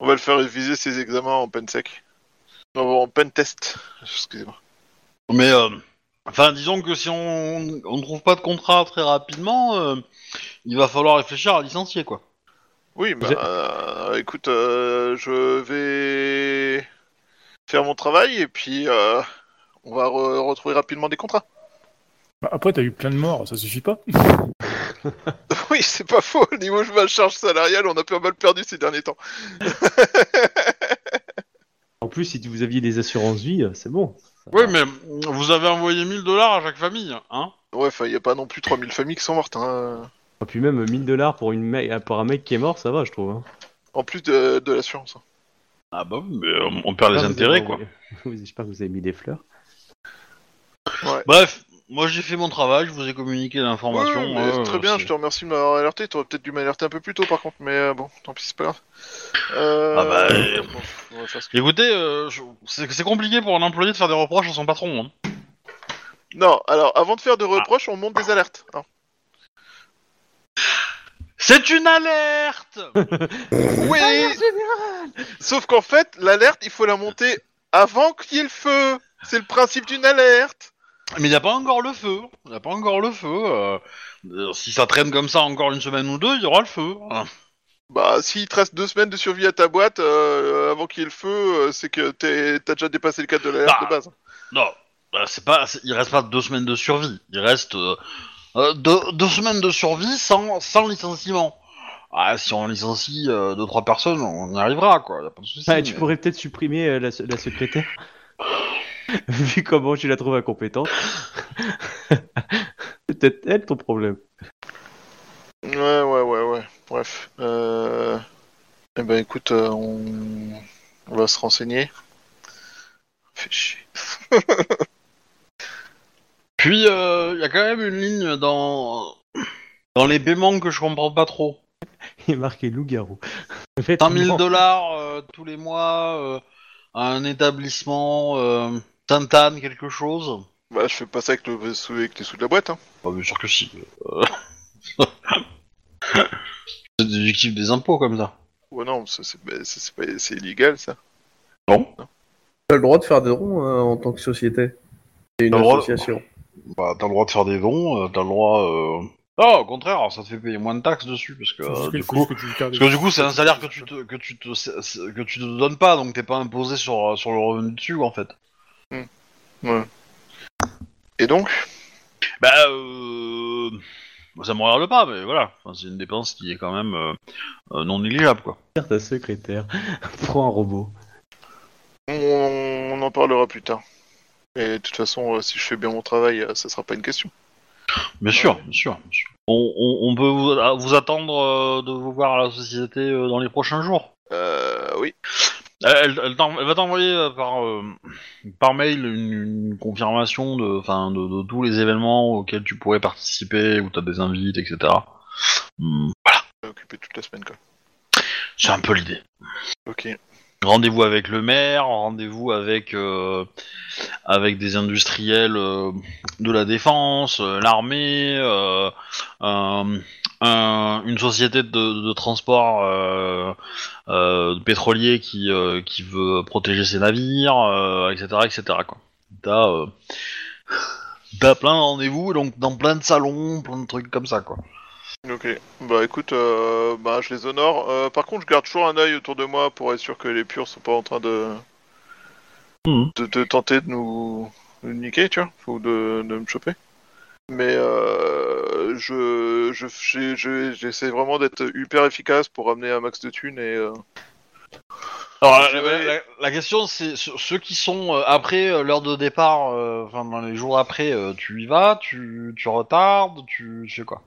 On va le faire réviser ses examens en pen sec. Non, en pen test. Excusez-moi. Mais, euh, enfin, disons que si on on ne trouve pas de contrat très rapidement, euh, il va falloir réfléchir à licencier, quoi. Oui, bah, euh, écoute, euh, je vais faire mon travail et puis euh, on va re- retrouver rapidement des contrats. Bah, Après, t'as eu plein de morts, ça suffit pas oui, c'est pas faux. Au niveau de ma charge salariale, on a pas mal perdu ces derniers temps. En plus, si vous aviez des assurances vie, euh, c'est bon. Ça Oui, mais vous avez envoyé 1000 dollars à chaque famille, hein Ouais, enfin, il y a pas non plus 3000 familles qui sont mortes. Hein. Et puis même 1000 dollars pour, une me- pour un mec qui est mort, ça va, je trouve. hein. En plus de, de l'assurance. hein. Ah bah, oui, mais euh, on perd les J'espère que vous intérêts, avez quoi. J'espère que vous avez mis des fleurs. Bref, moi j'ai fait mon travail, je vous ai communiqué l'information. Euh, très bien, je te remercie de m'avoir alerté. T'aurais peut-être dû m'alerter un peu plus tôt par contre, mais euh, bon, tant pis, c'est pas grave. Euh... Ah bah, bon, que- Écoutez, euh, je- c'est compliqué pour un employé de faire des reproches à son patron. Hein. Non, alors avant de faire de reproches, on monte des alertes. C'est une alerte Oui Sauf qu'en fait, l'alerte, il faut la monter avant qu'il y ait le feu. C'est le principe d'une alerte. Mais il n'y a pas encore le feu. Il n'y a pas encore le feu. euh, euh, si ça traîne comme ça encore une semaine ou deux, il y aura le feu. hein. Bah, s'il te reste deux semaines de survie à ta boîte euh, avant qu'il y ait le feu, euh, c'est que t'as déjà dépassé le cadre de l'alerte Bah. de base. Non, bah, c'est pas. Il reste pas deux semaines de survie. Il reste deux, deux semaines de survie sans, sans licenciement. Ah, si on licencie euh, deux trois personnes, on y arrivera quoi. Y a pas de souci. Ah, tu pourrais peut-être supprimer euh, la, la secrétaire. Vu comment tu la trouves incompétente. C'est peut-être elle ton problème. Ouais, ouais, ouais, ouais. Bref. Euh... Eh ben, écoute, euh, on... on va se renseigner. Fait chier. Puis il y a quand même une ligne dans dans les paiements que je comprends pas trop. Il est marqué loup-garou. 100 000 dollars euh, tous les mois euh, à un établissement euh, Tantan quelque chose? Bah, je fais pas ça avec, le... sous- avec les sous de la boîte, hein. Pas bien sûr que si. Euh, C'est déductible des impôts comme ça. Ouais, non, ça, c'est bah, ça, c'est pas... c'est illégal, ça. Non. T'as le droit de faire des dons hein, en tant que société. C'est une T'as le droit- association. Bah t'as le droit de faire des dons, euh, t'as le droit. Euh... Non, au contraire, ça te fait payer moins de taxes dessus parce que euh, du coup, que parce que du coup, c'est un salaire que tu te, que tu te, que tu te donnes pas, donc t'es pas imposé sur sur le revenu dessus en fait. Et donc? Bah, euh, ça me regarde pas, mais voilà, Enfin, c'est une dépense qui est quand même euh, euh, non négligeable quoi. Ta secrétaire. Prends un robot. on, on en parlera plus tard. Et de toute façon, euh, si je fais bien mon travail, euh, ça sera pas une question. Bien sûr, bien sûr. bien sûr. On, on- on peut vous, vous attendre euh, de vous voir à la société euh, dans les prochains jours? Euh, oui. Elle, elle t'en- elle va t'envoyer euh, par, euh, par mail une, une confirmation de, enfin, de, de tous les événements auxquels tu pourrais participer, où tu as des invites, etc. Je vais occuper toute la semaine, quoi. c'est un peu l'idée. Ok. Rendez-vous avec le maire, rendez-vous avec euh, avec des industriels euh, de la défense, l'armée, un- un- une société de, de transport pétrolier qui euh, qui veut protéger ses navires, euh, etc., etc. Quoi. T'as euh, t'as plein de rendez-vous, donc dans plein de salons, plein de trucs comme ça, quoi. Ok. Bah écoute, euh, bah je les honore. Euh, par contre, je garde toujours un œil autour de moi pour être sûr que les purs sont pas en train de Mhm. de, de tenter de nous, nous niquer, tu vois, ou de, de me choper. Mais euh, je je j'ai- je- j'essaie vraiment d'être hyper efficace pour ramener un max de thunes et euh, Alors la, vais- la- la question c'est ce- ceux qui sont euh, après euh, l'heure de départ, euh, enfin dans les jours après, euh, tu y vas, tu, tu retardes, tu, tu fais quoi?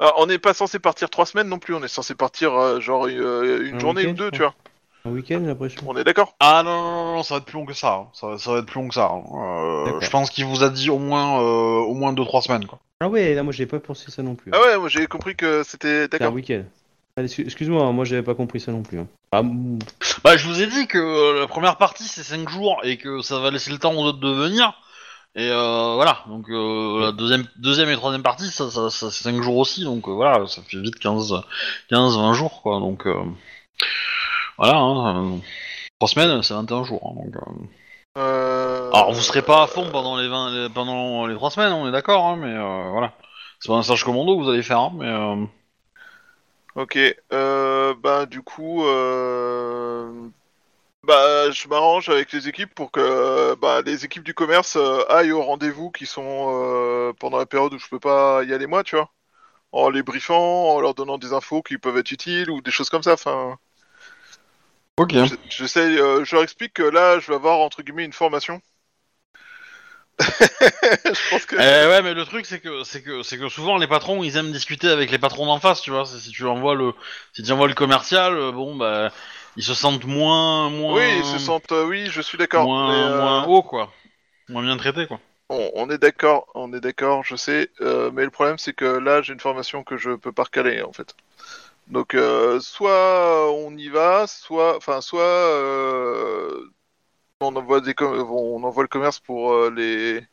Ah, on n'est pas censé partir trois semaines non plus, on est censé partir euh, genre euh, une Un journée ou week-end, deux, tu vois. Un week-end, j'ai l'impression. On est d'accord? Ah non, non non non, ça va être plus long que ça. hein. Ça, va- ça va être plus long que ça. hein. Euh, D'accord. je pense qu'il vous a dit au moins euh, au moins deux trois semaines quoi. Ah ouais, là, moi, j'ai pas pensé ça non plus. hein. Ah ouais, moi j'ai compris que c'était C'est un d'accord. week-end. Ah, excu- Excuse-moi, moi, j'avais pas compris ça non plus. hein. Ah, Bah je vous ai dit que euh, la première partie c'est 5 jours et que ça va laisser le temps aux autres de venir. Et euh, voilà, donc euh, la deuxième, deuxième et troisième partie, ça, ça, ça c'est 5 jours aussi, donc euh, voilà, ça fait vite 15, 15 20 jours, quoi, donc euh, voilà, hein, 3 semaines, c'est 21 jours, hein, donc... euh. Euh... Alors vous serez pas à fond pendant les, 20, les- pendant les 3 semaines, on est d'accord, hein, mais euh, voilà. C'est pas un stage commando que vous allez faire, hein, mais... Euh... Ok, bah du coup, bah je m'arrange avec les équipes pour que bah, les équipes du commerce aillent au rendez-vous qui sont pendant la période où je peux pas y aller moi, tu vois, en les briefant, en leur donnant des infos qui peuvent être utiles ou des choses comme ça. Enfin, Ok. j'essaie, euh, je leur explique que là, je vais avoir entre guillemets une formation. je pense que. Eh ouais, mais le truc c'est que c'est que c'est que souvent les patrons ils aiment discuter avec les patrons d'en face, tu vois. c'est- Si tu envoies le si tu envoies le commercial, euh, bon bah ils se sentent moins moins Oui, ils se sentent. euh, oui, je suis d'accord. moins mais, euh, moins haut quoi, moins bien traités quoi. On, on est d'accord, on est d'accord, je sais, euh, mais le problème c'est que là j'ai une formation que je peux pas recaler en fait. Donc euh, soit on y va, soit, enfin soit euh, on envoie des, on envoie le commerce pour euh, les.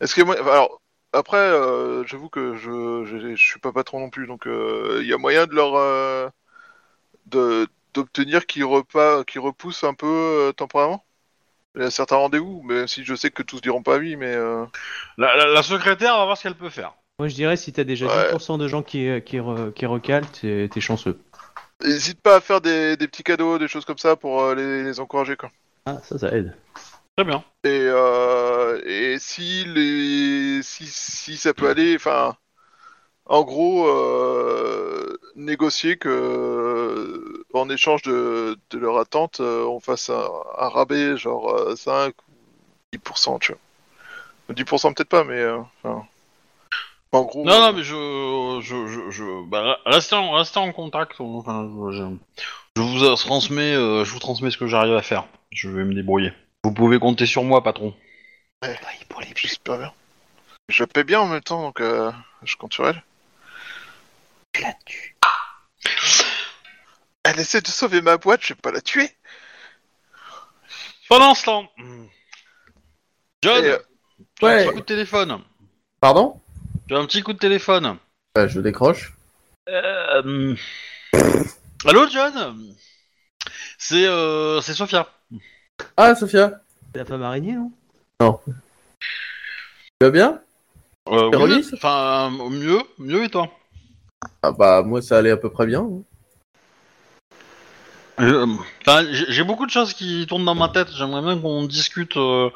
Est-ce que moi, alors après, j'avoue que je, je, suis pas patron non plus, donc il y a moyen de leur de d'obtenir qu'ils repas, qu'ils repoussent un peu temporairement? Il y a certains rendez-vous, même si je sais que tous diront pas oui, mais La, la- la secrétaire va voir ce qu'elle peut faire. Moi, je dirais, si t'as déjà Ouais. 10% de gens qui, qui, re- qui recalent, t'es t'es chanceux. n'hésite pas à faire des, des petits cadeaux, des choses comme ça pour euh, les, les encourager quoi. Ah, ça, ça aide. Très bien. Et, euh, et si les si, si ça peut aller, enfin, en gros, euh, négocier que euh, en échange de, de leur attente, euh, on fasse un, un rabais genre euh, 5 ou 10%, tu vois. 10% peut-être pas, mais euh, enfin, en gros. Non, euh, non, mais je, je, je, je bah, restez en, restez en contact. Enfin, je, vous transmets, euh, je vous transmets ce que j'arrive à faire. Je vais me débrouiller. Vous pouvez compter sur moi, patron. pour les J'espère bien. Je la paie bien en même temps, donc euh, je compte sur elle. Elle essaie de sauver ma boîte, je vais pas la tuer. Pendant ce temps, John, Et, euh, tu as un ouais. coup de téléphone. Pardon? Tu as un petit coup de téléphone. Bah, Je décroche. Euh... Allô, John? C'est euh, c'est Sophia. Ah, Sophia C'est la femme araignée, non Tu vas bien? Euh, oui, enfin, mieux, mieux et toi? Ah bah moi ça allait à peu près bien. hein. Euh, j'ai j'ai beaucoup de choses qui tournent dans ma tête. J'aimerais bien qu'on discute euh,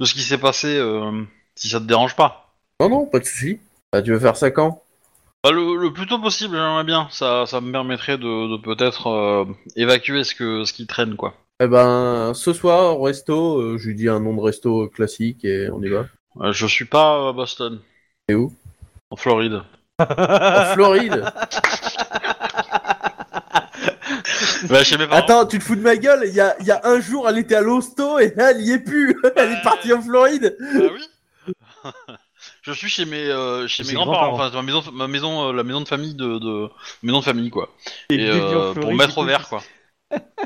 de ce qui s'est passé, euh, si ça te dérange pas. Non non, pas de souci. Bah, tu veux faire ça quand? Bah, le, le plus tôt possible, j'aimerais bien. Ça, ça me permettrait de, de peut-être euh, évacuer ce que ce qui traîne, quoi. Eh ben ce soir au resto, euh, je lui dis un nom de resto classique et on y va. Euh, je suis pas à Boston. Et où? En Floride. En Floride? Bah, chez mes parents. Attends, tu te fous de ma gueule? Il y a, il y a un jour, elle était à l'hosto et là, elle y est plus. Elle est partie en Floride. Ah oui Je suis chez mes euh, chez mes grands-parents, enfin ma maison, ma maison, euh, la maison de famille de, de maison de famille quoi. Et Et euh, pour mettre au vert quoi.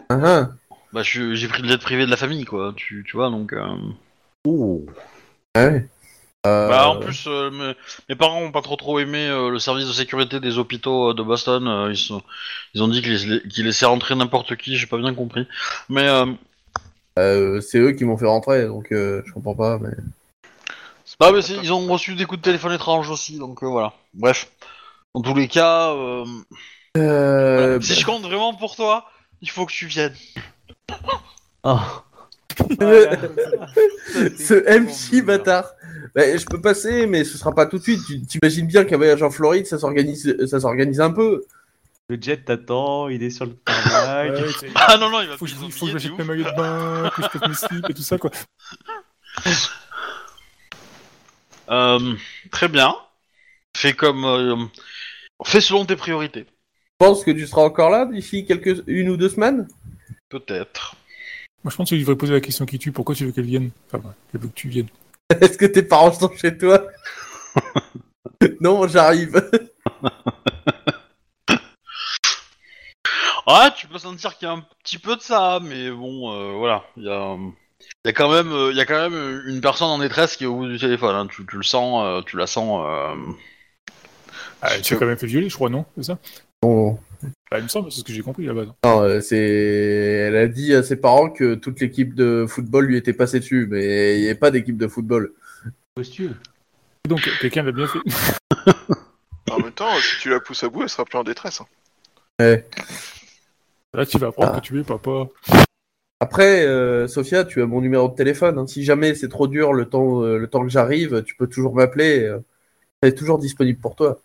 Ah, ah. Bah j'ai pris le jet privé de la famille quoi. Tu, tu vois donc. euh, Ah ouais. Euh, Bah en plus euh, mes, mes parents ont pas trop trop aimé euh, le service de sécurité des hôpitaux euh, de Boston. euh, ils sont ils ont dit qu'ils laissaient- qu'ils laissaient rentrer n'importe qui. J'ai pas bien compris. Mais euh, euh, c'est eux qui m'ont fait rentrer, donc euh, je comprends pas. Mais... bah, mais c'est- ils ont reçu des coups de téléphone étranges aussi donc euh, voilà. Bref. En tous les cas. euh, Euh, Si je compte vraiment pour toi, il faut que tu viennes. Oh. Ce MC bâtard. Bah, je peux passer, mais ce sera pas tout de suite. Tu t'imagines bien qu'un voyage en Floride, ça s'organise, ça s'organise un peu. Le jet t'attend, il est sur le tarmac. Ouais, c'est- Ah non, non, il va faut que je- il faut que billet, mes maillots de bain, que je fasse mes slips et tout ça, quoi. Euh, très bien. Fais comme. euh, fais selon tes priorités. Je pense que tu seras encore là d'ici quelques une ou deux semaines? Peut-être. Moi, je pense que tu devrais poser la question qui tue. Pourquoi tu veux qu'elle vienne? Enfin, veut que tu viennes. Est-ce que tes parents sont chez toi? Non, j'arrive. Ah, tu peux sentir qu'il y a un petit peu de ça, mais bon, euh, voilà. Il y a. Il y a quand même, euh, il y a quand même une personne en détresse qui est au bout du téléphone. hein. Tu, tu le sens, euh, tu la sens. euh, Ah, elle s'est quand même fait violer, je crois, non C'est ça? Bon, bah, Il me semble, c'est ce que j'ai compris là-bas. non, euh, c'est. Elle a dit à ses parents que toute l'équipe de football lui était passée dessus, mais il n'y avait pas d'équipe de football. Costume. Et donc, quelqu'un l'a bien fait. En même temps, si tu la pousses à bout, elle sera plus en détresse. hein. Ouais. Là, tu vas apprendre Ah. que tu es papa. Après, euh, Sophia, tu as mon numéro de téléphone. hein. Si jamais c'est trop dur le temps, euh, le temps que j'arrive, tu peux toujours m'appeler. euh, Elle est toujours disponible pour toi.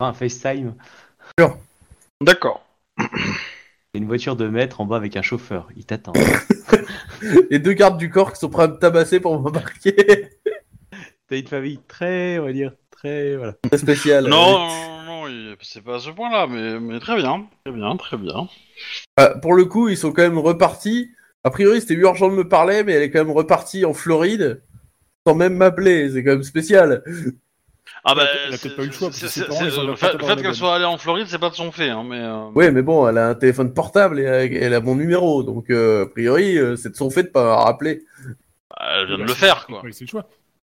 Un FaceTime. D'accord. Il y a une voiture de maître en bas avec un chauffeur. Il t'attend. Les deux gardes du corps qui sont prêts à me tabasser pour m'embarquer. T'as une famille très, on va dire, très, voilà. C'est spécial. Non, non, non, c'est pas à ce point-là, mais, mais très bien, très bien, très bien. Ah, pour le coup, ils sont quand même repartis. A priori, c'était urgent de me parler, mais elle est quand même repartie en Floride sans même m'appeler. C'est quand même spécial. Ah bah, Elle a peut-être c'est- pas eu le choix, parce que c'est- ses parents, c'est- ils ont le fait, le qu'elle soit allée en Floride, c'est pas de son fait, hein, mais. euh, Oui, mais bon, elle a un téléphone portable et elle elle a mon numéro. Donc, euh, a priori, euh, c'est de son fait de pas m'avoir rappelé. bah, elle vient de Bah, le faire, quoi. faut laisser le choix.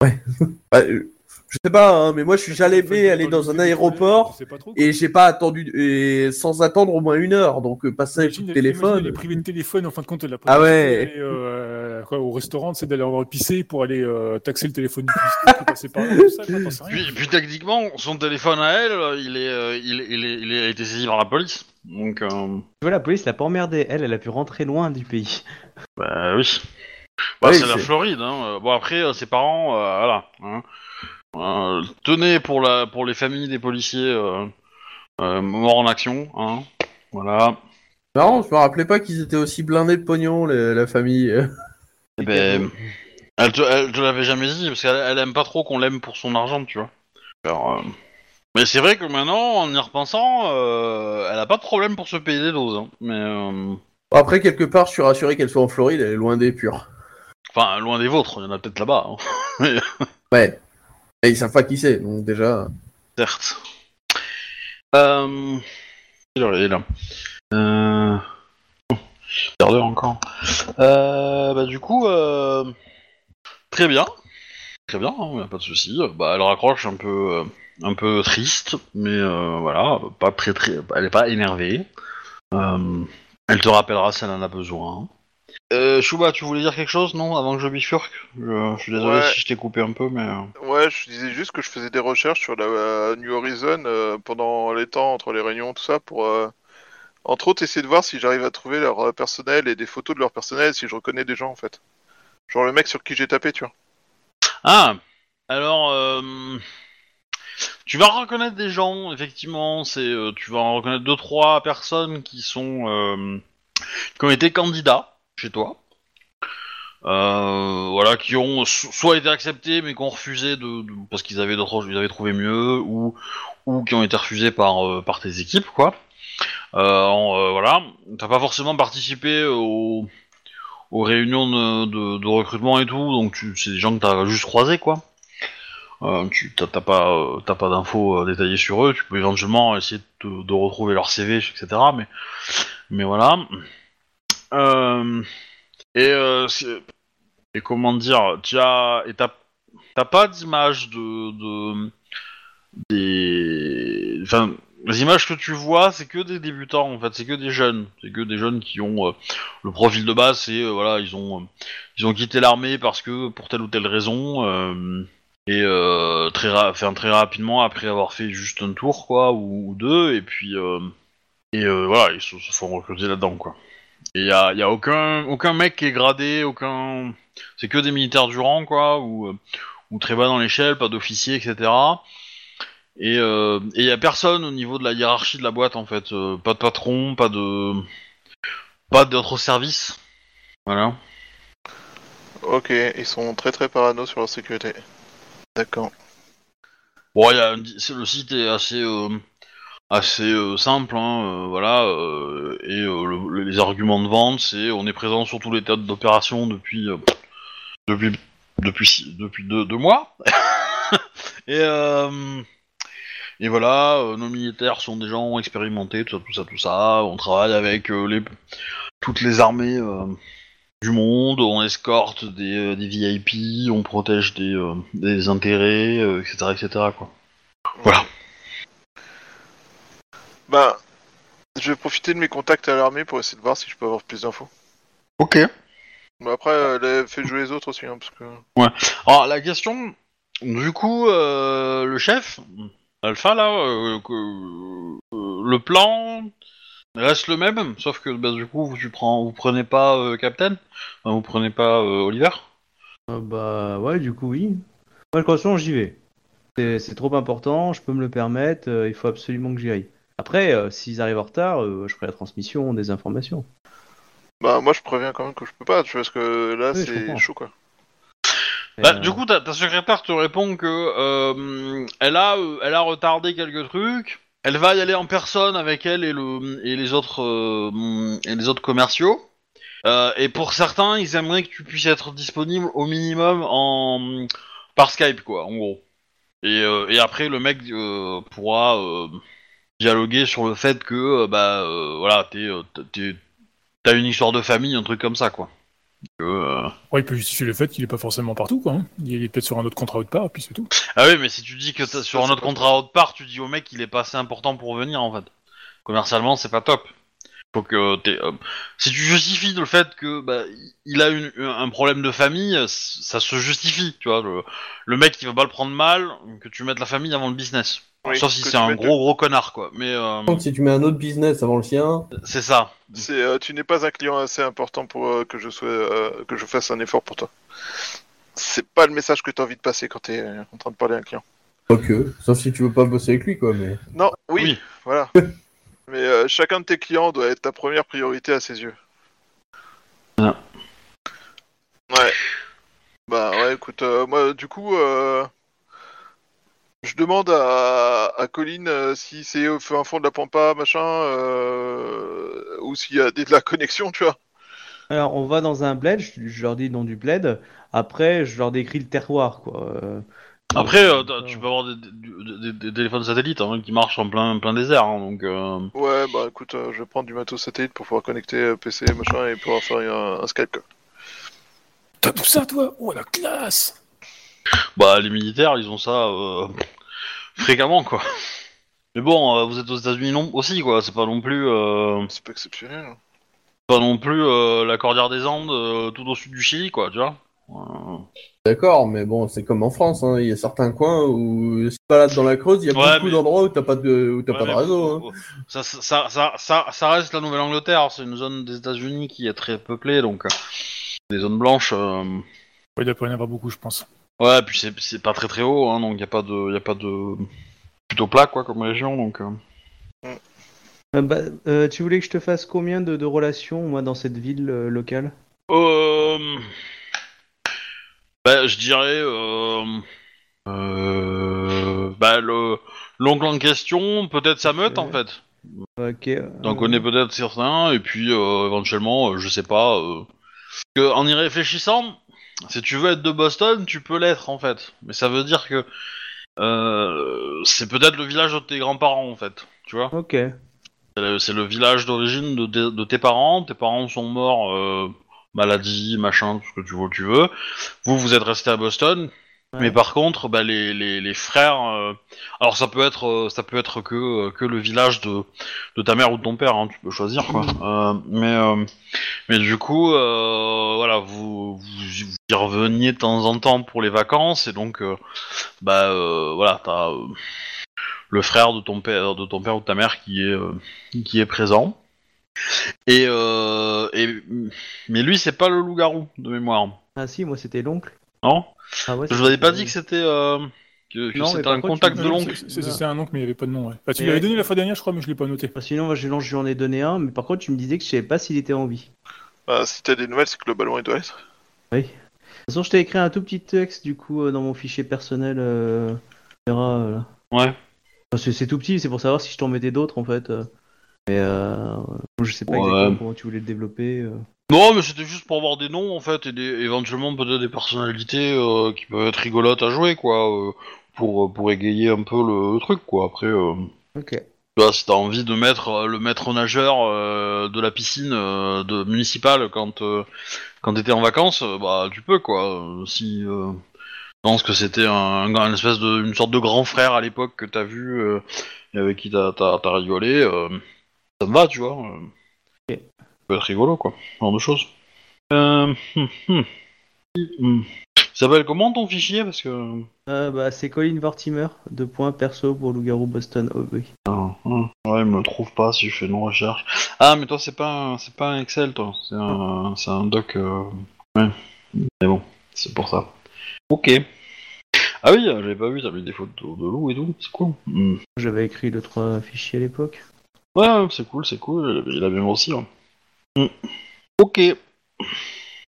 Bah, euh, je sais pas, hein, mais moi, je suis jamais fait aller dans un aéroport. Pas trop. Et j'ai pas attendu, et sans attendre au moins une heure, donc euh, passer un coup de téléphone. Elle est privée de téléphone, en fin de compte, elle a Ah ouais. euh, quoi, au restaurant, c'est d'aller avoir pisser pour aller euh, taxer le téléphone du passé par là, ça, rien. Puis, puis techniquement, son téléphone à elle, il est, euh, il, il, est- il a été saisi par la police. Donc, euh, Tu vois, la police l'a pas emmerdé. Elle, elle a pu rentrer loin du pays. bah oui. Bah, Oui, c'est la Floride. Hein. Bon après, ses parents, euh, voilà. Hein. Euh, tenez pour la, pour les familles des policiers euh, euh, morts en action. Hein. Voilà. Marrant, je me rappelais pas qu'ils étaient aussi blindés de pognon, la, la famille. Eh ben, elle te, elle te l'avait jamais dit parce qu'elle elle aime pas trop qu'on l'aime pour son argent, tu vois. Alors, euh, Mais c'est vrai que maintenant, en y repensant, euh, elle a pas de problème pour se payer des doses. hein. Mais euh, Après, quelque part, je suis rassuré qu'elle soit en Floride, elle est loin des purs. enfin, loin des vôtres, il y en a peut-être là-bas. hein. Ouais. Et ils savent pas qui c'est, donc déjà. Certes. Euh... Il est là euh... oh, d'heure encore. Euh, bah du coup, euh... très bien. Très bien, hein, pas de souci. Bah elle raccroche un peu, euh, un peu triste, mais voilà, pas très elle est pas énervée. Elle te rappellera si elle en a besoin. Euh, Chouba, tu voulais dire quelque chose, non Avant que je bifurque? Je, je suis désolé Ouais. si je t'ai coupé un peu, mais... euh, Ouais, je disais juste que je faisais des recherches sur la euh, New Horizon euh, pendant les temps entre les réunions, tout ça, pour euh, entre autres essayer de voir si j'arrive à trouver leur personnel et des photos de leur personnel, si je reconnais des gens en fait. Genre le mec sur qui j'ai tapé, tu vois. Ah Alors, euh, tu vas reconnaître des gens, effectivement, c'est, euh, tu vas en reconnaître deux, trois personnes qui sont... euh, qui ont été candidats chez toi. Euh, voilà, qui ont so- soit été acceptés mais qui ont refusé de, parce qu'ils avaient d'autres, ils avaient trouvé mieux ou ou qui ont été refusés par euh, par tes équipes quoi. Euh, euh, voilà, t'as pas forcément participé aux aux réunions de, recrutement et tout, donc c'est des gens que t'as juste croisés quoi. Tu t'as, t'as pas t'as pas d'infos détaillées sur eux, tu peux éventuellement essayer de retrouver leur CV etc. Mais mais voilà. Euh, et euh, et comment dire, tu t'as t'as pas d'image de, de des enfin les images que tu vois c'est que des débutants en fait c'est que des jeunes. C'est que des jeunes qui ont euh, le profil de base c'est euh, voilà ils ont ils ont quitté l'armée parce que pour telle ou telle raison et très ra- très rapidement après avoir fait juste un tour quoi ou, deux et puis et voilà ils se, se font recruter là-dedans quoi et y a, y a aucun aucun mec qui est gradé aucun c'est que des militaires du rang quoi ou euh, ou très bas dans l'échelle pas d'officiers etc et euh, et y a personne au niveau de la hiérarchie de la boîte en fait euh, pas de patron pas de pas d'autres services voilà Ok, ils sont très très parano sur leur sécurité. D'accord. Bon, il y a le site est assez euh, assez euh, simple, hein, euh, voilà. euh, et le- le- les arguments de vente, c'est on est présent sur tous les théâtres d'opération depuis depuis depuis deux, mois. et et voilà, nos militaires sont des gens expérimentés, tout ça, tout ça, tout ça. On travaille avec toutes les armées du monde, on escorte des, des VIP, on protège des, des intérêts, etc., etc. Quoi. Voilà. Bah, je vais profiter de mes contacts à l'armée pour essayer de voir si je peux avoir plus d'infos. Ok. Bah après, euh, fais jouer les autres aussi, hein, parce que... Alors la question, du coup, euh, le chef, Alpha là, euh, que- euh, le plan reste le même, sauf que bah, du coup, vous, tu prends, vous prenez pas euh, Captain, Enfin, vous prenez pas euh, Oliver? Euh, bah ouais, du coup, oui. Moi, de toute façon, j'y vais. C'est c'est trop important, je peux me le permettre, euh, il faut absolument que j'y aille. Après, euh, s'ils arrivent en retard, euh, je ferai la transmission des informations. Bah moi je préviens quand même que je peux pas, tu vois, parce que là Oui, je c'est comprends. chaud quoi. Bah, euh, Du coup, ta, ta secrétaire te répond que euh, elle a, euh, elle a retardé quelques trucs. Elle va y aller en personne avec elle et le et les autres euh, et les autres commerciaux. Euh, et pour certains, ils aimeraient que tu puisses être disponible au minimum en par Skype, quoi, en gros. Et, euh, et après, le mec euh, pourra euh, dialoguer sur le fait que euh, bah euh, voilà, t'es euh, t'es- t'as une histoire de famille, un truc comme ça, quoi. Que, euh, Ouais, il peut justifier le fait qu'il est pas forcément partout, quoi. hein. Il est peut-être sur un autre contrat autre part, et puis c'est tout. Ah oui, mais si tu dis que t'as- sur un autre contrat autre part, tu dis au mec qu'il est pas assez important pour venir en fait. Commercialement, c'est pas top. Faut que t'aies, euh, si tu justifies le fait que bah, il a une- un problème de famille, ça se justifie, tu vois. Le, le mec il va pas le prendre mal que tu mettes la famille avant le business. Oui, Sauf si c'est un gros gros connard quoi. Mais euh, Donc si tu mets un autre business avant le sien, c'est ça. C'est, euh, tu n'es pas un client assez important pour euh, que je sois, euh, que je fasse un effort pour toi. C'est pas le message que tu as envie de passer quand tu es en train de parler à un client. ok. Sauf si tu veux pas bosser avec lui, quoi. Mais Non, oui, Oui. voilà. Mais euh, chacun de tes clients doit être ta première priorité à ses yeux. Ouais. Bah ouais, écoute, euh, moi du coup, euh, je demande à, à Colline euh, si c'est au fin fond de la pampa, machin, euh, ou s'il y a des, de la connexion, tu vois. Alors, on va dans un bled, je, je leur dis le nom du bled. Après, je leur décris le terroir, quoi. Après, euh, euh, t'as- tu peux avoir des, des- des- des téléphones satellites hein, qui marchent en plein plein désert, hein, donc. euh, Ouais, bah écoute, euh, je vais prendre du matos satellite pour pouvoir connecter euh, PC, machin, et pouvoir faire un, un Skype. quoi. T'as tout ça, toi? Oh, la classe Bah, les militaires, ils ont ça euh, fréquemment, quoi. Mais bon, euh, vous êtes aux États-Unis non aussi, quoi. C'est pas non plus. euh, C'est pas exceptionnel. hein. pas non plus euh, la Cordillère des Andes euh, tout au sud du Chili, quoi, tu vois. Euh, D'accord, mais bon, c'est comme en France, hein. il y a certains coins où si tu te balades dans la Creuse, il y a Ouais, beaucoup mais- d'endroits où t'as pas de, où t'as ouais, pas de réseau. hein. ça, ça, ça, ça, ça reste la Nouvelle-Angleterre, c'est une zone des États-Unis qui est très peuplée, donc euh, des zones blanches. euh, Il doit pas y en avoir beaucoup, je pense. Ouais, puis c'est- c'est pas très très haut, hein, donc y a pas de, y a pas de plutôt plat quoi comme région, donc. euh. Euh, bah, euh, tu voulais que je te fasse combien de, de relations, moi, dans cette ville euh, locale? Euh... Bah, je dirais. Euh... Euh... Bah, le l'oncle en question, peut-être sa meute en fait. Ok. euh, T'en connais peut-être certains, et puis euh, éventuellement, euh, je sais pas. euh, Que, en y réfléchissant, si tu veux être de Boston, tu peux l'être en fait. Mais ça veut dire que euh, c'est peut-être le village de tes grands-parents en fait. Tu vois Ok. C'est le- C'est le village d'origine de, de- de tes parents. Tes parents sont morts, euh, maladie, machin, tout ce que tu veux. Tu veux. Vous, vous êtes resté à Boston. Ouais. Mais par contre, bah, les, les, les frères, euh, alors ça peut être, euh, ça peut être que que le village de, de ta mère ou de ton père, hein, tu peux choisir quoi. Euh, mais euh, mais du coup, euh, voilà, vous, vous y reveniez de temps en temps pour les vacances et donc euh, bah euh, voilà, t'as euh, le frère de ton père, de ton père ou de ta mère qui est euh, qui est présent. Et, euh, et mais lui, c'est pas le loup-garou de mémoire, Ah si, moi c'était l'oncle. non Ah ouais, Je vous avais pas dit que c'était euh, que, que Non, mais c'était par un contre, contact tu- de l'oncle. c'est- C'est c'est un oncle, mais il n'y avait pas de nom. Ouais. Bah, tu l'avais donné la fois dernière, je crois, mais je l'ai pas noté. Bah, sinon, moi, je, non, je lui en ai donné un, mais par contre, tu me disais que je savais pas s'il était en vie. Bah, si t'as des nouvelles, c'est que globalement il doit être. Oui. De toute façon, je t'ai écrit un tout petit texte, du coup, euh, dans mon fichier personnel. Euh... tu verras, euh, là. Ouais. Parce que c'est tout petit, c'est pour savoir si je t'en mettais d'autres, en fait. euh. Mais euh... je sais pas Ouais. exactement comment tu voulais le développer. euh. Non, mais c'était juste pour avoir des noms en fait et des, éventuellement peut-être des personnalités euh, qui peuvent être rigolotes à jouer quoi, euh, pour pour égayer un peu le, truc quoi. Après, euh, Ok. tu vois, si t'as envie de mettre le maître nageur euh, de la piscine euh, de municipale quand euh, quand t'étais en vacances, bah tu peux quoi. Si euh, je pense que c'était un, un espèce de une sorte de grand frère à l'époque que t'as vu euh, et avec qui t'as rigolé, euh, ça me va, tu vois. euh. Ça peut être rigolo quoi, ce genre de choses. Euh, hum, hum. Hum. Ça s'appelle comment ton fichier? Parce que Euh, bah, c'est Colin Vortimer, deux points perso pour Loup-Garou Boston. Oh, oui. Ah, ah. Ouais, il me le trouve pas si je fais une recherche. Ah, mais toi, c'est pas, un- c'est pas un Excel, toi. C'est un, c'est un doc. euh, Ouais. Mais bon, c'est pour ça. Ok. Ah oui, j'avais pas vu, t'avais des photos de loup et tout. C'est cool. Hmm. J'avais écrit le trois fichiers à l'époque. Ouais, ouais, c'est cool, c'est cool. Il a- bien aussi. hein. Hmm. Ok.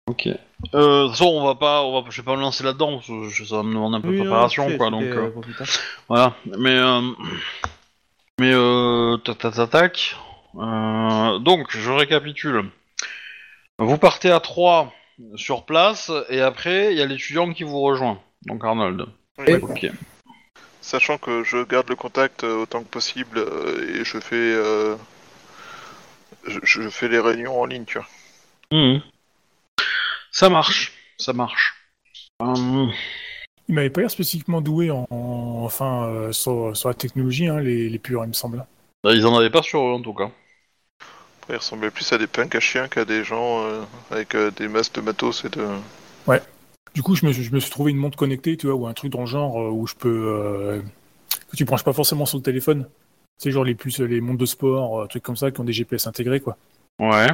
Ok. Euh, de toute façon, on va pas, on va, je vais pas me lancer là-dedans. parce que je- Ça va me demander un peu de Oui, non, préparation, c'est- quoi. c'était, Donc. euh, euh, pour plus tard. Voilà, mais euh, mais euh, tac tac tac tac. Euh, donc je récapitule. Vous partez à 3 sur place et après il y a l'étudiant qui vous rejoint. Donc Arnold. Et- Ok. Sachant que je garde le contact euh, autant que possible euh, et je fais euh, je, je fais les réunions en ligne, tu vois. Mhm. Ça marche, ça marche. Euh, Il m'avait pas l'air spécifiquement doué en, en- enfin, euh, sur, sur la technologie, hein, les, les purs, il me semble. ils en avaient pas sur eux en tout cas. Après, il ressemblait plus à des punks à chiens qu'à des gens euh, avec euh, des masses de matos et de. Du coup, je me, je me suis trouvé une montre connectée, tu vois, ou un truc dans le genre euh, où je peux. euh, que tu branches pas forcément sur le téléphone. Tu sais, genre les puces, les montres de sport, euh, trucs comme ça, qui ont des GPS intégrés, quoi. Ouais.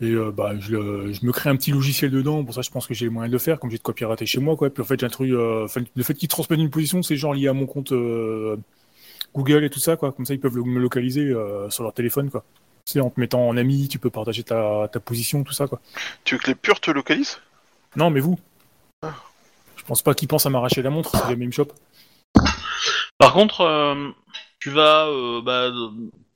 Et euh, bah, je, le- je me crée un petit logiciel dedans, pour ça je pense que j'ai les moyens de le faire, comme j'ai de quoi pirater chez moi, quoi. Puis en fait, j'ai un truc. euh, le fait qu'ils transmettent une position, c'est genre lié à mon compte euh, Google et tout ça, quoi. Comme ça, ils peuvent le- me localiser euh, sur leur téléphone, quoi. Tu sais, en te mettant en ami, tu peux partager ta, ta position, tout ça, quoi. Tu veux que les purs te localisent? Non, mais vous. Je pense pas qu'ils pensent à m'arracher la montre si jamais ils me chopent. Par contre, euh, tu vas euh, bah,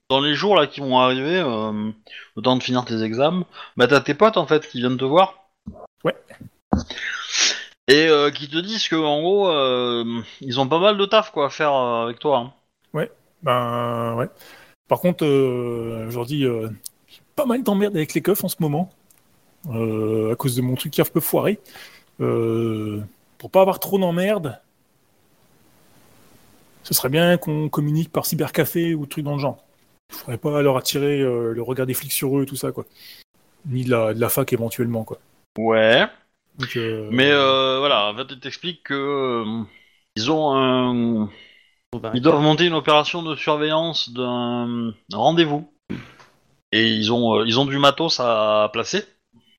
dans les jours là qui vont arriver, euh, le temps de finir tes examens, bah t'as tes potes en fait qui viennent te voir. Ouais. Et euh, qui te disent que en gros, ils ont pas mal de taf quoi à faire avec toi. hein. Ben ouais. Par contre, euh, je leur dis, j'ai pas mal d'emmerdes avec les keufs en ce moment, à cause de mon truc qui a un peu foiré. Euh, pour pas avoir trop d'emmerdes, ce serait bien qu'on communique par cybercafé ou truc dans le genre. Il faudrait pas leur attirer euh, le regard des flics sur eux, tout ça, quoi. Ni de la, de la fac éventuellement, quoi. Ouais. Donc, euh, Mais euh, voilà, en fait, t'explique que euh, ils ont un, ils doivent monter une opération de surveillance d'un rendez-vous et ils ont euh, ils ont du matos à placer.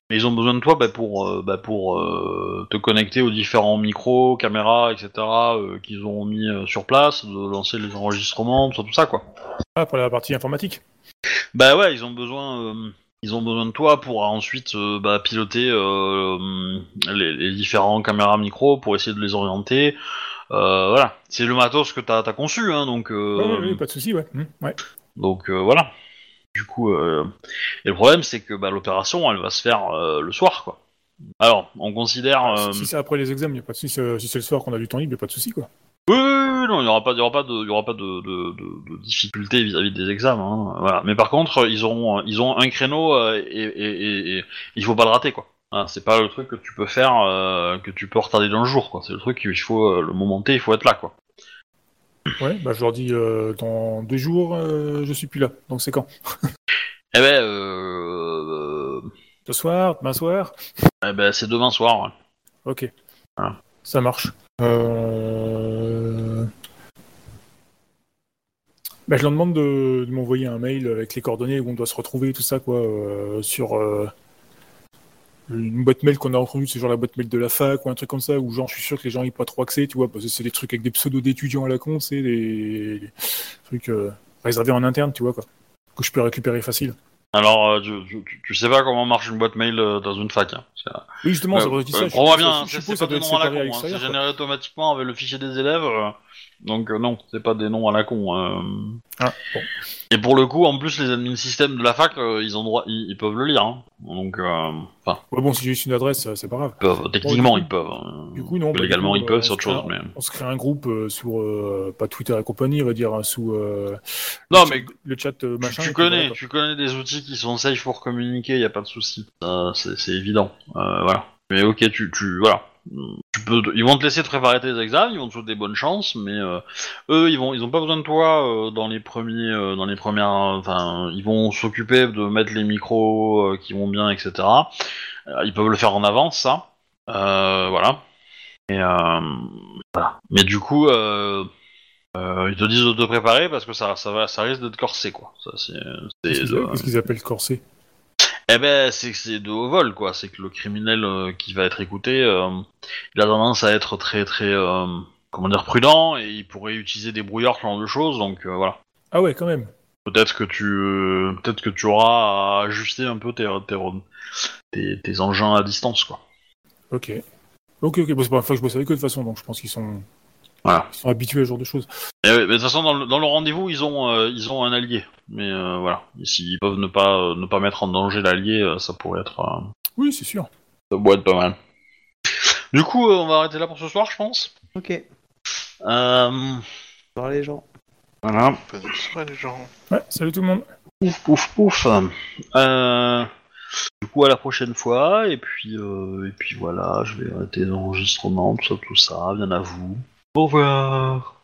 Mais ils ont besoin de toi bah, pour euh, bah, pour euh, te connecter aux différents micros, caméras, etc. euh, qu'ils ont mis sur place, de lancer les enregistrements, tout ça, tout ça quoi. Ah, pour la partie informatique. Bah ouais, ils ont besoin, ils ont besoin de toi pour ensuite bah, piloter les, les différents caméras micro pour essayer de les orienter. Voilà, c'est le matos que t'as as conçu, hein, donc euh, Ouais, ouais, pas de souci, ouais. Ouais. donc voilà. Du coup, euh, et le problème c'est que bah, l'opération, elle va se faire euh, le soir, quoi. Alors, on considère. euh, Si c'est après les examens, y a pas de souci. Si si c'est le soir qu'on a du temps libre, y a pas de souci, quoi. Oui, oui, oui, non, il n'y aura pas, il y aura pas de, il y aura pas de, de, de, de difficulté vis-à-vis des examens. hein, voilà. Mais par contre, ils auront, ils ont un créneau et, et, et, il faut pas le rater, quoi. Hein, c'est pas le truc que tu peux faire, que tu peux retarder dans le jour, quoi. C'est le truc qu'il faut, le moment T, il faut être là, quoi. Ouais, bah je leur dis euh, dans deux jours, euh, je suis plus là. Donc c'est quand? Eh ben, euh, Ce soir, demain soir? Eh ben, c'est demain soir. ouais. Ok. Voilà. Ça marche. Euh... Bah, je leur demande de, de m'envoyer un mail avec les coordonnées où on doit se retrouver, tout ça, quoi, euh, sur euh, une boîte mail qu'on a entendue, c'est genre la boîte mail de la fac ou un truc comme ça, où genre je suis sûr que les gens n'ont pas trop accès, tu vois, parce que c'est des trucs avec des pseudos d'étudiants à la con, c'est des, des trucs euh, réservés en interne, tu vois, quoi, que je peux récupérer facile. Alors, euh, tu, tu, tu- sais pas comment marche une boîte mail euh, dans une fac. Hein. Oui, justement, ça ça. je Crois-moi suppose- bien, je c'est pas à la con, hein, c'est généré automatiquement avec le fichier des élèves, euh, donc euh, non, c'est pas des noms à la con. euh. Ah, bon. Et pour le coup, en plus, les admin systèmes de la fac, euh, ils ont droit, ils, ils peuvent le lire, hein. donc, euh, enfin, Ouais, bon, si j'ai juste une adresse, euh, c'est pas grave. ils peuvent, techniquement, ils peuvent. hein. Du coup, non. bah, légalement, coup, ils peuvent, euh, c'est on autre chose, un- mais. On se crée un groupe euh, sur, euh, pas Twitter et compagnie, on va dire, hein, sous euh, Non, le, mais le chat euh, machin. tu et puis connais, voilà, quoi. tu connais des outils qui sont safe pour communiquer, y a pas de souci. Ça, c'est c'est évident. Euh, voilà. Mais ok, tu, tu, voilà. Tu peux, ils vont te laisser te préparer tes examens, ils vont te souhaiter bonne chance, mais euh, eux, ils vont, ils ont pas besoin de toi euh, dans les premiers, euh, dans les premières, enfin, ils vont s'occuper de mettre les micros qui vont bien, etc. Ils peuvent le faire en avance, ça. Euh, voilà. Et voilà. Mais du coup. Ils te disent de te préparer parce que ça, ça, va, ça risque d'être corsé, quoi. Ça, c'est, c'est Qu'est-ce qu'ils appellent corset Eh ben, c'est que c'est de haut vol, quoi. C'est que le criminel euh, qui va être écouté, euh, il a tendance à être très, très, euh, comment dire, prudent et il pourrait utiliser des brouillards, ce genre de choses. Donc voilà. Ah ouais, quand même. Peut-être que tu, peut-être que tu auras à ajuster un peu tes, tes, tes, tes engins à distance, quoi. Ok. Ok, ok. Bon, c'est pas la fois que je bosse avec eux de toute façon, donc je pense qu'ils sont, Voilà. ils sont habitués à ce genre de choses. Et mais de toute façon, dans le, dans le rendez-vous, ils ont, euh, ils ont un allié. Mais euh, voilà, Et s'ils peuvent ne pas, euh, ne pas mettre en danger l'allié, euh, ça pourrait être, euh, Oui, c'est sûr. ça pourrait être pas mal. Du coup, euh, on va arrêter là pour ce soir, je pense. Ok. Euh, Voir les gens. voilà. Bonne soirée, les gens. Ouais, salut tout le monde. Pouf, pouf, pouf. Euh, du coup, à la prochaine fois. Et puis, euh, et puis voilà, je vais arrêter l'enregistrement, tout ça, tout ça. Bien à vous. Au revoir.